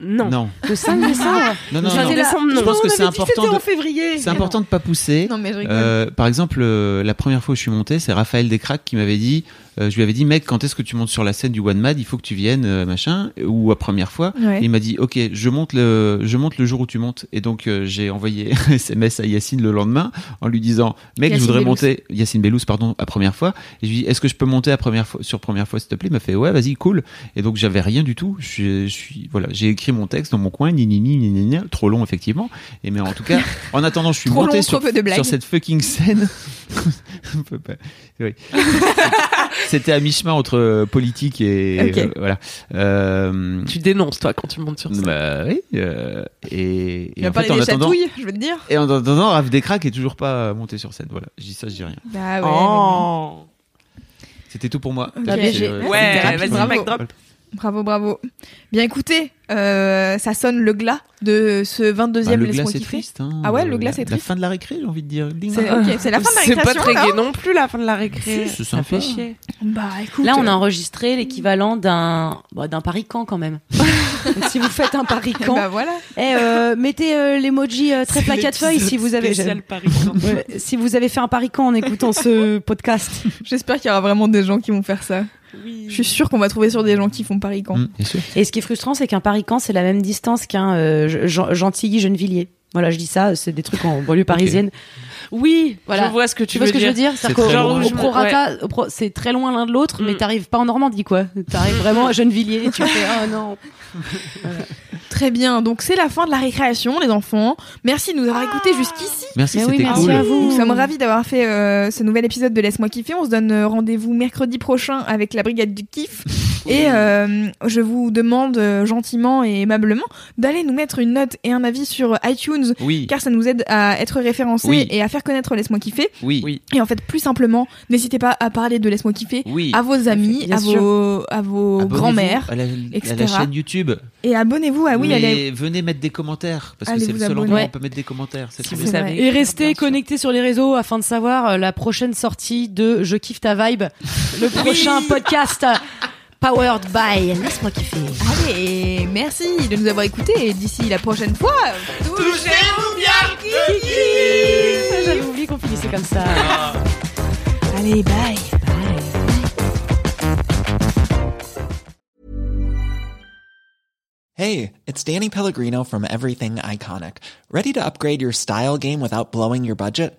Speaker 4: Non.
Speaker 2: Non.
Speaker 3: Le 5 décembre. (laughs)
Speaker 2: Non, non, non.
Speaker 4: là. décembre, non.
Speaker 2: Je pense que c'est important de,
Speaker 1: février.
Speaker 2: c'est important de pas pousser.
Speaker 1: Non mais je rigole.
Speaker 2: Euh, par exemple, euh, la première fois où je suis monté, c'est Raphaël Descraques qui m'avait dit, euh, je lui avais dit, mec, quand est-ce que tu montes sur la scène du One Mad? Il faut que tu viennes, euh, machin. Ou à première fois,
Speaker 1: Ouais.
Speaker 2: Et il m'a dit, ok, je monte le, je monte le jour où tu montes. Et donc euh, j'ai envoyé (laughs) SMS à Yacine le lendemain en lui disant, mec,
Speaker 1: Yacine
Speaker 2: je voudrais
Speaker 1: Bellous.
Speaker 2: monter Yacine Bellous, pardon, à première fois. Et je lui dis, est-ce que je peux monter à première fois, sur première fois, s'il te plaît? Il m'a fait, ouais, vas-y, cool. Et donc j'avais rien du tout. Je suis, je suis, voilà, j'ai écrit mon texte dans mon coin, ni ni ni ni ni, ni, trop long effectivement. Et mais en tout cas, (laughs) en attendant, je suis
Speaker 1: Trop
Speaker 2: monté
Speaker 1: long,
Speaker 2: sur, sur cette fucking scène. (laughs) On peut pas- oui. C'était à mi-chemin entre euh, politique et
Speaker 1: Ok.
Speaker 2: euh, voilà. Euh,
Speaker 4: Tu dénonces, toi, quand tu montes sur scène.
Speaker 2: bah oui. euh, et,
Speaker 1: Il
Speaker 2: et en
Speaker 1: parler
Speaker 2: fait, en
Speaker 1: des
Speaker 2: attendant,
Speaker 1: chatouilles, je veux te dire.
Speaker 2: et en attendant, Raph Descraques est toujours pas monté sur scène. Voilà, je dis ça, je dis rien.
Speaker 1: Bah ouais.
Speaker 4: Oh.
Speaker 2: C'était tout pour moi.
Speaker 1: Ok.
Speaker 2: Peut-être
Speaker 3: Bah,
Speaker 4: Ouais, vas-y, mic drop.
Speaker 1: Bravo, bravo. Bien écoutez, euh, ça sonne le glas de ce 22e
Speaker 2: bah, le
Speaker 1: Laisse-moi
Speaker 2: glas c'est triste. Hein,
Speaker 1: Ah ouais, le
Speaker 2: Euh,
Speaker 1: glas,
Speaker 2: la-
Speaker 1: c'est
Speaker 2: La
Speaker 1: triste.
Speaker 2: fin de la récré, j'ai envie de dire.
Speaker 1: C'est la fin de la
Speaker 4: C'est pas très gai non plus, la fin de la récré.
Speaker 2: Si,
Speaker 4: ça fait chier.
Speaker 1: Bah écoute.
Speaker 3: Là, on a
Speaker 1: euh,
Speaker 3: enregistré l'équivalent d'un bah, d'un parican quand même. (laughs) Donc, si vous faites un parican,
Speaker 1: Bah voilà.
Speaker 3: eh, euh, mettez euh, l'emoji euh, très plat quatre feuilles si vous avez
Speaker 4: Spécial Paris.
Speaker 3: Ouais, si vous avez fait un parican en écoutant ce (laughs) podcast.
Speaker 1: J'espère qu'il y aura vraiment des gens qui vont faire ça.
Speaker 4: Oui.
Speaker 1: Je suis sûre qu'on va trouver sur des gens qui font Paris quand.
Speaker 2: Bien sûr.
Speaker 3: Et ce qui est frustrant, c'est qu'un parican, c'est la même distance qu'un euh, Gen- Gentilly Gennevilliers. Voilà, je dis ça, c'est des trucs en banlieue parisienne.
Speaker 4: Oui,
Speaker 3: Voilà.
Speaker 4: je vois ce que tu
Speaker 3: Tu vois
Speaker 4: veux
Speaker 3: ce que je
Speaker 4: dire.
Speaker 3: veux dire
Speaker 2: C'est
Speaker 3: au-
Speaker 2: loin.
Speaker 3: au prorata, au pro- c'est très loin l'un de l'autre, mais
Speaker 4: Mm.
Speaker 3: t'arrives pas en Normandie, quoi. T'arrives (laughs) vraiment à Gennevilliers et tu fais, oh non. (laughs)
Speaker 1: Très bien, donc c'est la fin de la récréation, les enfants. Merci de nous avoir écoutés jusqu'ici.
Speaker 2: Merci,
Speaker 3: Mais oui, merci
Speaker 2: cool.
Speaker 3: à vous.
Speaker 1: Nous sommes ravis d'avoir fait euh, ce nouvel épisode de Laisse-moi kiffer. On se donne euh, rendez-vous mercredi prochain avec la brigade du kiff. (laughs) Et euh, je vous demande gentiment et aimablement d'aller nous mettre une note et un avis sur iTunes.
Speaker 2: Oui,
Speaker 1: Car ça nous aide à être référencés
Speaker 2: Oui.
Speaker 1: et à faire connaître Laisse-moi kiffer.
Speaker 2: oui,
Speaker 4: Oui.
Speaker 1: Et en fait, plus simplement, n'hésitez pas à parler de Laisse-moi kiffer
Speaker 2: oui.
Speaker 1: à vos amis, à vos, à vos
Speaker 2: Abonnez-vous
Speaker 1: grands-mères.
Speaker 2: à la, à
Speaker 1: etc.
Speaker 2: la chaîne YouTube.
Speaker 1: Et abonnez-vous à oui,
Speaker 2: Mais
Speaker 1: allez.
Speaker 2: venez mettre des commentaires parce
Speaker 1: Allez
Speaker 2: que c'est le seul
Speaker 1: abonner.
Speaker 2: endroit où on peut mettre des commentaires. C'est
Speaker 4: Si.
Speaker 3: Et restez connectés sur les réseaux afin de savoir euh, la prochaine sortie de Je kiffe ta vibe, le prochain podcast (laughs) powered by Laisse-moi kiffer.
Speaker 1: Allez, merci de nous avoir écoutés et d'ici la prochaine fois.
Speaker 5: Touchez-vous bien
Speaker 3: Ah, J'avais oublié qu'on finissait comme ça.
Speaker 1: Allez, bye.
Speaker 7: Hey, it's Danny Pellegrino from Everything Iconic. Ready to upgrade your style game without blowing your budget?